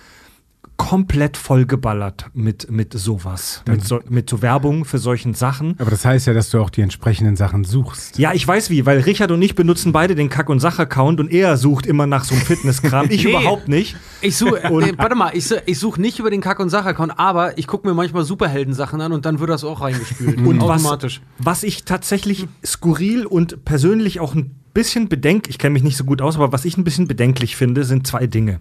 komplett vollgeballert mit, mit sowas, mit so, mit so Werbung für solchen Sachen. Aber das heißt ja, dass du auch die entsprechenden Sachen suchst. Ja, ich weiß wie, weil Richard und ich benutzen beide den Kack- und Sach-Account und er sucht immer nach so einem Fitnesskram. Ich Nee. überhaupt nicht. Ich suche, äh, warte mal, ich, ich suche nicht über den Kack- und Sach-Account, aber ich gucke mir manchmal Superhelden-Sachen an und dann wird das auch reingespült. Und was, automatisch. was ich tatsächlich skurril und persönlich auch ein bisschen bedenk, ich kenne mich nicht so gut aus, aber was ich ein bisschen bedenklich finde, sind zwei Dinge.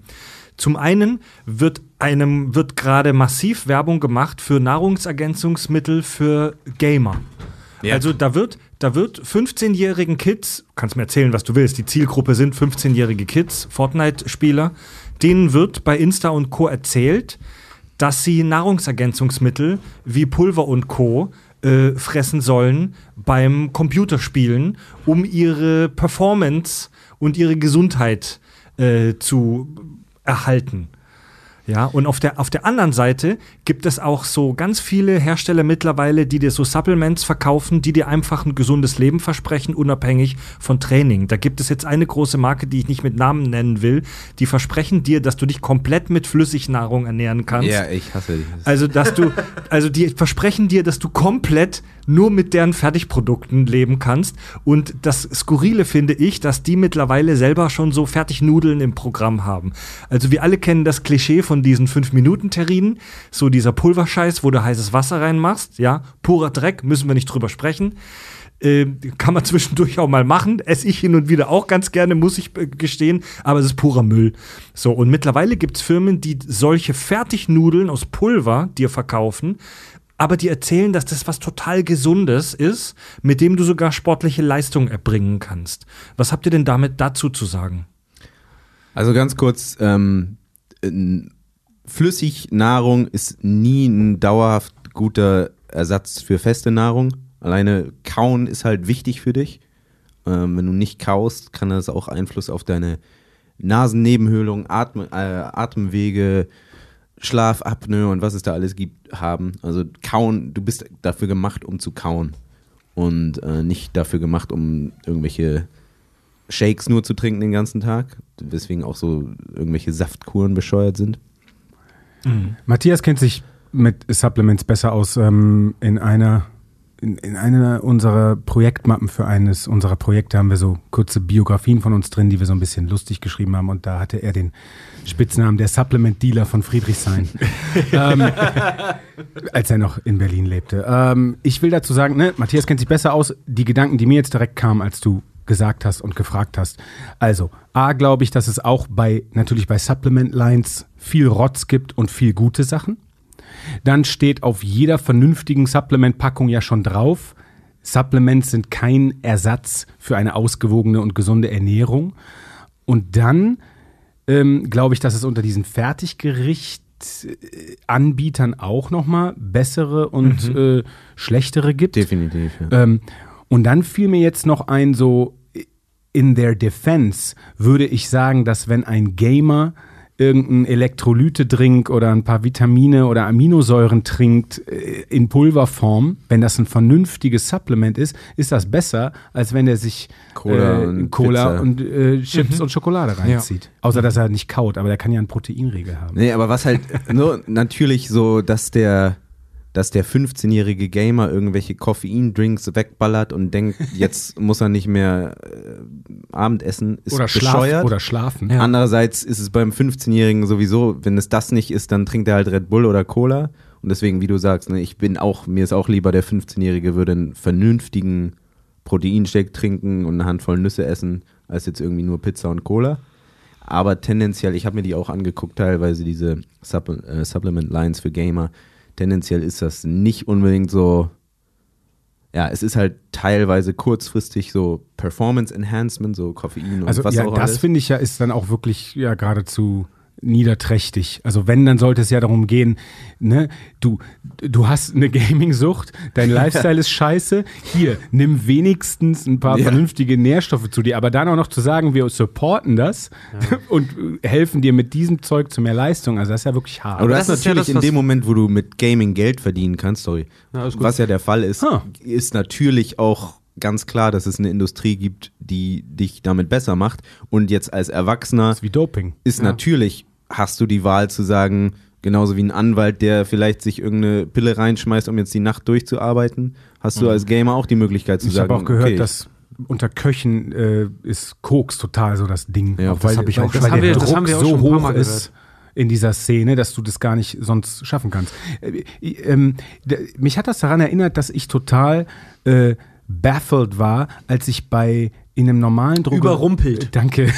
Zum einen wird einem wird gerade massiv Werbung gemacht für Nahrungsergänzungsmittel für Gamer. Ja. Also da wird da wird 15-jährigen Kids, kannst mir erzählen, was du willst, die Zielgruppe sind 15-jährige Kids, Fortnite-Spieler, denen wird bei Insta und Co erzählt, dass sie Nahrungsergänzungsmittel wie Pulver und Co. Äh, fressen sollen beim Computerspielen, um ihre Performance und ihre Gesundheit äh, zu erhalten. Ja, und auf der, auf der anderen Seite gibt es auch so ganz viele Hersteller mittlerweile, die dir so Supplements verkaufen, die dir einfach ein gesundes Leben versprechen, unabhängig von Training. Da gibt es jetzt eine große Marke, die ich nicht mit Namen nennen will, die versprechen dir, dass du dich komplett mit Flüssignahrung ernähren kannst. Ja, ich hasse dich. Also, dass du, also die versprechen dir, dass du komplett nur mit deren Fertigprodukten leben kannst. Und das Skurrile finde ich, dass die mittlerweile selber schon so Fertignudeln im Programm haben. Also wir alle kennen das Klischee von diesen 5-Minuten-Terrinen, so dieser Pulverscheiß, wo du heißes Wasser reinmachst, ja, purer Dreck, müssen wir nicht drüber sprechen. Ähm, kann man zwischendurch auch mal machen. Esse ich hin und wieder auch ganz gerne, muss ich äh, gestehen. Aber es ist purer Müll. So, und mittlerweile gibt es Firmen, die solche Fertignudeln aus Pulver dir verkaufen, aber die erzählen, dass das was total Gesundes ist, mit dem du sogar sportliche Leistung erbringen kannst. Was habt ihr denn damit dazu zu sagen? Also ganz kurz, ähm, n- Flüssignahrung ist nie ein dauerhaft guter Ersatz für feste Nahrung. Alleine kauen ist halt wichtig für dich. Ähm, wenn du nicht kaust, kann das auch Einfluss auf deine Nasennebenhöhlung, Atm äh, Atemwege, Schlafapnoe und was es da alles gibt, haben. Also kauen, du bist dafür gemacht, um zu kauen. Und äh, nicht dafür gemacht, um irgendwelche Shakes nur zu trinken den ganzen Tag, weswegen auch so irgendwelche Saftkuren bescheuert sind. Matthias kennt sich mit Supplements besser aus. Ähm, in einer in, in einer unserer Projektmappen für eines unserer Projekte haben wir so kurze Biografien von uns drin, die wir so ein bisschen lustig geschrieben haben. Und da hatte er den Spitznamen der Supplement Dealer von Friedrichshain, ähm, als er noch in Berlin lebte. Ähm, ich will dazu sagen, ne, Matthias kennt sich besser aus. Die Gedanken, die mir jetzt direkt kamen, als du gesagt hast und gefragt hast. Also, A, glaube ich, dass es auch bei, natürlich bei Supplement Lines viel Rotz gibt und viel gute Sachen. Dann steht auf jeder vernünftigen Supplement-Packung ja schon drauf, Supplements sind kein Ersatz für eine ausgewogene und gesunde Ernährung. Und dann ähm, glaube ich, dass es unter diesen Fertiggericht-Anbietern auch nochmal bessere und äh, schlechtere gibt. Definitiv. Ja. Ähm, und dann fiel mir jetzt noch ein, so in their defense würde ich sagen, dass wenn ein Gamer irgendeinen Elektrolyte-Drink oder ein paar Vitamine oder Aminosäuren trinkt äh, in Pulverform, wenn das ein vernünftiges Supplement ist, ist das besser, als wenn er sich Cola äh, und Cola Pizza. und äh, Chips und Schokolade reinzieht. Außer, dass er nicht kaut, aber der kann ja einen Proteinregel haben. Nee, aber was halt nur natürlich so, dass der, dass der 15-jährige Gamer irgendwelche Koffeindrinks wegballert und denkt, jetzt muss er nicht mehr äh, Abendessen, ist Oder, Schlaf bescheuert. oder schlafen. Andererseits ist es beim 15-Jährigen sowieso, wenn es das nicht ist, dann trinkt er halt Red Bull oder Cola. Und deswegen, wie du sagst, ne, ich bin auch, mir ist auch lieber, der 15-Jährige würde einen vernünftigen Proteinshake trinken und eine Handvoll Nüsse essen, als jetzt irgendwie nur Pizza und Cola. Aber tendenziell, ich habe mir die auch angeguckt, teilweise diese äh, Supplement Lines für Gamer. Tendenziell ist das nicht unbedingt so. Ja, es ist halt teilweise kurzfristig so Performance Enhancement, so Koffein und Also was ja, auch das alles. finde ich ja ist dann auch wirklich ja geradezu niederträchtig. Also wenn, dann sollte es ja darum gehen, ne, du, du hast eine Gaming-Sucht, dein Lifestyle ist scheiße, hier, nimm wenigstens ein paar Ja. vernünftige Nährstoffe zu dir, aber dann auch noch zu sagen, wir supporten das und äh, helfen dir mit diesem Zeug zu mehr Leistung, also das ist ja wirklich hart. Aber du das hast ist ja natürlich das, in dem Moment, wo du mit Gaming Geld verdienen kannst, sorry, Ja, was ja der Fall ist, Ah. ist natürlich auch ganz klar, dass es eine Industrie gibt, die dich damit besser macht. Und jetzt als Erwachsener Das ist wie Doping. ist natürlich, hast du die Wahl zu sagen, genauso wie ein Anwalt, der vielleicht sich irgendeine Pille reinschmeißt, um jetzt die Nacht durchzuarbeiten, hast du als Gamer auch die Möglichkeit zu Ich sagen, habe auch gehört, okay, dass unter Köchen äh, ist Koks total so das Ding. Ja, Auch das weil- hab ich auch weil der haben wir- das haben wir so hoch ist in dieser Szene, dass du das gar nicht sonst schaffen kannst. Äh, ähm, mich hat das daran erinnert, dass ich total äh, baffled war, als ich bei in einem normalen Droger... Überrumpelt. Danke.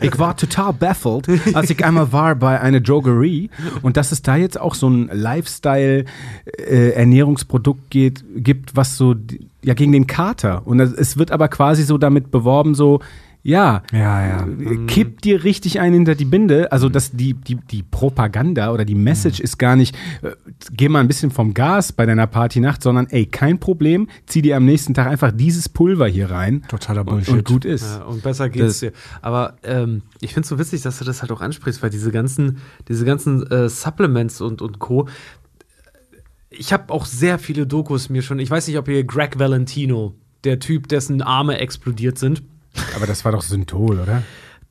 ich war total baffled, als ich einmal war bei einer Drogerie und dass es da jetzt auch so ein Lifestyle-Ernährungsprodukt geht, gibt, was so ja gegen den Kater. Und es wird aber quasi so damit beworben, so ja, Ja, ja. äh, kipp dir richtig einen hinter die Binde. Also dass die, die, die Propaganda oder die Message ist gar nicht, äh, geh mal ein bisschen vom Gas bei deiner Partynacht, sondern ey, kein Problem, zieh dir am nächsten Tag einfach dieses Pulver hier rein. Totaler und, Bullshit. und gut ist. Ja, und besser geht's dir. Aber ähm, ich finde es so witzig, dass du das halt auch ansprichst, weil diese ganzen, diese ganzen äh, Supplements und, und Co. Ich habe auch sehr viele Dokus mir schon. Ich weiß nicht, ob ihr Greg Valentino, der Typ, dessen Arme explodiert sind. Aber das war doch Synthol, oder?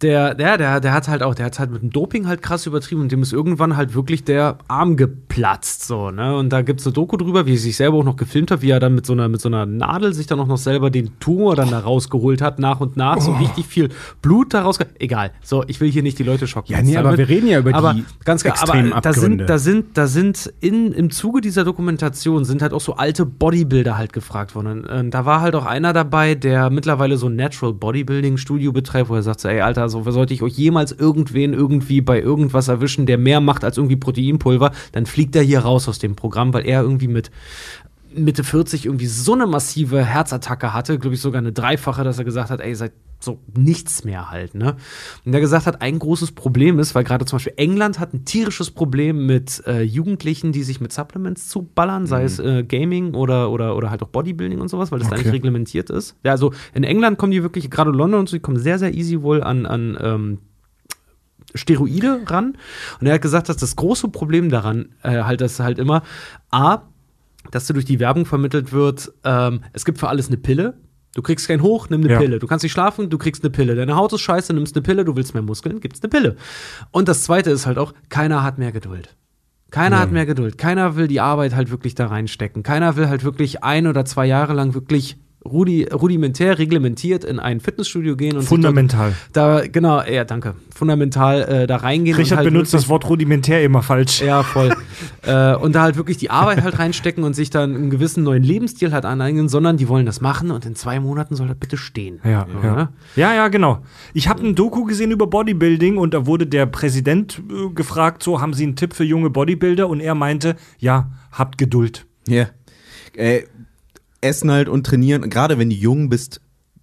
Der, der, der, der hat halt auch, der hat halt mit dem Doping halt krass übertrieben und dem ist irgendwann halt wirklich der Arm geplatzt, so, ne? Und da gibt's eine Doku drüber, wie er sich selber auch noch gefilmt hat, wie er dann mit so einer, mit so einer Nadel sich dann auch noch selber den Tumor dann da rausgeholt hat, nach und nach, so richtig viel Blut daraus. Egal. So, ich will hier nicht die Leute schocken. Ja, nee, jetzt aber damit. wir reden ja über aber die ganz klar, extremen aber da Abgründe. sind, da sind, da sind in, im Zuge dieser Dokumentation sind halt auch so alte Bodybuilder halt gefragt worden. Und, äh, da war halt auch einer dabei, der mittlerweile so ein Natural Bodybuilding Studio betreibt, wo er sagt so, ey Alter, so sollte ich euch jemals irgendwen irgendwie bei irgendwas erwischen, der mehr macht als irgendwie Proteinpulver, dann fliegt er hier raus aus dem Programm, weil er irgendwie mit Mitte 40 irgendwie so eine massive Herzattacke hatte, glaube ich sogar eine dreifache, dass er gesagt hat, ey, seid so nichts mehr halt, ne? Und er gesagt hat, ein großes Problem ist, weil gerade zum Beispiel England hat ein tierisches Problem mit äh, Jugendlichen, die sich mit Supplements zuballern, sei es äh, Gaming oder, oder, oder halt auch Bodybuilding und sowas, weil das da nicht reglementiert ist. Ja, also in England kommen die wirklich, gerade London und so, die kommen sehr, sehr easy wohl an, an ähm, Steroide ran. Und er hat gesagt, dass das große Problem daran äh, halt, dass halt immer A, dass du durch die Werbung vermittelt wird, ähm, es gibt für alles eine Pille. Du kriegst kein Hoch, nimm eine Ja. Pille. Du kannst nicht schlafen, du kriegst eine Pille. Deine Haut ist scheiße, nimmst eine Pille, du willst mehr Muskeln, gibt's eine Pille. Und das zweite ist halt auch, keiner hat mehr Geduld. Keiner hat mehr Geduld. Keiner will die Arbeit halt wirklich da reinstecken. Keiner will halt wirklich ein oder zwei Jahre lang wirklich rudi rudimentär reglementiert in ein Fitnessstudio gehen und Fundamental. dort- Da, genau, ja, danke. Fundamental äh, da reingehen. und Richard halt benutzt das Wort rudimentär immer falsch. ja, voll. äh, und da halt wirklich die Arbeit halt reinstecken und sich dann einen gewissen neuen Lebensstil halt aneignen, sondern die wollen das machen und in zwei Monaten soll das bitte stehen. Ja, So, ja. ne? ja, ja, genau. Ich habe ein Doku gesehen über Bodybuilding und da wurde der Präsident äh, gefragt, so haben Sie einen Tipp für junge Bodybuilder und er meinte, ja, habt Geduld. Ja. Äh, essen halt und trainieren. Gerade wenn du jung bist,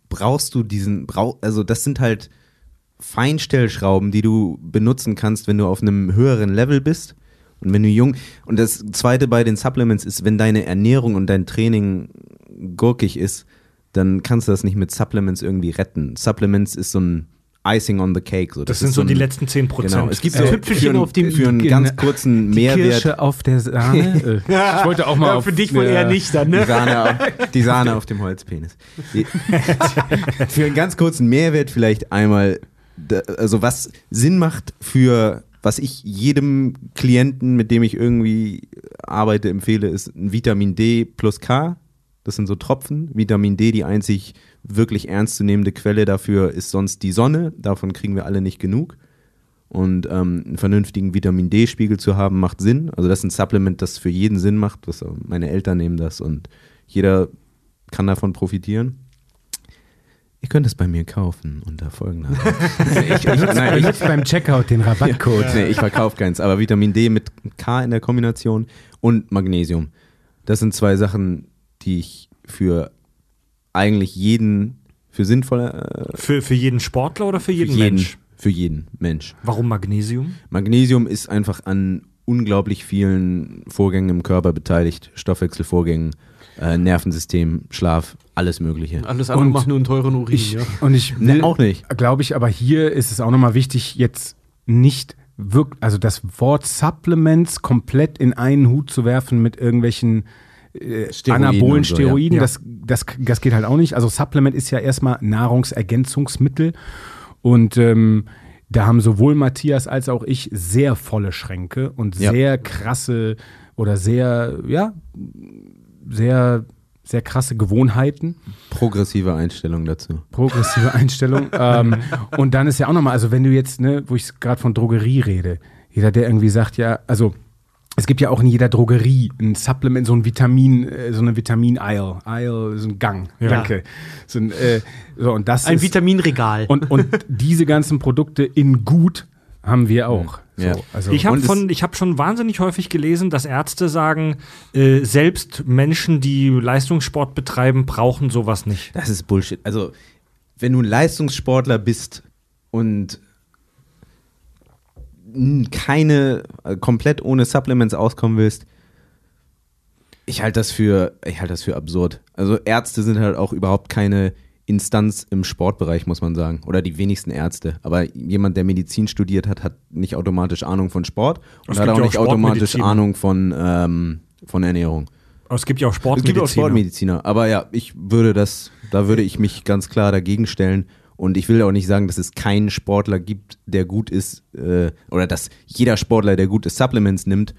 brauchst du diesen, brau also das sind halt Feinstellschrauben, die du benutzen kannst, wenn du auf einem höheren Level bist. Und wenn du jung, und das zweite bei den Supplements ist, wenn deine Ernährung und dein Training gurkig ist, dann kannst du das nicht mit Supplements irgendwie retten. Supplements ist so ein Icing on the cake. So. Das, ist sind so ein- die letzten 10 Prozent. Genau, es gibt Äh, so Tüpfelchen für, einen- auf dem für einen ganz kurzen Die Mehrwert. Kirsche auf der Sahne. Ich wollte auch mal Ja, auf für dich wohl eher nicht dann, Die ne? Sahne, auf, die Sahne auf dem Holzpenis. Die- für einen ganz kurzen Mehrwert vielleicht einmal, also was Sinn macht für, was ich jedem Klienten, mit dem ich irgendwie arbeite, empfehle, ist ein Vitamin D plus K. Das sind so Tropfen. Vitamin D, die einzig wirklich ernstzunehmende Quelle dafür ist sonst die Sonne. Davon kriegen wir alle nicht genug. Und ähm, einen vernünftigen Vitamin D-Spiegel zu haben, macht Sinn. Also das ist ein Supplement, das für jeden Sinn macht. Das, meine Eltern nehmen das und jeder kann davon profitieren. Ihr könnt es bei mir kaufen unter folgender. ich, ich, nein, ich, beim Checkout den Rabattcode. nee, ich verkaufe keins, aber Vitamin D mit K in der Kombination und Magnesium. Das sind zwei Sachen, die ich für eigentlich jeden für sinnvoll äh, für, für jeden Sportler oder für jeden, jeden, Mensch? für jeden Mensch. Warum Magnesium? Magnesium ist einfach an unglaublich vielen Vorgängen im Körper beteiligt, Stoffwechselvorgängen, äh, Nervensystem, Schlaf, alles Mögliche. Alles andere Und macht nur einen teuren Urin, Ich, ja. Und ich Nee, will, auch nicht. Glaube ich, aber hier ist es auch nochmal wichtig, jetzt nicht wirkt, also das Wort Supplements komplett in einen Hut zu werfen mit irgendwelchen äh, Steroiden anabolen so. Steroiden, Ja. Das, das, das geht halt auch nicht. Also Supplement ist ja erstmal Nahrungsergänzungsmittel und ähm, da haben sowohl Matthias als auch ich sehr volle Schränke und Ja. sehr krasse oder sehr, ja, sehr, sehr krasse Gewohnheiten Progressive Einstellung dazu. progressive Einstellung. ähm, und dann ist ja auch nochmal, also wenn du jetzt, ne, wo ich gerade von Drogerie rede, jeder, der irgendwie sagt, ja, also es gibt ja auch in jeder Drogerie ein Supplement, so ein Vitamin, äh, so eine Vitamin-Aisle. Aisle, so ein Gang. Ja. Danke. So ein, äh, so, und das Ein ist, Vitaminregal. und, und diese ganzen Produkte in gut haben wir auch. So, Ja. also, Ich habe habe schon wahnsinnig häufig gelesen, dass Ärzte sagen, äh, selbst Menschen, die Leistungssport betreiben, brauchen sowas nicht. Das ist Bullshit. Also, wenn du ein Leistungssportler bist und keine, äh, komplett ohne Supplements auskommen willst, ich halte das für, ich halte das für absurd. Also Ärzte sind halt auch überhaupt keine Instanz im Sportbereich, muss man sagen. Oder die wenigsten Ärzte. Aber jemand, der Medizin studiert hat, hat nicht automatisch Ahnung von Sport und hat auch ja auch nicht automatisch Sportmediziner. Ahnung von, ähm, von Ernährung. Aber es gibt ja auch Es gibt auch Sportmediziner. Sportmediziner, aber ja, ich würde das, da würde ich mich ganz klar dagegen stellen. Und ich will auch nicht sagen, dass es keinen Sportler gibt, der gut ist, äh, oder dass jeder Sportler, der gut ist, Supplements nimmt.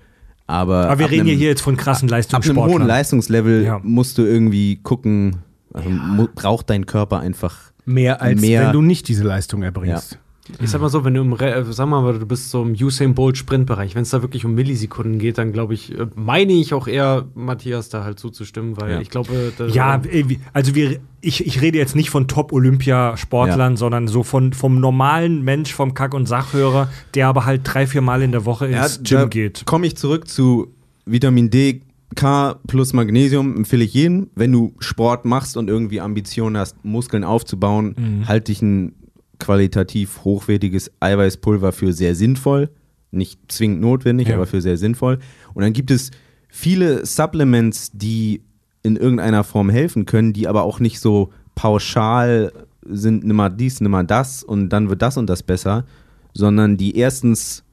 Aber, Aber wir reden ja einem- hier jetzt von krassen ab einem Leistungssportlern. hohen Leistungslevel Ja. musst du irgendwie gucken, also mu braucht dein Körper einfach. mehr als mehr- wenn du nicht diese Leistung erbringst. Ich sag mal so, wenn du im, Re äh, sag mal, du bist so im Usain Bolt Sprintbereich, wenn es da wirklich um Millisekunden geht, dann glaube ich, äh, meine ich auch eher, Matthias da halt zuzustimmen, weil Ja. ich glaube, Ja, äh, also wir, ich, ich rede jetzt nicht von Top-Olympiasportlern, sondern so von, vom normalen Mensch, vom Kack- und Sachhörer, der aber halt drei, vier Mal in der Woche ins Gym geht. Komme ich zurück zu Vitamin D, K plus Magnesium empfehle ich jedem. Wenn du Sport machst und irgendwie Ambitionen hast, Muskeln aufzubauen, Mhm. halte ich ein qualitativ hochwertiges Eiweißpulver für sehr sinnvoll. Nicht zwingend notwendig, Ja. aber für sehr sinnvoll. Und dann gibt es viele Supplements, die in irgendeiner Form helfen können, die aber auch nicht so pauschal sind, nimm mal dies, nimm mal das und dann wird das und das besser, sondern die erstens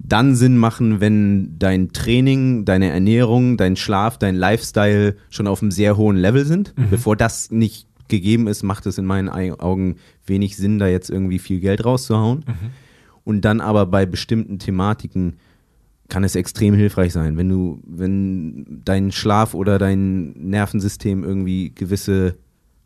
dann Sinn machen, wenn dein Training, deine Ernährung, dein Schlaf, dein Lifestyle schon auf einem sehr hohen Level sind. Bevor das nicht gegeben ist, macht es in meinen Ei- Augen wenig Sinn, da jetzt irgendwie viel Geld rauszuhauen. Und dann aber bei bestimmten Thematiken kann es extrem hilfreich sein, wenn du, wenn dein Schlaf oder dein Nervensystem irgendwie gewisse,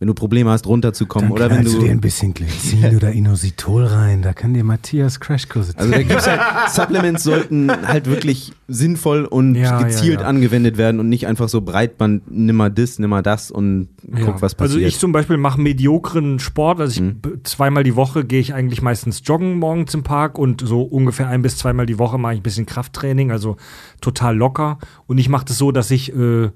wenn du Probleme hast, runterzukommen Dann oder wenn du. du dir ein bisschen Glycin oder Inositol rein, da kann dir Matthias Crashkurse Also da gibt's halt, Supplements sollten halt wirklich sinnvoll und Ja, gezielt ja, ja. angewendet werden und nicht einfach so Breitband, nimmer das, nimmer das und Ja. guck, was Also passiert. ich zum Beispiel mache mediokren Sport. Also ich, b- zweimal die Woche gehe ich eigentlich meistens joggen morgens im Park und so ungefähr ein bis zweimal die Woche mache ich ein bisschen Krafttraining, also total locker. Und ich mache das so, dass ich äh,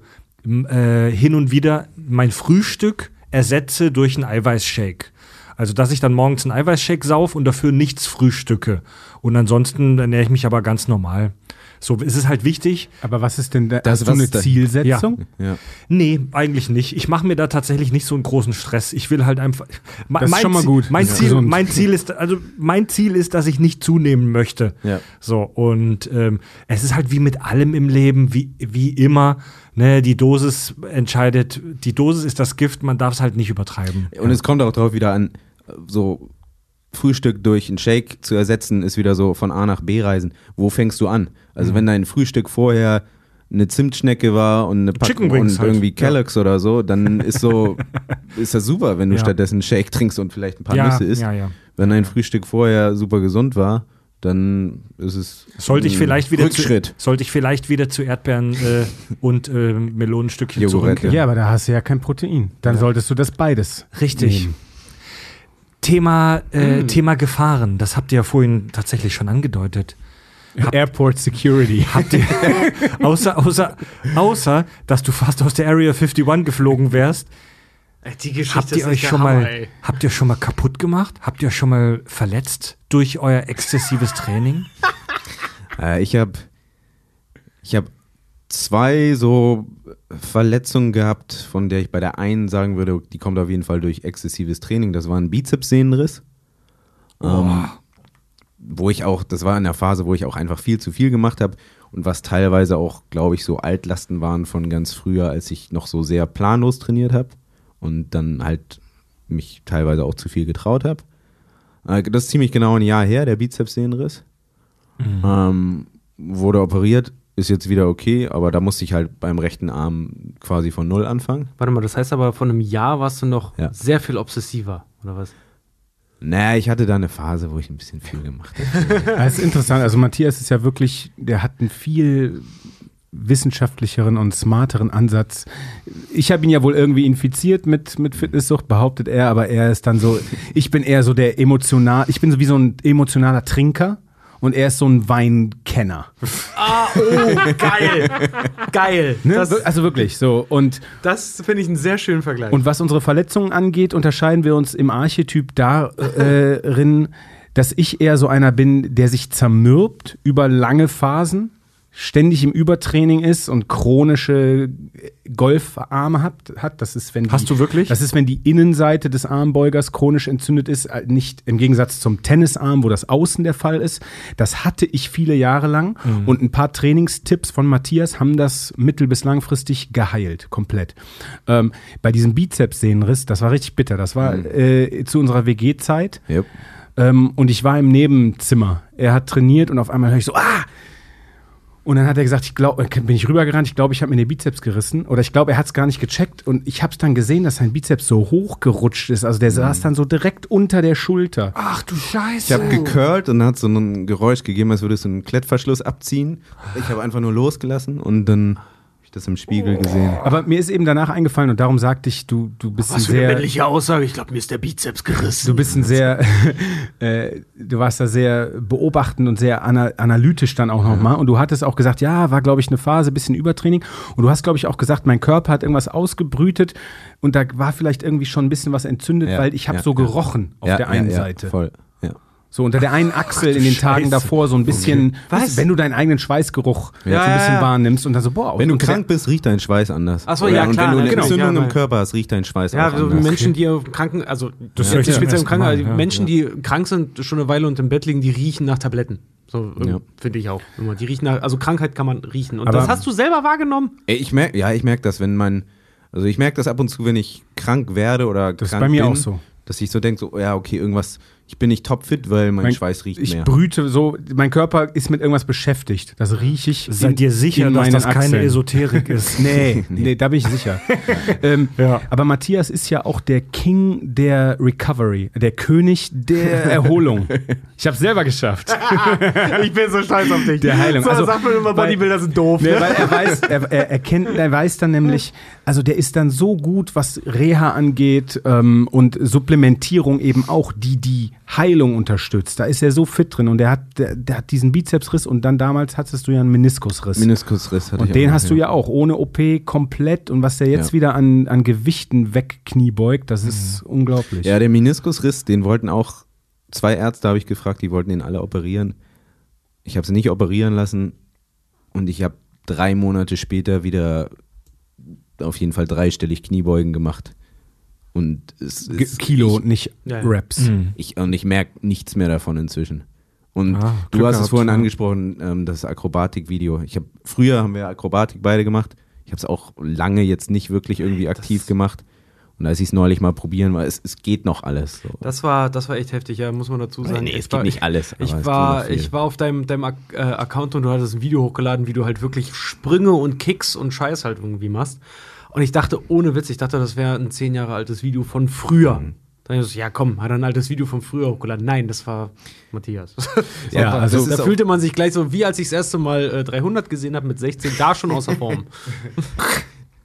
äh, hin und wieder mein Frühstück ersetze durch einen Eiweißshake. Also, dass ich dann morgens einen Eiweißshake sauf und dafür nichts frühstücke. Und ansonsten ernähre ich mich aber ganz normal. So ist es halt wichtig. Aber was ist denn da? Das, hast du eine da- Zielsetzung? ja. Nee, eigentlich nicht. Ich mache mir da tatsächlich nicht so einen großen Stress. Ich will halt einfach. Das ist schon mal Ziel- gut. Mein, Ja. Ziel, mein Ziel ist, also mein Ziel ist, dass ich nicht zunehmen möchte. Ja. So, und ähm, es ist halt wie mit allem im Leben, wie, wie immer. Ne, die Dosis entscheidet, die Dosis ist das Gift, man darf es halt nicht übertreiben. Und es kommt auch darauf wieder an, so Frühstück durch einen Shake zu ersetzen, ist wieder so von A nach B reisen. Wo fängst du an? Mhm. Also wenn dein Frühstück vorher eine Zimtschnecke war und eine Packung und halt. irgendwie Ja. Kellogg's oder so, dann ist so, ist das super, wenn du Ja. stattdessen einen Shake trinkst und vielleicht ein paar ja, Nüsse isst. ja, ja. Wenn dein Frühstück vorher super gesund war, dann ist es Sollte ich ein vielleicht wieder zu, Rückschritt. sollte ich vielleicht wieder zu Erdbeeren äh, und äh, Melonenstückchen Jogurette. zurück. Ja, aber da hast du ja kein Protein. Dann solltest du das beides. Richtig. nehmen. Thema, äh, Mm. Thema Gefahren, das habt ihr ja vorhin tatsächlich schon angedeutet. Airport Security. Habt ihr, außer, außer, außer, dass du fast aus der Area 51 geflogen wärst, Die Geschichte Habt ihr euch schon mal, habt ihr schon mal kaputt gemacht? Habt ihr schon mal verletzt durch euer exzessives Training? Äh, ich habe ich hab zwei so Verletzungen gehabt, von der ich bei der einen sagen würde, die kommt auf jeden Fall durch exzessives Training. Das war ein Bizepssehnenriss. Ähm, wo ich auch, das war in der Phase, wo ich auch einfach viel zu viel gemacht habe und was teilweise auch, glaube ich, so Altlasten waren von ganz früher, als ich noch so sehr planlos trainiert habe und dann halt mich teilweise auch zu viel getraut habe. Äh, das ist ziemlich genau ein Jahr her, der Bizepssehnenriss. Ähm, wurde operiert, ist jetzt wieder okay, aber da musste ich halt beim rechten Arm quasi von Null anfangen. Warte mal, das heißt aber, von einem Jahr warst du noch Ja. sehr viel obsessiver, oder was? Naja, ich hatte da eine Phase, wo ich ein bisschen viel gemacht habe. Das ist interessant. Also Matthias ist ja wirklich, der hat einen viel wissenschaftlicheren und smarteren Ansatz. Ich habe ihn ja wohl irgendwie infiziert mit, mit Fitnesssucht, behauptet er, aber er ist dann so, ich bin eher so der emotional, ich bin so wie so ein emotionaler Trinker und er ist so ein Weinkenner. Ah, oh, geil. geil. Ne? Das, also wirklich so. Und das finde ich einen sehr schönen Vergleich. Und was unsere Verletzungen angeht, unterscheiden wir uns im Archetyp darin, dass ich eher so einer bin, der sich zermürbt über lange Phasen, ständig im Übertraining ist und chronische Golfarme hat. hat. Das ist, wenn die, Hast du wirklich? Das ist, wenn die Innenseite des Armbeugers chronisch entzündet ist, äh, nicht im Gegensatz zum Tennisarm, wo das Außen der Fall ist. Das hatte ich viele Jahre lang und ein paar Trainingstipps von Matthias haben das mittel- bis langfristig geheilt, komplett. Ähm, bei diesem Bizepssehnenriss, das war richtig bitter. Das war äh, zu unserer WG-Zeit. Yep. Ähm, und ich war im Nebenzimmer. Er hat trainiert und auf einmal höre ich so, ah! Und dann hat er gesagt, ich glaube, bin ich rübergerannt, ich glaube, ich habe mir den Bizeps gerissen. Oder ich glaube, er hat es gar nicht gecheckt. Und ich habe es dann gesehen, dass sein Bizeps so hochgerutscht ist. Also der saß dann so direkt unter der Schulter. Ach du Scheiße. Ich habe gecurlt und dann hat so ein Geräusch gegeben, als würdest du einen Klettverschluss abziehen. Ich habe einfach nur losgelassen und dann das im Spiegel gesehen. Aber mir ist eben danach eingefallen und darum sagte ich, du, du bist ein sehr. Aussage. Ich glaube, mir ist der Bizeps gerissen. Du bist ein sehr, äh, du warst da sehr beobachtend und sehr ana analytisch dann auch nochmal. Und du hattest auch gesagt, ja, war, glaube ich, eine Phase, bisschen Übertraining. Und du hast, glaube ich, auch gesagt, mein Körper hat irgendwas ausgebrütet und da war vielleicht irgendwie schon ein bisschen was entzündet, Ja, weil ich habe ja, so ja. gerochen auf Ja, der einen ja, ja, Seite. Voll. Ja. So unter der einen Achsel in den Tagen Scheiße. davor so ein bisschen, Was? wenn du deinen eigenen Schweißgeruch so Ja, ein bisschen ja, ja. wahrnimmst und dann so, boah. Wenn du krank bist, riecht dein Schweiß anders. Ach so, Oder- ja, Und klar, wenn du eine genau. Entzündung Ja, im Körper hast, riecht dein Schweiß Ja, auch so anders. Menschen, die Kranken, also Das ja. zum speziell im Krankenhaus, ja. Menschen, die krank sind, schon eine Weile und im Bett liegen, die riechen nach Tabletten. So ähm, Ja. finde ich auch immer. Die riechen nach, also Krankheit kann man riechen. Und Aber- das hast du selber wahrgenommen? Ey, ich merk, ja, ich merke das, wenn mein, also ich merke das ab und zu, wenn ich krank werde oder Das ist krank bei mir bin, auch so. dass ich so denke, so, ja, okay, irgendwas, ich bin nicht topfit, weil mein, Schweiß riecht ich mehr. brüte so, mein Körper ist mit irgendwas beschäftigt. Das rieche ich. Seid in- ihr sicher, in dass das keine Achseln. Esoterik ist? Nee, nee, da bin ich sicher. ähm, Ja. Aber Matthias ist ja auch der King der Recovery, der König der Erholung. Ich habe selber geschafft. ich bin so stolz auf dich. Der Heilung. So, Also, sagt man immer, Bodybuilder sind doof. Nee, weil er weiß, er, er, er kennt, er weiß dann nämlich, also der ist dann so gut, was Reha angeht ähm, und Supplementierung eben auch, die die Heilung unterstützt. Da ist er so fit drin und der hat, der, der hat diesen Bizepsriss und dann damals hattest du ja einen Meniskusriss. Meniskusriss hatte ich und den auch, hast du ja auch ohne OP komplett und was der jetzt Ja. wieder an, an Gewichten wegkniebeugt, das ist unglaublich. Ja, der Meniskusriss, den wollten auch zwei Ärzte, habe ich gefragt, die wollten ihn alle operieren. Ich habe sie nicht operieren lassen und ich habe drei Monate später wieder auf jeden Fall dreistellig Kniebeugen gemacht. Und es ist Kilo, Ich, nicht Ja, ja. Reps. ich, und ich merke nichts mehr davon inzwischen. Und Ah, du hast es vorhin ja. angesprochen, ähm, das Akrobatik-Video. Ich habe früher haben wir Akrobatik beide gemacht. Ich habe es auch lange jetzt nicht wirklich irgendwie aktiv gemacht. Und als ich es neulich mal probieren war, es, es geht noch alles. So. Das war, das war echt heftig, ja, muss man dazu sagen. nee, Ich es war- geht nicht alles. es Ich geht war, ich war auf deinem, deinem äh, Account und du hattest ein Video hochgeladen, wie du halt wirklich Sprünge und Kicks und Scheiß halt irgendwie machst. Und ich dachte, ohne Witz, ich dachte, das wäre ein zehn Jahre altes Video von früher. Mhm. Dann ich so, ja komm, hat er ein altes Video von früher hochgeladen. Nein, das war Matthias. Ja, da, also da fühlte man sich gleich so, wie als ich das erste Mal äh, 300 gesehen habe mit 16, da schon außer Form.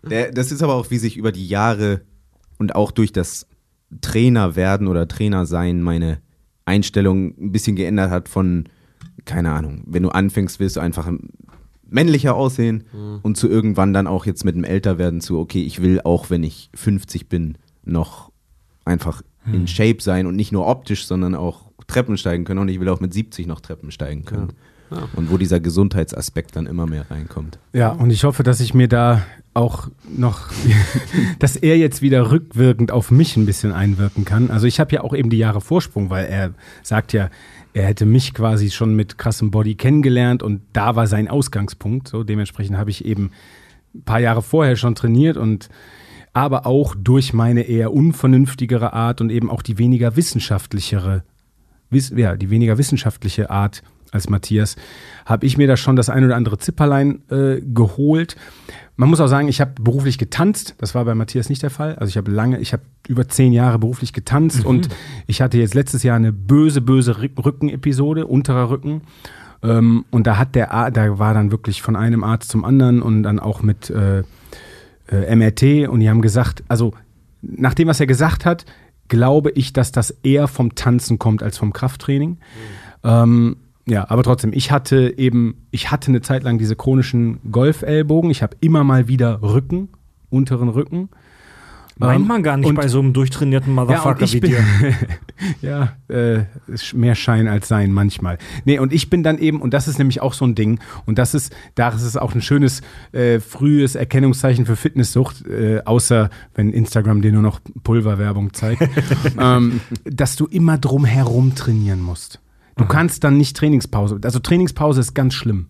Das ist aber auch, wie sich über die Jahre und auch durch das Trainer werden oder Trainer sein meine Einstellung ein bisschen geändert hat von, keine Ahnung, wenn du anfängst, willst du einfach männlicher aussehen und zu irgendwann dann auch jetzt mit dem Älterwerden zu, okay, ich will auch, wenn ich 50 bin, noch einfach in Shape sein und nicht nur optisch, sondern auch Treppen steigen können. Und ich will auch mit 70 noch Treppen steigen können. Ja. Und wo dieser Gesundheitsaspekt dann immer mehr reinkommt. Ja, und ich hoffe, dass ich mir da auch noch, dass er jetzt wieder rückwirkend auf mich ein bisschen einwirken kann. Also ich habe ja auch eben die Jahre Vorsprung, weil er sagt ja, er hätte mich quasi schon mit krassem Body kennengelernt und da war sein Ausgangspunkt. So dementsprechend habe ich eben ein paar Jahre vorher schon trainiert und aber auch durch meine eher unvernünftigere Art und eben auch die weniger wissenschaftlichere, wiss, ja, die weniger wissenschaftliche Art als Matthias, habe ich mir da schon das ein oder andere Zipperlein äh, geholt. Man muss auch sagen, ich habe beruflich getanzt. Das war bei Matthias nicht der Fall. Also ich habe lange, ich habe über zehn Jahre beruflich getanzt und ich hatte jetzt letztes Jahr eine böse, böse Rück- Rückenepisode, unterer Rücken. Ähm, und da hat der, Ar- da war dann wirklich von einem Arzt zum anderen und dann auch mit äh, äh, MRT und die haben gesagt, also nach dem, was er gesagt hat, glaube ich, dass das eher vom Tanzen kommt als vom Krafttraining. Ähm, ja, aber trotzdem, ich hatte eben, ich hatte eine Zeit lang diese chronischen Golfellbogen. Ich habe immer mal wieder Rücken, unteren Rücken. Meint Ähm, man gar nicht und- bei so einem durchtrainierten ja, Motherfucker ich wie dir. ja, äh, ist mehr Schein als Sein manchmal. Nee, und ich bin dann eben, und das ist nämlich auch so ein Ding, und das ist, da ist es auch ein schönes, äh, frühes Erkennungszeichen für Fitnesssucht, äh, außer wenn Instagram dir nur noch Pulverwerbung zeigt, ähm, dass du immer drum herum trainieren musst. Du kannst dann nicht Trainingspause, also Trainingspause ist ganz schlimm.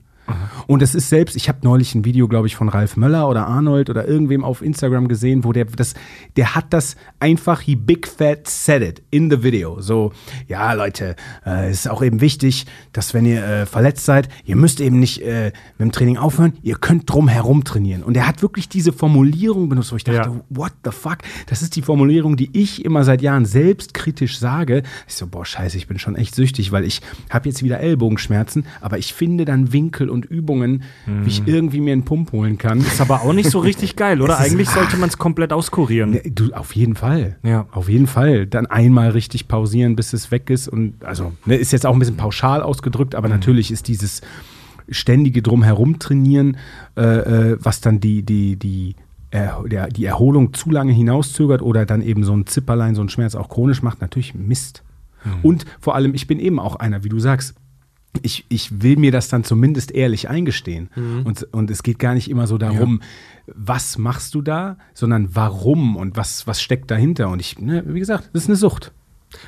Und es ist selbst, ich habe neulich ein Video, glaube ich, von Ralf Möller oder Arnold oder irgendwem auf Instagram gesehen, wo der das, der hat das einfach, he big fat said it in the video. So, ja, Leute, äh, es ist auch eben wichtig, dass wenn ihr äh, verletzt seid, ihr müsst eben nicht äh, mit dem Training aufhören, ihr könnt drum herum trainieren. Und er hat wirklich diese Formulierung benutzt, wo ich dachte, Ja. what the fuck? Das ist die Formulierung, die ich immer seit Jahren selbstkritisch sage. Ich so, boah, scheiße, ich bin schon echt süchtig, weil ich habe jetzt wieder Ellbogenschmerzen, aber ich finde dann Winkel und Übungen, wie ich irgendwie mir einen Pump holen kann. Ist aber auch nicht so richtig geil, oder? Es ist- Eigentlich sollte man es komplett auskurieren. Ne, Du, auf jeden Fall. Ja. Auf jeden Fall. Dann einmal richtig pausieren, bis es weg ist. Und also, ne, ist jetzt auch ein bisschen pauschal ausgedrückt, aber natürlich ist dieses ständige Drumherum trainieren, äh, äh, was dann die, die, die, der, die Erholung zu lange hinauszögert oder dann eben so ein Zipperlein, so ein Schmerz auch chronisch macht, natürlich Mist. Und vor allem, ich bin eben auch einer, wie du sagst, ich, ich will mir das dann zumindest ehrlich eingestehen. Und, und es geht gar nicht immer so darum, was machst du da, sondern warum und was, was steckt dahinter. Und ich, ne, wie gesagt, das ist eine Sucht.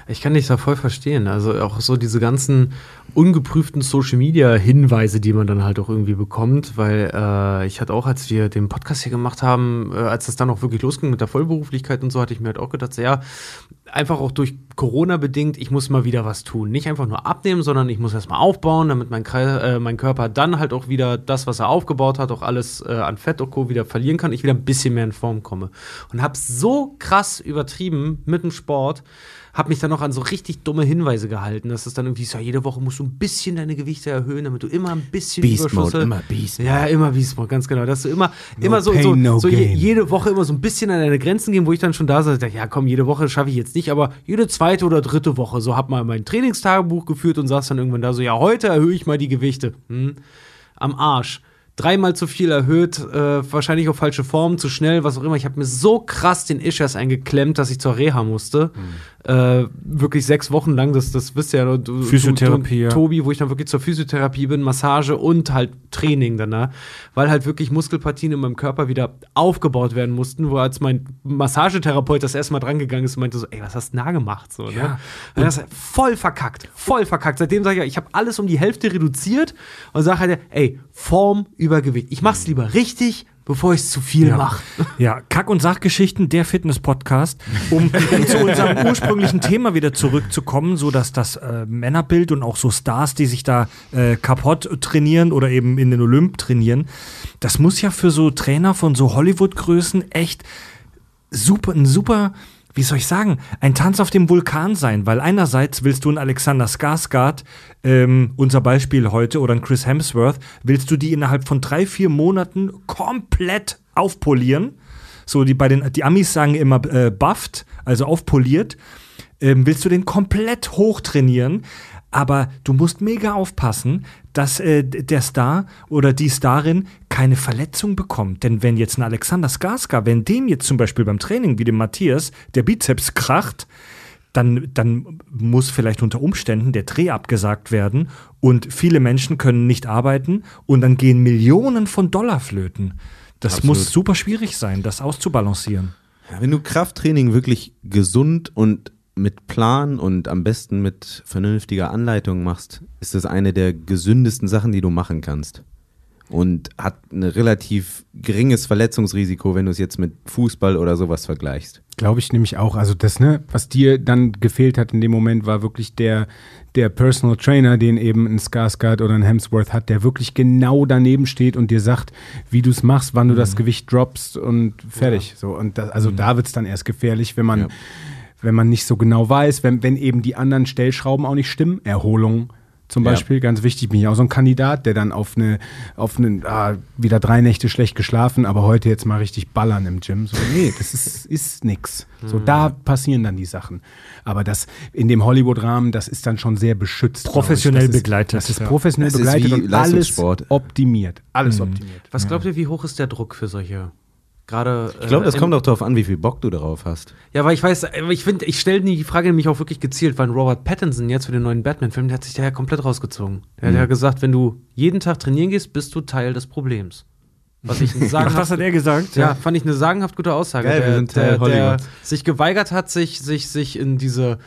Ich kann dich da voll verstehen. Also auch so diese ganzen ungeprüften Social Media Hinweise, die man dann halt auch irgendwie bekommt, weil äh, ich hatte auch, als wir den Podcast hier gemacht haben, äh, als das dann auch wirklich losging mit der Vollberuflichkeit und so, hatte ich mir halt auch gedacht, ja, einfach auch durch Corona bedingt, ich muss mal wieder was tun. Nicht einfach nur abnehmen, sondern ich muss erstmal aufbauen, damit mein, äh, mein Körper dann halt auch wieder das, was er aufgebaut hat, auch alles äh, an Fett und Co. wieder verlieren kann, ich wieder ein bisschen mehr in Form komme. Und habe so krass übertrieben mit dem Sport, habe mich dann noch an so richtig dumme Hinweise gehalten, dass es dann irgendwie so, jede Woche musst du ein bisschen deine Gewichte erhöhen, damit du immer ein bisschen Beast Überschuss Mode, immer Beast Mode. Ja, immer Beast Mode, ganz genau. Dass du immer, immer so, pain, so, no so je, jede Woche immer so ein bisschen an deine Grenzen gehen, wo ich dann schon da sage, ja komm, jede Woche schaffe ich jetzt nicht, aber jede zweite oder dritte Woche, so hab mal mein Trainingstagebuch geführt und saß dann irgendwann da so, ja, heute erhöhe ich mal die Gewichte. Hm? Am Arsch. Dreimal zu viel erhöht, äh, wahrscheinlich auf falsche Form, zu schnell, was auch immer. Ich habe mir so krass den Ischias eingeklemmt, dass ich zur Reha musste. Äh, wirklich sechs Wochen lang, das, das wisst ihr ja. Du, Physiotherapie, du, ja. Tobi, wo ich dann wirklich zur Physiotherapie bin, Massage und halt Training danach, weil halt wirklich Muskelpartien in meinem Körper wieder aufgebaut werden mussten, wo als mein Massagetherapeut das erste Mal drangegangen ist und meinte so, ey, was hast du da gemacht? So, ne? Und das ist voll verkackt, voll verkackt. Seitdem sage ich, ja, ich habe alles um die Hälfte reduziert und sage halt, ey, Form über Gewicht. Ich mach's lieber richtig, bevor ich es zu viel Ja. mache. Ja, Kack- und Sachgeschichten, der Fitness-Podcast, um, zu unserem ursprünglichen Thema wieder zurückzukommen, so dass das äh, Männerbild und auch so Stars, die sich da äh, kaputt trainieren oder eben in den Olymp trainieren, das muss ja für so Trainer von so Hollywood-Größen echt super, ein super, wie soll ich sagen, ein Tanz auf dem Vulkan sein, weil einerseits willst du einen Alexander Skarsgård, ähm, unser Beispiel heute, oder einen Chris Hemsworth, willst du die innerhalb von drei, vier Monaten komplett aufpolieren. So, die bei den, die Amis sagen immer äh, bufft, also aufpoliert. Ähm, willst du den komplett hochtrainieren? aber du musst mega aufpassen, dass äh, der Star oder die Starin keine Verletzung bekommt. Denn wenn jetzt ein Alexander Skarsgård, wenn dem jetzt zum Beispiel beim Training wie dem Matthias der Bizeps kracht, dann, dann muss vielleicht unter Umständen der Dreh abgesagt werden und viele Menschen können nicht arbeiten und dann gehen Millionen von Dollar flöten. Das Absolut. muss super schwierig sein, das auszubalancieren. Ja, wenn du Krafttraining wirklich gesund und mit Plan und am besten mit vernünftiger Anleitung machst, ist das eine der gesündesten Sachen, die du machen kannst. Und hat ein relativ geringes Verletzungsrisiko, wenn du es jetzt mit Fußball oder sowas vergleichst. Glaube ich nämlich auch. Also das, ne, was dir dann gefehlt hat in dem Moment, war wirklich der, der Personal Trainer, den eben ein Skarsgård oder ein Hemsworth hat, der wirklich genau daneben steht und dir sagt, wie du es machst, wann du das Gewicht droppst und fertig. So und das, also da wird es dann erst gefährlich, wenn man, Ja. Wenn man nicht so genau weiß, wenn, wenn eben die anderen Stellschrauben auch nicht stimmen. Erholung zum Ja. Beispiel, ganz wichtig, bin ich auch so ein Kandidat, der dann auf eine, auf einen, ah, wieder drei Nächte schlecht geschlafen, aber heute jetzt mal richtig ballern im Gym. So, nee, das ist, ist nix. So, da passieren dann die Sachen. Aber das in dem Hollywood-Rahmen, das ist dann schon sehr beschützt. Professionell das ist, begleitet, Das ist ja. professionell Das ist begleitet wie und alles optimiert. Alles optimiert. Was glaubt ihr, wie hoch ist der Druck für solche? Gerade. Ich glaube, das äh, kommt auch darauf an, wie viel Bock du darauf hast. Ja, weil ich weiß, aber ich finde, ich stelle die Frage nämlich auch wirklich gezielt, weil Robert Pattinson jetzt für den neuen Batman-Film, der hat sich da ja komplett rausgezogen. Der Mhm. hat ja gesagt, wenn du jeden Tag trainieren gehst, bist du Teil des Problems. Was ich Ach, sagen was hat er gesagt? Ja, fand ich eine sagenhaft gute Aussage. Geil, wir der, sind Teil der, der sich geweigert hat, sich, sich, sich in diese,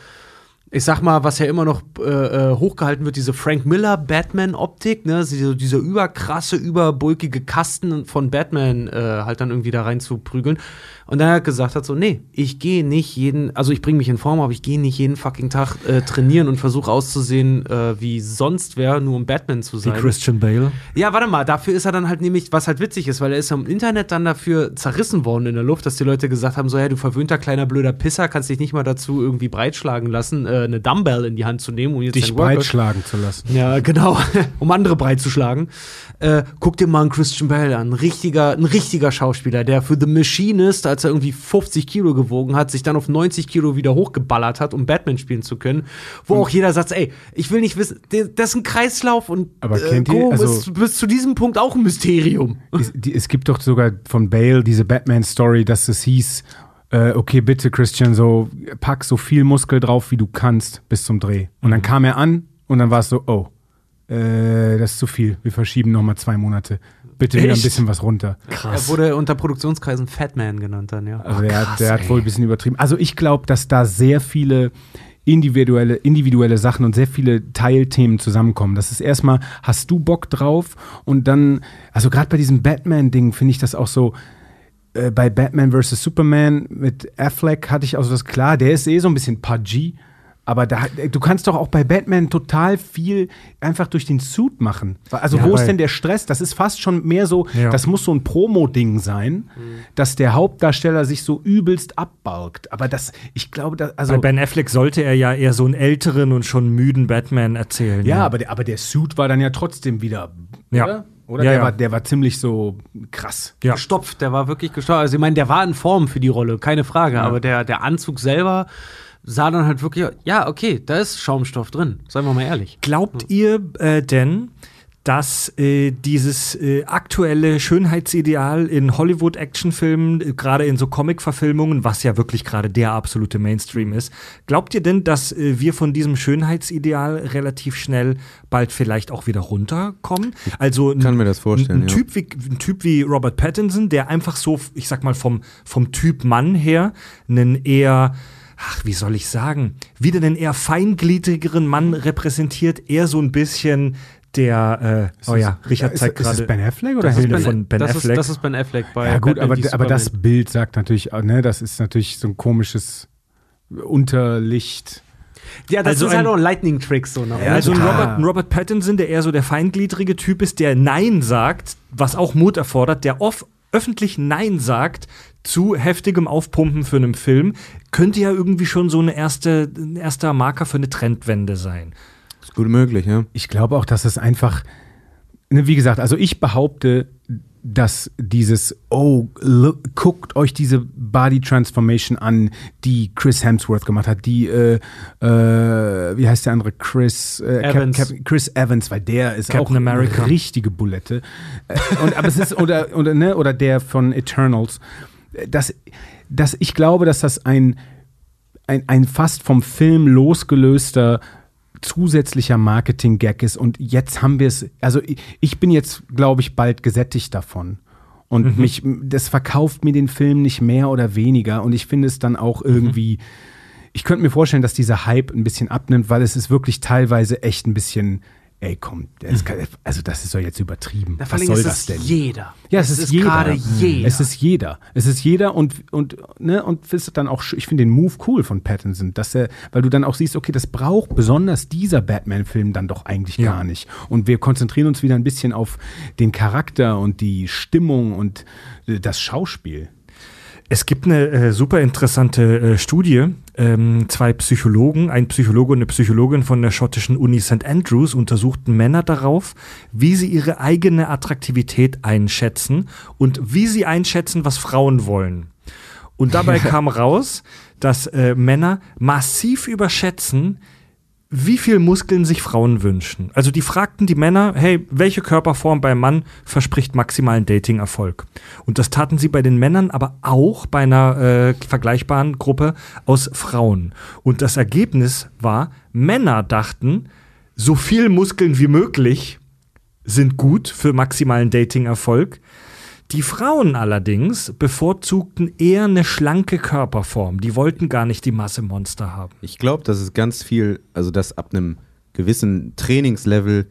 ich sag mal, was ja immer noch äh, äh, hochgehalten wird, diese Frank Miller Batman-Optik, ne, diese, dieser überkrasse, überbulkige Kasten von Batman äh, halt dann irgendwie da rein zu prügeln. Und dann hat er gesagt hat so, nee, ich gehe nicht jeden, also ich bringe mich in Form, aber ich gehe nicht jeden fucking Tag äh, trainieren und versuche auszusehen äh, wie sonst wer, nur um Batman zu Wie sein. Christian Bale. Ja, warte mal, dafür ist er dann halt nämlich, was halt witzig ist, weil er ist ja im Internet dann dafür zerrissen worden in der Luft, dass die Leute gesagt haben, so, ja, du verwöhnter kleiner blöder Pisser, kannst dich nicht mal dazu irgendwie breitschlagen lassen, äh, eine Dumbbell in die Hand zu nehmen, um jetzt Dich breitschlagen zu lassen. ja, genau, um andere breit zu schlagen. Äh, guck dir mal einen Christian Bale an, ein richtiger, ein richtiger Schauspieler, der für The Machinist, als er irgendwie 50 Kilo gewogen hat, sich dann auf 90 Kilo wieder hochgeballert hat, um Batman spielen zu können. Wo auch jeder sagt, ey, ich will nicht wissen, das ist ein Kreislauf und Aber kennt ihr- also- ist bis zu diesem Punkt auch ein Mysterium. Es, die, es gibt doch sogar von Bale diese Batman-Story, dass es hieß, äh, okay, bitte Christian, so pack so viel Muskel drauf, wie du kannst bis zum Dreh. Und dann kam er an und dann war es so, oh, äh, das ist zu viel. Wir verschieben nochmal zwei Monate. Bitte wieder ein Echt? bisschen was runter. Er wurde unter Produktionskreisen Fatman genannt dann, ja. Also der, krass, der hat ey. wohl ein bisschen übertrieben. Also ich glaube, dass da sehr viele individuelle, individuelle Sachen und sehr viele Teilthemen zusammenkommen. Das ist erstmal, hast du Bock drauf? Und dann, also gerade bei diesem Batman-Ding finde ich das auch so, äh, bei Batman vs. Superman mit Affleck hatte ich also das klar, der ist eh so ein bisschen pudgy. Aber da, du kannst doch auch bei Batman total viel einfach durch den Suit machen. Also Ja, wo ist denn der Stress? Das ist fast schon mehr so, Ja. das muss so ein Promo-Ding sein, dass der Hauptdarsteller sich so übelst abbalgt. Aber das, ich glaube, da, also. Bei Ben Affleck sollte er ja eher so einen älteren und schon müden Batman erzählen. ja, aber der, aber der Suit war dann ja trotzdem wieder. Ja. Oder? Ja, der, ja. War, der war ziemlich so krass. Ja. gestopft, der war wirklich gestopft. Also ich meine, der war in Form für die Rolle, keine Frage, aber der, der Anzug selber sah dann halt wirklich, ja, okay, da ist Schaumstoff drin, seien wir mal ehrlich. Glaubt ihr äh, denn, dass äh, dieses äh, aktuelle Schönheitsideal in Hollywood-Actionfilmen, äh, gerade in so Comic-Verfilmungen, was ja wirklich gerade der absolute Mainstream ist, glaubt ihr denn, dass äh, wir von diesem Schönheitsideal relativ schnell bald vielleicht auch wieder runterkommen? Also kann mir das vorstellen, Ein, ein, ja. typ, wie, ein Typ wie Robert Pattinson, der einfach so, ich sag mal, vom, vom Typ Mann her, einen eher ach, wie soll ich sagen, wieder den eher feingliedrigeren Mann repräsentiert, eher so ein bisschen der, äh, oh ja, Richard ist, zeigt ist gerade. das Ben Affleck oder Das ist Hilde Ben- von Ben das Affleck. Ist, das ist Ben Affleck bei Ja, gut, Batman aber, aber das. Bild sagt natürlich, auch, ne, das ist natürlich so ein komisches Unterlicht. Ja, das Also ist halt ein- auch ein Lightning-Trick so. Ne? Ja, also ein. Robert, ein Robert Pattinson, der eher so der feingliedrige Typ ist, der Nein sagt, was auch Mut erfordert, der oft öffentlich Nein sagt zu heftigem Aufpumpen für einen Film, könnte ja irgendwie schon so eine erste, ein erster Marker für eine Trendwende sein. Ist gut möglich, ja. Ich glaube auch, dass es einfach, ne, wie gesagt, also ich behaupte, dass dieses, oh, look, guckt euch diese Body Transformation an, die Chris Hemsworth gemacht hat, die, äh, äh, wie heißt der andere, Chris äh, Cap- Evans. Cap- Chris Evans, weil der ist Captain auch America. eine richtige Bulette. Äh, und, aber es ist, oder, oder, ne, oder der von Eternals, dass, dass ich glaube, dass das ein, ein, ein fast vom Film losgelöster zusätzlicher Marketing-Gag ist und jetzt haben wir es, also ich, ich bin jetzt, glaube ich, bald gesättigt davon. Und mich, das verkauft mir den Film nicht mehr oder weniger. Und ich finde es dann auch irgendwie, ich könnte mir vorstellen, dass dieser Hype ein bisschen abnimmt, weil es ist wirklich teilweise echt ein bisschen, ey komm, der ist, also das ist doch jetzt übertrieben. Na, Was soll ist das es denn? jeder. Ja, es, ist, jeder. gerade jeder. Es ist jeder. Es ist jeder und und ne und es ist dann auch ich finde den Move cool von Pattinson, dass er weil du dann auch siehst, okay, das braucht besonders dieser Batman Film dann doch eigentlich Ja. gar nicht und wir konzentrieren uns wieder ein bisschen auf den Charakter und die Stimmung und äh, das Schauspiel. Es gibt eine äh, super interessante äh, Studie. Ähm, zwei Psychologen, ein Psychologe und eine Psychologin von der schottischen Uni St. Andrews untersuchten Männer darauf, wie sie ihre eigene Attraktivität einschätzen und wie sie einschätzen, was Frauen wollen. Und dabei kam raus, dass äh, Männer massiv überschätzen, wie viel Muskeln sich Frauen wünschen. Also die fragten die Männer, hey, welche Körperform beim Mann verspricht maximalen Dating-Erfolg? Und das taten sie bei den Männern, aber auch bei einer äh, vergleichbaren Gruppe aus Frauen. Und das Ergebnis war, Männer dachten, so viel Muskeln wie möglich sind gut für maximalen Dating-Erfolg. Die Frauen allerdings bevorzugten eher eine schlanke Körperform. Die wollten gar nicht die Massemonster haben. Ich glaube, dass es ganz viel, also dass ab einem gewissen Trainingslevel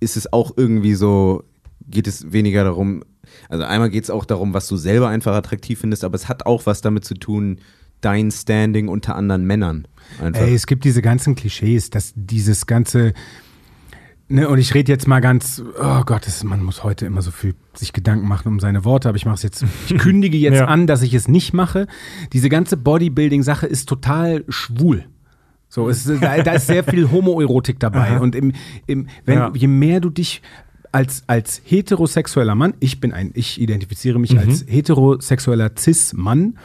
ist es auch irgendwie so, geht es weniger darum, also einmal geht es auch darum, was du selber einfach attraktiv findest, aber es hat auch was damit zu tun, dein Standing unter anderen Männern. Einfach. Ey, es gibt diese ganzen Klischees, dass dieses ganze Ne, und ich rede jetzt mal ganz, oh Gott, das, man muss heute immer so viel sich Gedanken machen um seine Worte, aber ich mache es jetzt, ich kündige jetzt Ja. an, dass ich es nicht mache. Diese ganze Bodybuilding-Sache ist total schwul. So, es da, da ist sehr viel Homoerotik dabei. Und im, im, wenn, Ja. je mehr du dich als, als heterosexueller Mann, ich bin ein, ich identifiziere mich als heterosexueller Cis-Mann,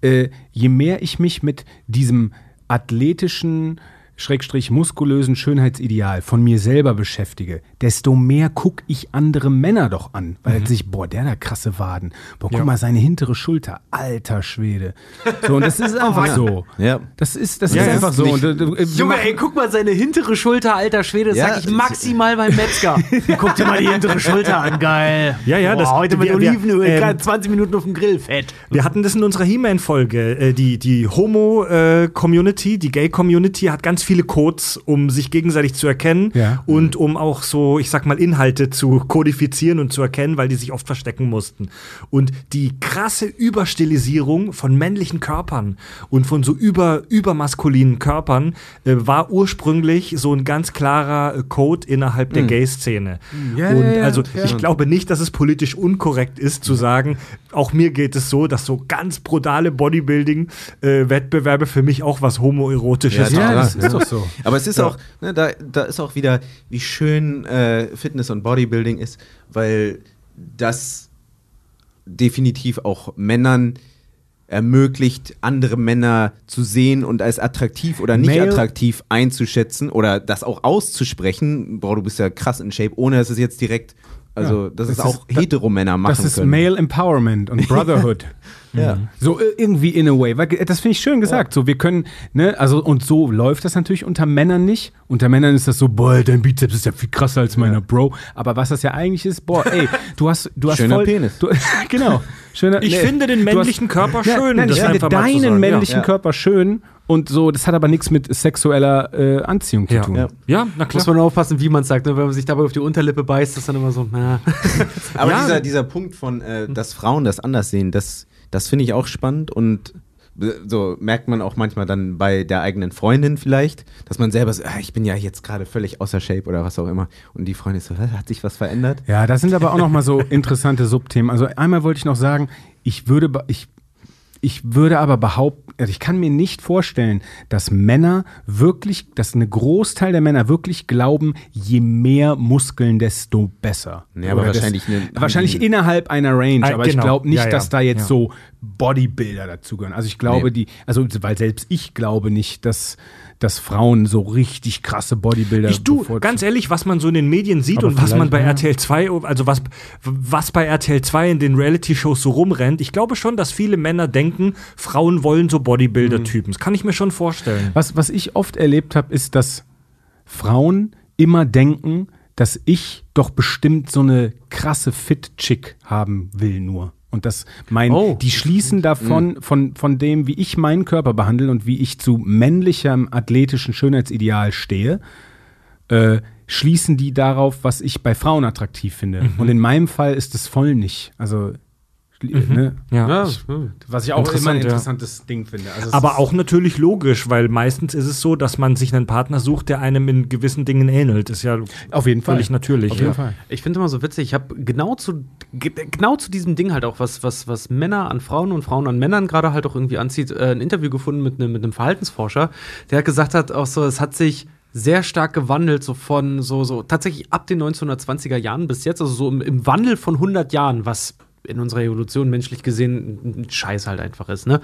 äh, je mehr ich mich mit diesem athletischen, schrägstrich muskulösen Schönheitsideal von mir selber beschäftige, desto mehr gucke ich andere Männer doch an. Weil sich, boah, der da krasse Waden. Boah, guck Ja. mal, seine hintere Schulter. Alter Schwede. So, und das ist einfach so. Ja. Das ist, das Ja, ist einfach so. Und, äh, wir Junge, ey, guck mal seine hintere Schulter, alter Schwede, das Ja, sag ich maximal beim Metzger. guck dir mal die hintere Schulter an, geil. Ja, ja, das- heute mit wir- Olivenöl, ähm, gerade 20 Minuten auf dem Grill, fett. Wir hatten das in unserer He-Man-Folge. Äh, die die Homo-Community, die Gay-Community hat ganz viele Codes, um sich gegenseitig zu erkennen Ja. und um auch so, ich sag mal, Inhalte zu kodifizieren und zu erkennen, weil die sich oft verstecken mussten. Und die krasse Überstilisierung von männlichen Körpern und von so über, übermaskulinen Körpern äh, war ursprünglich so ein ganz klarer äh, Code innerhalb der Gay-Szene. Ja, und ja, ja, also ja. ich glaube nicht, dass es politisch unkorrekt ist zu sagen, auch mir geht es so, dass so ganz brutale Bodybuilding-Wettbewerbe für mich auch was homoerotisches Ja, ja, haben. das ist doch so. Aber es ist auch, ne, da, da ist auch wieder, wie schön äh, Fitness und Bodybuilding ist, weil das definitiv auch Männern ermöglicht, andere Männer zu sehen und als attraktiv oder nicht Male- attraktiv einzuschätzen oder das auch auszusprechen. Boah, du bist ja krass in Shape, ohne dass es jetzt direkt, also Ja, dass das es auch ist- Heteromänner machen Das ist können. Male Empowerment und Brotherhood. Ja. So äh, irgendwie in a way. Weil, Das finde ich schön gesagt. So, wir können, ne, also und so läuft das natürlich unter Männern nicht. Unter Männern ist das so, boah, dein Bizeps ist ja viel krasser als meiner, Bro. Aber was das ja eigentlich ist, boah, ey, du hast, du hast Schöner voll, Penis. Du, genau. Schöner, Ich finde den du hast- männlichen Körper Ja, schön. Nein, das ich finde deinen männlichen Ja. Körper schön und so, das hat aber nichts mit sexueller äh, Anziehung zu Ja. tun. Ja. ja, na Muss klar. man aufpassen, wie man es sagt. Ne? Wenn man sich dabei auf die Unterlippe beißt, ist dann immer so, na. Aber Ja. dieser, dieser Punkt von, äh, dass Frauen das anders sehen, das, das finde ich auch spannend und äh, so merkt man auch manchmal dann bei der eigenen Freundin vielleicht, dass man selber so, ah, ich bin ja jetzt gerade völlig außer Shape oder was auch immer. Und die Freundin ist so, "Hä, hat sich was verändert? Ja, das sind aber auch noch mal so interessante Subthemen. Also einmal wollte ich noch sagen, ich würde, ich, ich würde aber behaupten, also ich kann mir nicht vorstellen, dass Männer wirklich, dass ein Großteil der Männer wirklich glauben, je mehr Muskeln, desto besser. Ja, aber Oder wahrscheinlich das, eine- wahrscheinlich innerhalb einer Range, Ah, aber ich genau. glaube nicht, Ja, ja. dass da jetzt Ja. so Bodybuilder dazugehören. Also ich glaube, Nee. die, also weil selbst ich glaube nicht, dass, dass Frauen so richtig krasse Bodybuilder Ich du, bevorzugen. ganz ehrlich, was man so in den Medien sieht Aber und was man bei ja. RTL 2, also was, was bei RTL 2 in den Reality-Shows so rumrennt, ich glaube schon, dass viele Männer denken, Frauen wollen so Bodybuilder-Typen. Das kann ich mir schon vorstellen. Was, was ich oft erlebt habe, ist, dass Frauen immer denken, dass ich doch bestimmt so eine krasse Fit-Chick haben will nur. Und dass mein, Oh. die schließen davon, von, von dem, wie ich meinen Körper behandle und wie ich zu männlichem athletischen Schönheitsideal stehe, äh, schließen die darauf, was ich bei Frauen attraktiv finde. Und in meinem Fall ist es voll nicht. Also, ne? Ja. Ja. Was ich auch immer ein Interessant, ja. interessantes Ding finde. Also Aber auch natürlich logisch, weil meistens ist es so, dass man sich einen Partner sucht, der einem in gewissen Dingen ähnelt. Ist ja auf jeden Fall. völlig natürlich. Auf jeden ja. Fall. Ich finde immer so witzig, ich habe genau zu ge- genau zu diesem Ding halt auch, was, was, was Männer an Frauen und Frauen an Männern gerade halt auch irgendwie anzieht, äh, ein Interview gefunden mit einem mit einem Verhaltensforscher, der gesagt hat, auch so, es hat sich sehr stark gewandelt, so von so, so tatsächlich ab den 1920er Jahren bis jetzt, also so im, im Wandel von 100 Jahren, was in unserer Evolution menschlich gesehen ein Scheiß halt einfach ist, ne?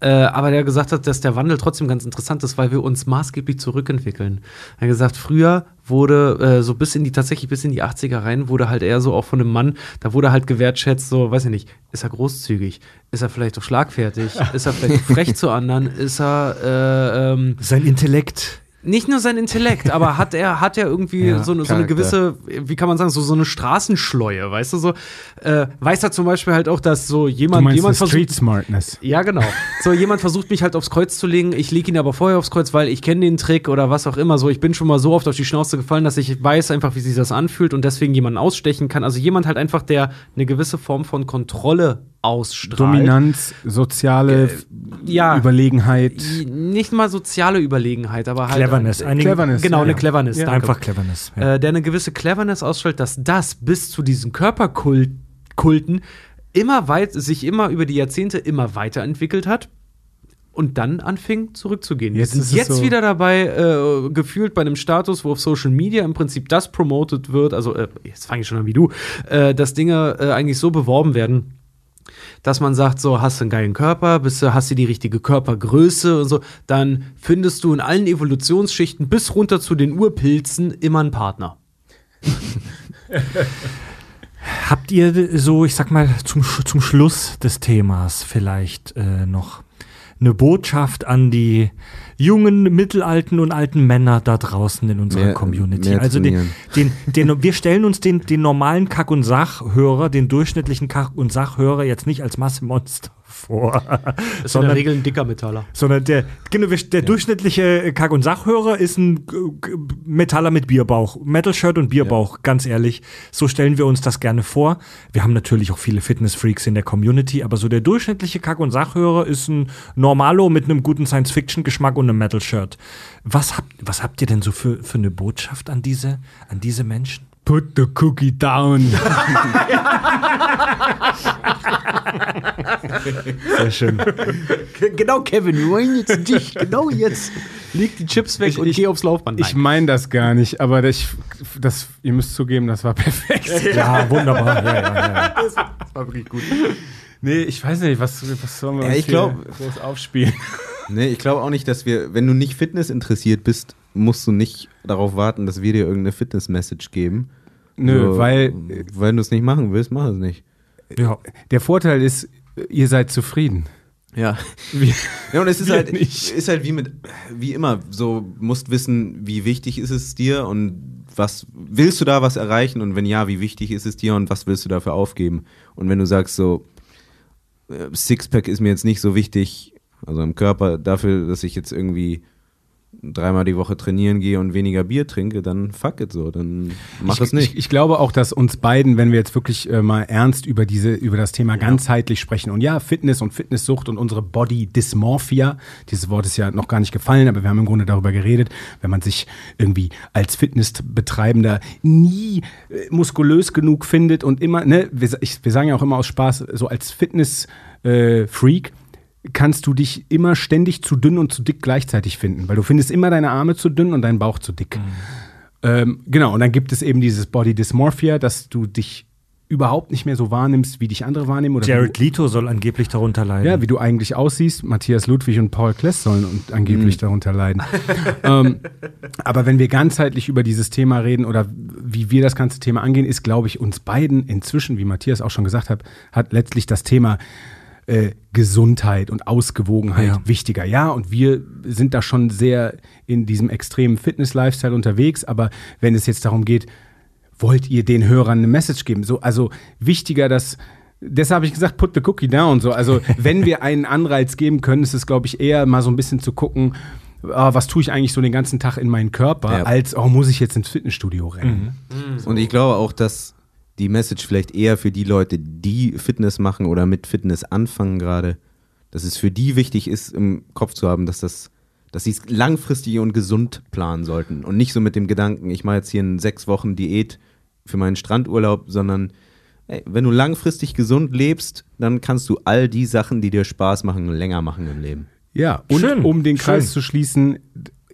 Äh, aber der gesagt hat, dass der Wandel trotzdem ganz interessant ist, weil wir uns maßgeblich zurückentwickeln. Er hat gesagt, früher wurde äh, so bis in die, tatsächlich bis in die 80er rein, wurde halt eher so auch von einem Mann, da wurde halt gewertschätzt, so, weiß ich nicht, ist er großzügig? Ist er vielleicht auch schlagfertig? ist er vielleicht frech zu anderen? Ist er, äh, ähm, Sein Intellekt. Nicht nur sein Intellekt, aber hat er, hat er irgendwie Ja, so, eine, so eine gewisse, wie kann man sagen, so, so eine Straßenschleue, weißt du, so, äh, weiß er zum Beispiel halt auch, dass so Du jemand, meinst jemand eine Street versucht, Smartness. ja, genau. So, jemand versucht mich halt aufs Kreuz zu legen. Ich lege ihn aber vorher aufs Kreuz, weil ich kenne den Trick oder was auch immer. So, ich bin schon mal so oft auf die Schnauze gefallen, dass ich weiß einfach, wie sich das anfühlt und deswegen jemanden ausstechen kann. Also jemand halt einfach, der eine gewisse Form von Kontrolle ausstrahlt. Dominanz, soziale ja. Überlegenheit. Nicht mal soziale Überlegenheit, aber halt. Cleverness. Äh, Einige- Cleverness, Genau, ja, eine. Cleverness. Ja. danke. Einfach Cleverness. Ja. äh, der eine gewisse Cleverness ausstrahlt, dass das bis zu diesen Körperkulten immer weit, sich immer über die Jahrzehnte immer weiterentwickelt hat und dann anfing zurückzugehen. Jetzt Wir ist es sind jetzt so- wieder dabei, äh, gefühlt bei einem Status, wo auf Social Media im Prinzip das promoted wird, also äh, jetzt fange ich schon an wie du, äh, dass Dinge äh, eigentlich so beworben werden, dass man sagt, so hast du einen geilen Körper, bist du, hast du die richtige Körpergröße und so, dann findest du in allen Evolutionsschichten bis runter zu den Urpilzen immer einen Partner. Habt ihr so, ich sag mal, zum, zum Schluss des Themas vielleicht äh, noch eine Botschaft an die jungen, mittelalten und alten Männer da draußen in unserer Mehr- Community? mehr also den, den, den, wir stellen uns den, den normalen Kack- und Sachhörer, den durchschnittlichen Kack- und Sachhörer jetzt nicht als Massemonster vor, Das ist in der sondern Regel ein dicker Metaller. sondern der, genau, der durchschnittliche Kack- und Sachhörer ist ein äh, Metaller mit Bierbauch. Metal-Shirt und Bierbauch, ganz ehrlich. So stellen wir uns das gerne vor. Wir haben natürlich auch viele Fitness-Freaks in der Community, aber so der durchschnittliche Kack- und Sachhörer ist ein Normalo mit einem guten Science-Fiction-Geschmack und einem Metal-Shirt. Was habt, was habt ihr denn so für, für eine Botschaft an diese, an diese Menschen? Put the cookie down. Sehr schön. Genau, Kevin, wir wollen jetzt dich, genau jetzt. Leg die Chips weg Ich- und ich- geh aufs Laufband. Ich meine das gar nicht, aber das, das, ihr müsst zugeben, das war perfekt. Ja, wunderbar. Ja, ja, ja. Nee, ich weiß nicht, was, was sollen wir Ja, uns ich glaub- groß aufspielen? Nee, ich glaube auch nicht, dass wir, wenn du nicht Fitness interessiert bist, musst du nicht darauf warten, dass wir dir irgendeine Fitness-Message geben. Nö, So, weil Wenn du es nicht machen willst, mach es nicht. ja. der Vorteil ist, ihr seid zufrieden. Ja. Wir, Ja, und es ist halt, nicht. ist halt wie mit, wie immer, so musst wissen, wie wichtig ist es dir und was willst du da was erreichen und wenn ja, wie wichtig ist es dir und was willst du dafür aufgeben? Und wenn du sagst so, äh, Sixpack ist mir jetzt nicht so wichtig, also im Körper, dafür, dass ich jetzt irgendwie dreimal die Woche trainieren gehe und weniger Bier trinke, dann fuck it so, dann mach ich, es nicht. Ich, ich glaube auch, dass uns beiden, wenn wir jetzt wirklich äh, mal ernst über diese, über das Thema ganzheitlich sprechen und ja, Fitness und Fitnesssucht und unsere Body Dysmorphia, dieses Wort ist ja noch gar nicht gefallen, aber wir haben im Grunde darüber geredet, wenn man sich irgendwie als Fitnessbetreibender nie äh, muskulös genug findet und immer, ne, wir, ich, wir sagen ja auch immer aus Spaß, so als Fitness äh, Freak kannst du dich immer ständig zu dünn und zu dick gleichzeitig finden, weil du findest immer deine Arme zu dünn und deinen Bauch zu dick. Ähm, genau, und dann gibt es eben dieses Body Dysmorphia, dass du dich überhaupt nicht mehr so wahrnimmst, wie dich andere wahrnehmen. Oder Jared Leto soll angeblich darunter leiden. ja, wie du eigentlich aussiehst. Matthias Ludwig und Paul Kless sollen und angeblich darunter leiden. ähm, aber wenn wir ganzheitlich über dieses Thema reden oder wie wir das ganze Thema angehen, ist, glaube ich, uns beiden inzwischen, wie Matthias auch schon gesagt hat, hat letztlich das Thema äh, Gesundheit und Ausgewogenheit Ja. wichtiger. Ja, und wir sind da schon sehr in diesem extremen Fitness-Lifestyle unterwegs, aber wenn es jetzt darum geht, wollt ihr den Hörern eine Message geben? So, also wichtiger, dass Deshalb habe ich gesagt, put the cookie down. So, also wenn wir einen Anreiz geben können, ist es, glaube ich, eher mal so ein bisschen zu gucken, ah, was tue ich eigentlich so den ganzen Tag in meinen Körper, Ja. als oh, muss ich jetzt ins Fitnessstudio rennen. Und ich glaube auch, dass die Message vielleicht eher für die Leute, die Fitness machen oder mit Fitness anfangen gerade, dass es für die wichtig ist, im Kopf zu haben, dass das, dass sie es langfristig und gesund planen sollten und nicht so mit dem Gedanken, ich mache jetzt hier eine sechs Wochen Diät für meinen Strandurlaub, sondern ey, wenn du langfristig gesund lebst, dann kannst du all die Sachen, die dir Spaß machen, länger machen im Leben. Ja, und Schön, um den Kreis schön. zu schließen,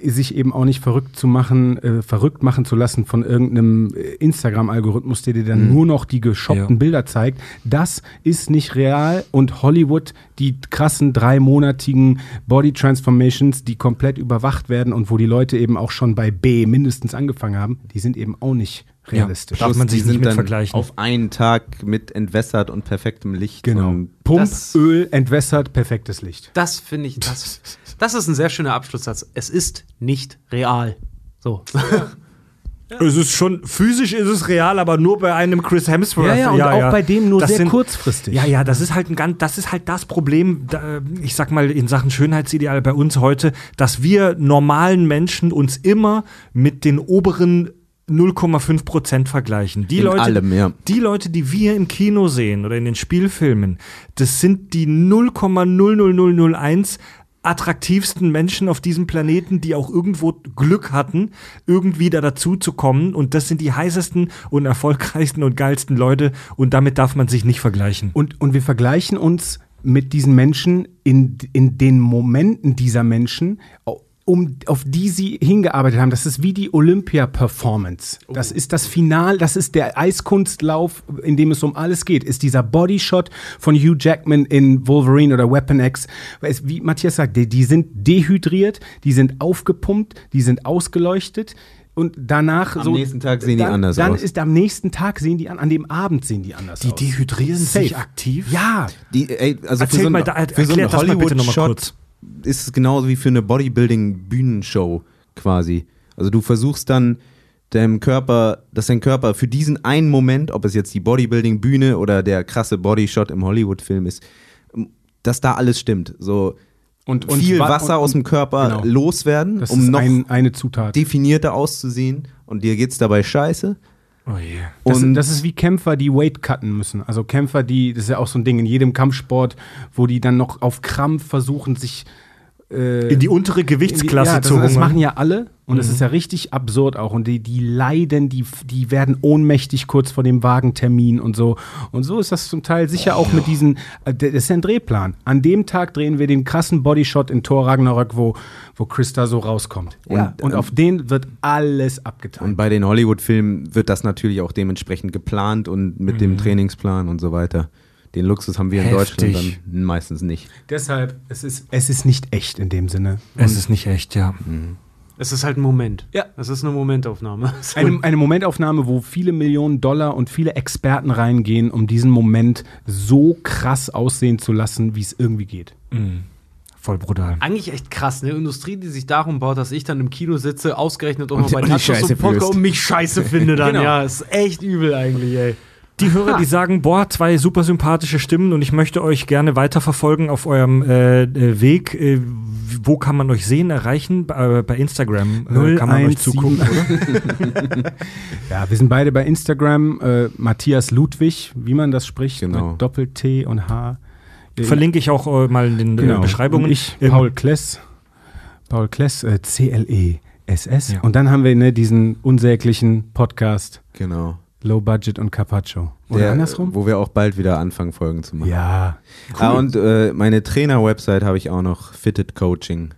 sich eben auch nicht verrückt zu machen, äh, verrückt machen zu lassen von irgendeinem äh, Instagram-Algorithmus, der dir dann nur noch die geshoppten Ja. Bilder zeigt. Das ist nicht real und Hollywood, die krassen dreimonatigen Body Transformations, die komplett überwacht werden und wo die Leute eben auch schon bei B mindestens angefangen haben, die sind eben auch nicht realistisch. Darf man die sich nicht sind mit dann vergleichen. Auf einen Tag mit entwässert und perfektem Licht. Genau. Und Pump, das- Öl, entwässert, perfektes Licht. Das finde ich, das, das ist ein sehr schöner Abschlusssatz. Es ist nicht real. So. Es ist schon, physisch ist es real, aber nur bei einem Chris Hemsworth. Ja, ja, und auch bei dem nur Das sehr kurzfristig. Ja, ja, das ist halt ein ganz, das ist halt das Problem, da, ich sag mal, in Sachen Schönheitsideal bei uns heute, dass wir normalen Menschen uns immer mit den oberen 0,5 Prozent vergleichen. Die In Leute, allem, ja. die Leute, die wir im Kino sehen oder in den Spielfilmen, das sind die 0,00001 attraktivsten Menschen auf diesem Planeten, die auch irgendwo Glück hatten, irgendwie da dazu zu kommen. Und das sind die heißesten und erfolgreichsten und geilsten Leute. Und damit darf man sich nicht vergleichen. Und, und wir vergleichen uns mit diesen Menschen in, in den Momenten dieser Menschen, um, auf die sie hingearbeitet haben. Das ist wie die Olympia-Performance. Das ist das Final, das ist der Eiskunstlauf, in dem es um alles geht. Ist dieser Bodyshot von Hugh Jackman in Wolverine oder Weapon X. Es, wie Matthias sagt, die, die sind dehydriert, die sind aufgepumpt, die sind ausgeleuchtet. Und danach Am so. nächsten Tag sehen die dann, anders dann aus. ist am nächsten Tag sehen die an, an dem Abend sehen die anders Die aus. dehydrieren sich Safe. aktiv? Ja, Die, ey, also Erzähl für so mal ein, da- für so ein erklärt das mal bitte noch mal Hollywood-Shot kurz. Ist es genauso wie für eine Bodybuilding-Bühnenshow quasi. Also du versuchst dann deinem Körper, dass dein Körper für diesen einen Moment, ob es jetzt die Bodybuilding-Bühne oder der krasse Bodyshot im Hollywood-Film ist, dass da alles stimmt. So Und- und viel wa- Wasser und- aus dem Körper genau. loswerden, das um noch ein, eine Zutat. definierter auszusehen und dir geht's dabei scheiße. Oh je. Das, Und das ist wie Kämpfer, die Weight cutten müssen. Also Kämpfer, die, das ist ja auch so ein Ding in jedem Kampfsport, wo die dann noch auf Krampf versuchen, sich äh, In die untere Gewichtsklasse ja, das, zu das hungern. machen ja alle und das ist ja richtig absurd auch. Und die, die leiden, die, die werden ohnmächtig kurz vor dem Wagentermin und so. Und so ist das zum Teil sicher auch mit diesen, äh, das ist ja ein Drehplan. An dem Tag drehen wir den krassen Bodyshot in Thor Ragnarök, wo, wo Chris da so rauskommt. Und, Ja, und ähm, auf den wird alles abgetan. Und bei den Hollywood-Filmen wird das natürlich auch dementsprechend geplant und mit dem Trainingsplan und so weiter. Den Luxus haben wir in Heftig. Deutschland dann meistens nicht. Deshalb, es ist, es ist nicht echt in dem Sinne. Es ist nicht echt, ja. Es ist halt ein Moment. Ja. Es ist eine Momentaufnahme. Eine, eine Momentaufnahme, wo viele Millionen Dollar und viele Experten reingehen, um diesen Moment so krass aussehen zu lassen, wie es irgendwie geht. Voll brutal. Eigentlich echt krass, eine Industrie, die sich darum baut, dass ich dann im Kino sitze, ausgerechnet und, Und- noch bei und Nachos Scheiße und fühlst. und mich scheiße finde dann. Genau. Ja, ist echt übel eigentlich, ey. Die Hörer, die sagen, boah, zwei super sympathische Stimmen und ich möchte euch gerne weiterverfolgen auf eurem äh, äh, Weg. Äh, wo kann man euch sehen, erreichen? Bei, äh, bei Instagram äh, kann man euch 017. zugucken, oder? Ja, wir sind beide bei Instagram. Äh, Matthias Ludwig, wie man das spricht, Genau. mit Doppel-T und H. Verlinke ich auch äh, mal in den genau. äh, Beschreibungen. Und ich, Ähm, Paul Kless. Paul Kless, äh, C-L-E-S-S. Ja. Und dann haben wir ne, diesen unsäglichen Podcast. Genau. Low Budget und Carpaccio. Oder Der, andersrum? Wo wir auch bald wieder anfangen, Folgen zu machen. Ja. Ah, und äh, meine Trainer-Website habe ich auch noch, Fitted Coaching.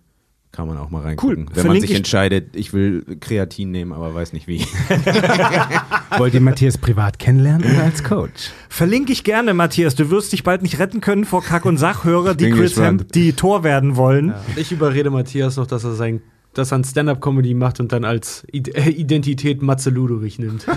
Kann man auch mal reingucken. Wenn man Verlinke sich ich- entscheidet, ich will Kreatin nehmen, aber weiß nicht wie. Wollt ihr Matthias privat kennenlernen oder als Coach? Verlinke ich gerne, Matthias. Du wirst dich bald nicht retten können vor Kack- und Sachhörer, die Chris. Hemp, die Tor werden wollen. Ich überrede Matthias noch, dass er sein dass er Stand-up-Comedy macht und dann als äh, Identität Matze Ludwig nimmt.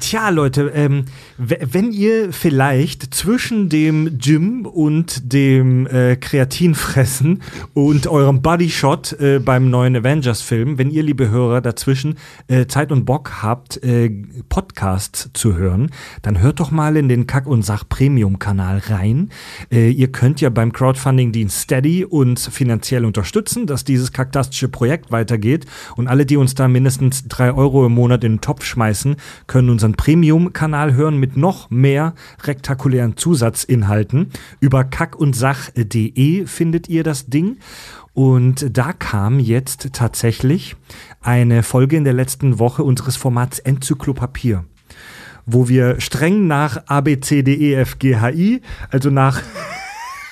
Tja, Leute, ähm, wenn ihr vielleicht zwischen dem Gym und dem äh, Kreatinfressen und eurem Bodyshot äh, beim neuen Avengers-Film, wenn ihr, liebe Hörer, dazwischen äh, Zeit und Bock habt, äh, Podcasts zu hören, dann hört doch mal in den Kack- und Sach-Premium-Kanal rein. Äh, ihr könnt ja beim Crowdfunding-Dienst Steady uns finanziell unterstützen, dass dieses kaktastische Projekt weitergeht. Und alle, die uns da mindestens drei Euro im Monat in den Topf schmeißen, können unseren Premium-Kanal hören mit noch mehr rektakulären Zusatzinhalten. Über kackundsach.de findet ihr das Ding. Und da kam jetzt tatsächlich eine Folge in der letzten Woche unseres Formats Enzyklopapier wo wir streng nach A, B, C, D, E, F, G, H, I, also nach,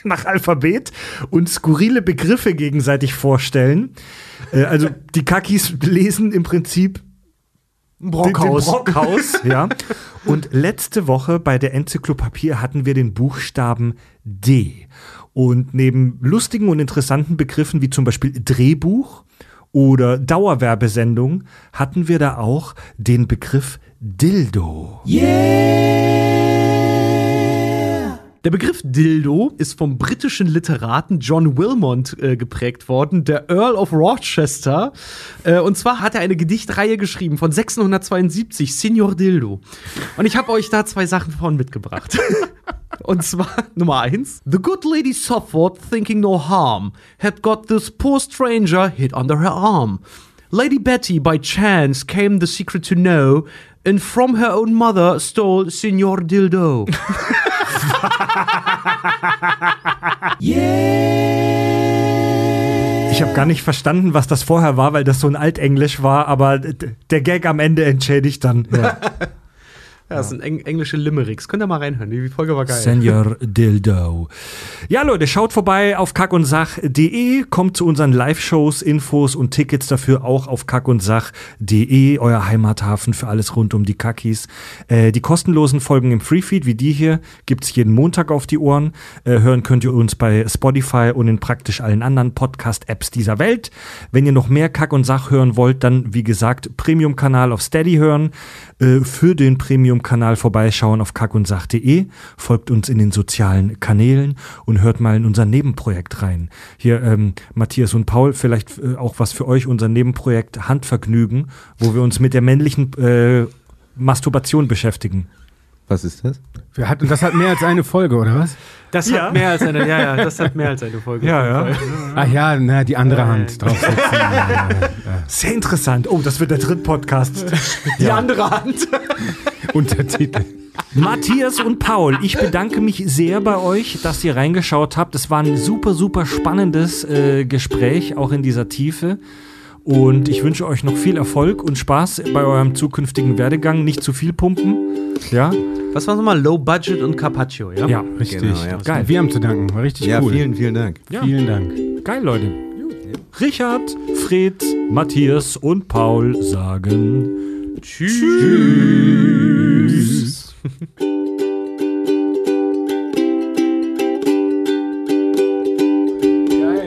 nach Alphabet und skurrile Begriffe gegenseitig vorstellen. Äh, also die Kakis lesen im Prinzip Brockhaus. Den, den Brockhaus, ja. Und letzte Woche bei der Enzyklopapier hatten wir den Buchstaben D. Und neben lustigen und interessanten Begriffen wie zum Beispiel Drehbuch oder Dauerwerbesendung hatten wir da auch den Begriff Dildo. Der Begriff Dildo ist vom britischen Literaten John Wilmot äh, geprägt worden, der Earl of Rochester. Äh, und zwar hat er eine Gedichtreihe geschrieben von 1672, Signor Dildo. Und ich habe euch da zwei Sachen von mitgebracht. und zwar Nummer eins: The good lady suffered, thinking no harm, had got this poor stranger hid under her arm. Lady Betty by chance came the secret to know, and from her own mother stole Signor Dildo. Ich habe gar nicht verstanden, was das vorher war, weil das so ein Altenglisch war, aber der Gag am Ende entschädigt dann. Ja. Ja, das sind eng englische Limericks. Könnt ihr mal reinhören. Die Folge war geil. Senior Dildo. Ja, Leute, schaut vorbei auf kackundsach.de, kommt zu unseren Live-Shows, Infos und Tickets dafür auch auf kackundsach.de, euer Heimathafen für alles rund um die Kackis. Äh, die kostenlosen Folgen im Freefeed, wie die hier, gibt's jeden Montag auf die Ohren. Äh, hören könnt ihr uns bei Spotify und in praktisch allen anderen Podcast-Apps dieser Welt. Wenn ihr noch mehr Kack und Sach hören wollt, dann, wie gesagt, Premium-Kanal auf Steady hören. Äh, für den Premium-Kanal vorbeischauen auf kackundsach.de, folgt uns in den sozialen Kanälen und hört mal in unser Nebenprojekt rein. Hier, ähm, Matthias und Paul, vielleicht äh, auch was für euch, unser Nebenprojekt Handvergnügen, wo wir uns mit der männlichen äh, Masturbation beschäftigen. Was ist das? Wir hatten, das hat mehr als eine Folge, oder was? Das Ja. hat mehr als eine, ja, ja, das hat mehr als eine Folge. Ja, ja. Ach ja, na, die andere Hand draufsetzen. Ja, ja, ja. Sehr interessant. Oh, das wird der dritte Podcast. Die andere Hand. Untertitel. Matthias und Paul, ich bedanke mich sehr bei euch, dass ihr reingeschaut habt. Es war ein super, super spannendes äh, Gespräch, auch in dieser Tiefe. Und ich wünsche euch noch viel Erfolg und Spaß bei eurem zukünftigen Werdegang. Nicht zu viel pumpen. Ja, Was war nochmal? Low Budget und Carpaccio, ja? ja. Richtig. Genau, ja. Geil. Wir haben zu danken. War richtig Ja, cool. vielen, vielen Dank. Ja. Vielen Dank. Geil, Leute. Richard, Fred, Matthias und Paul sagen Tschüss.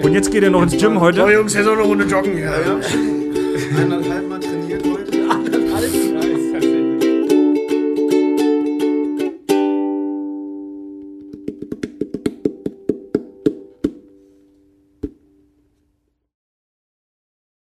Und jetzt geht er noch ins Gym heute. Eineinhalb Mal trainiert heute.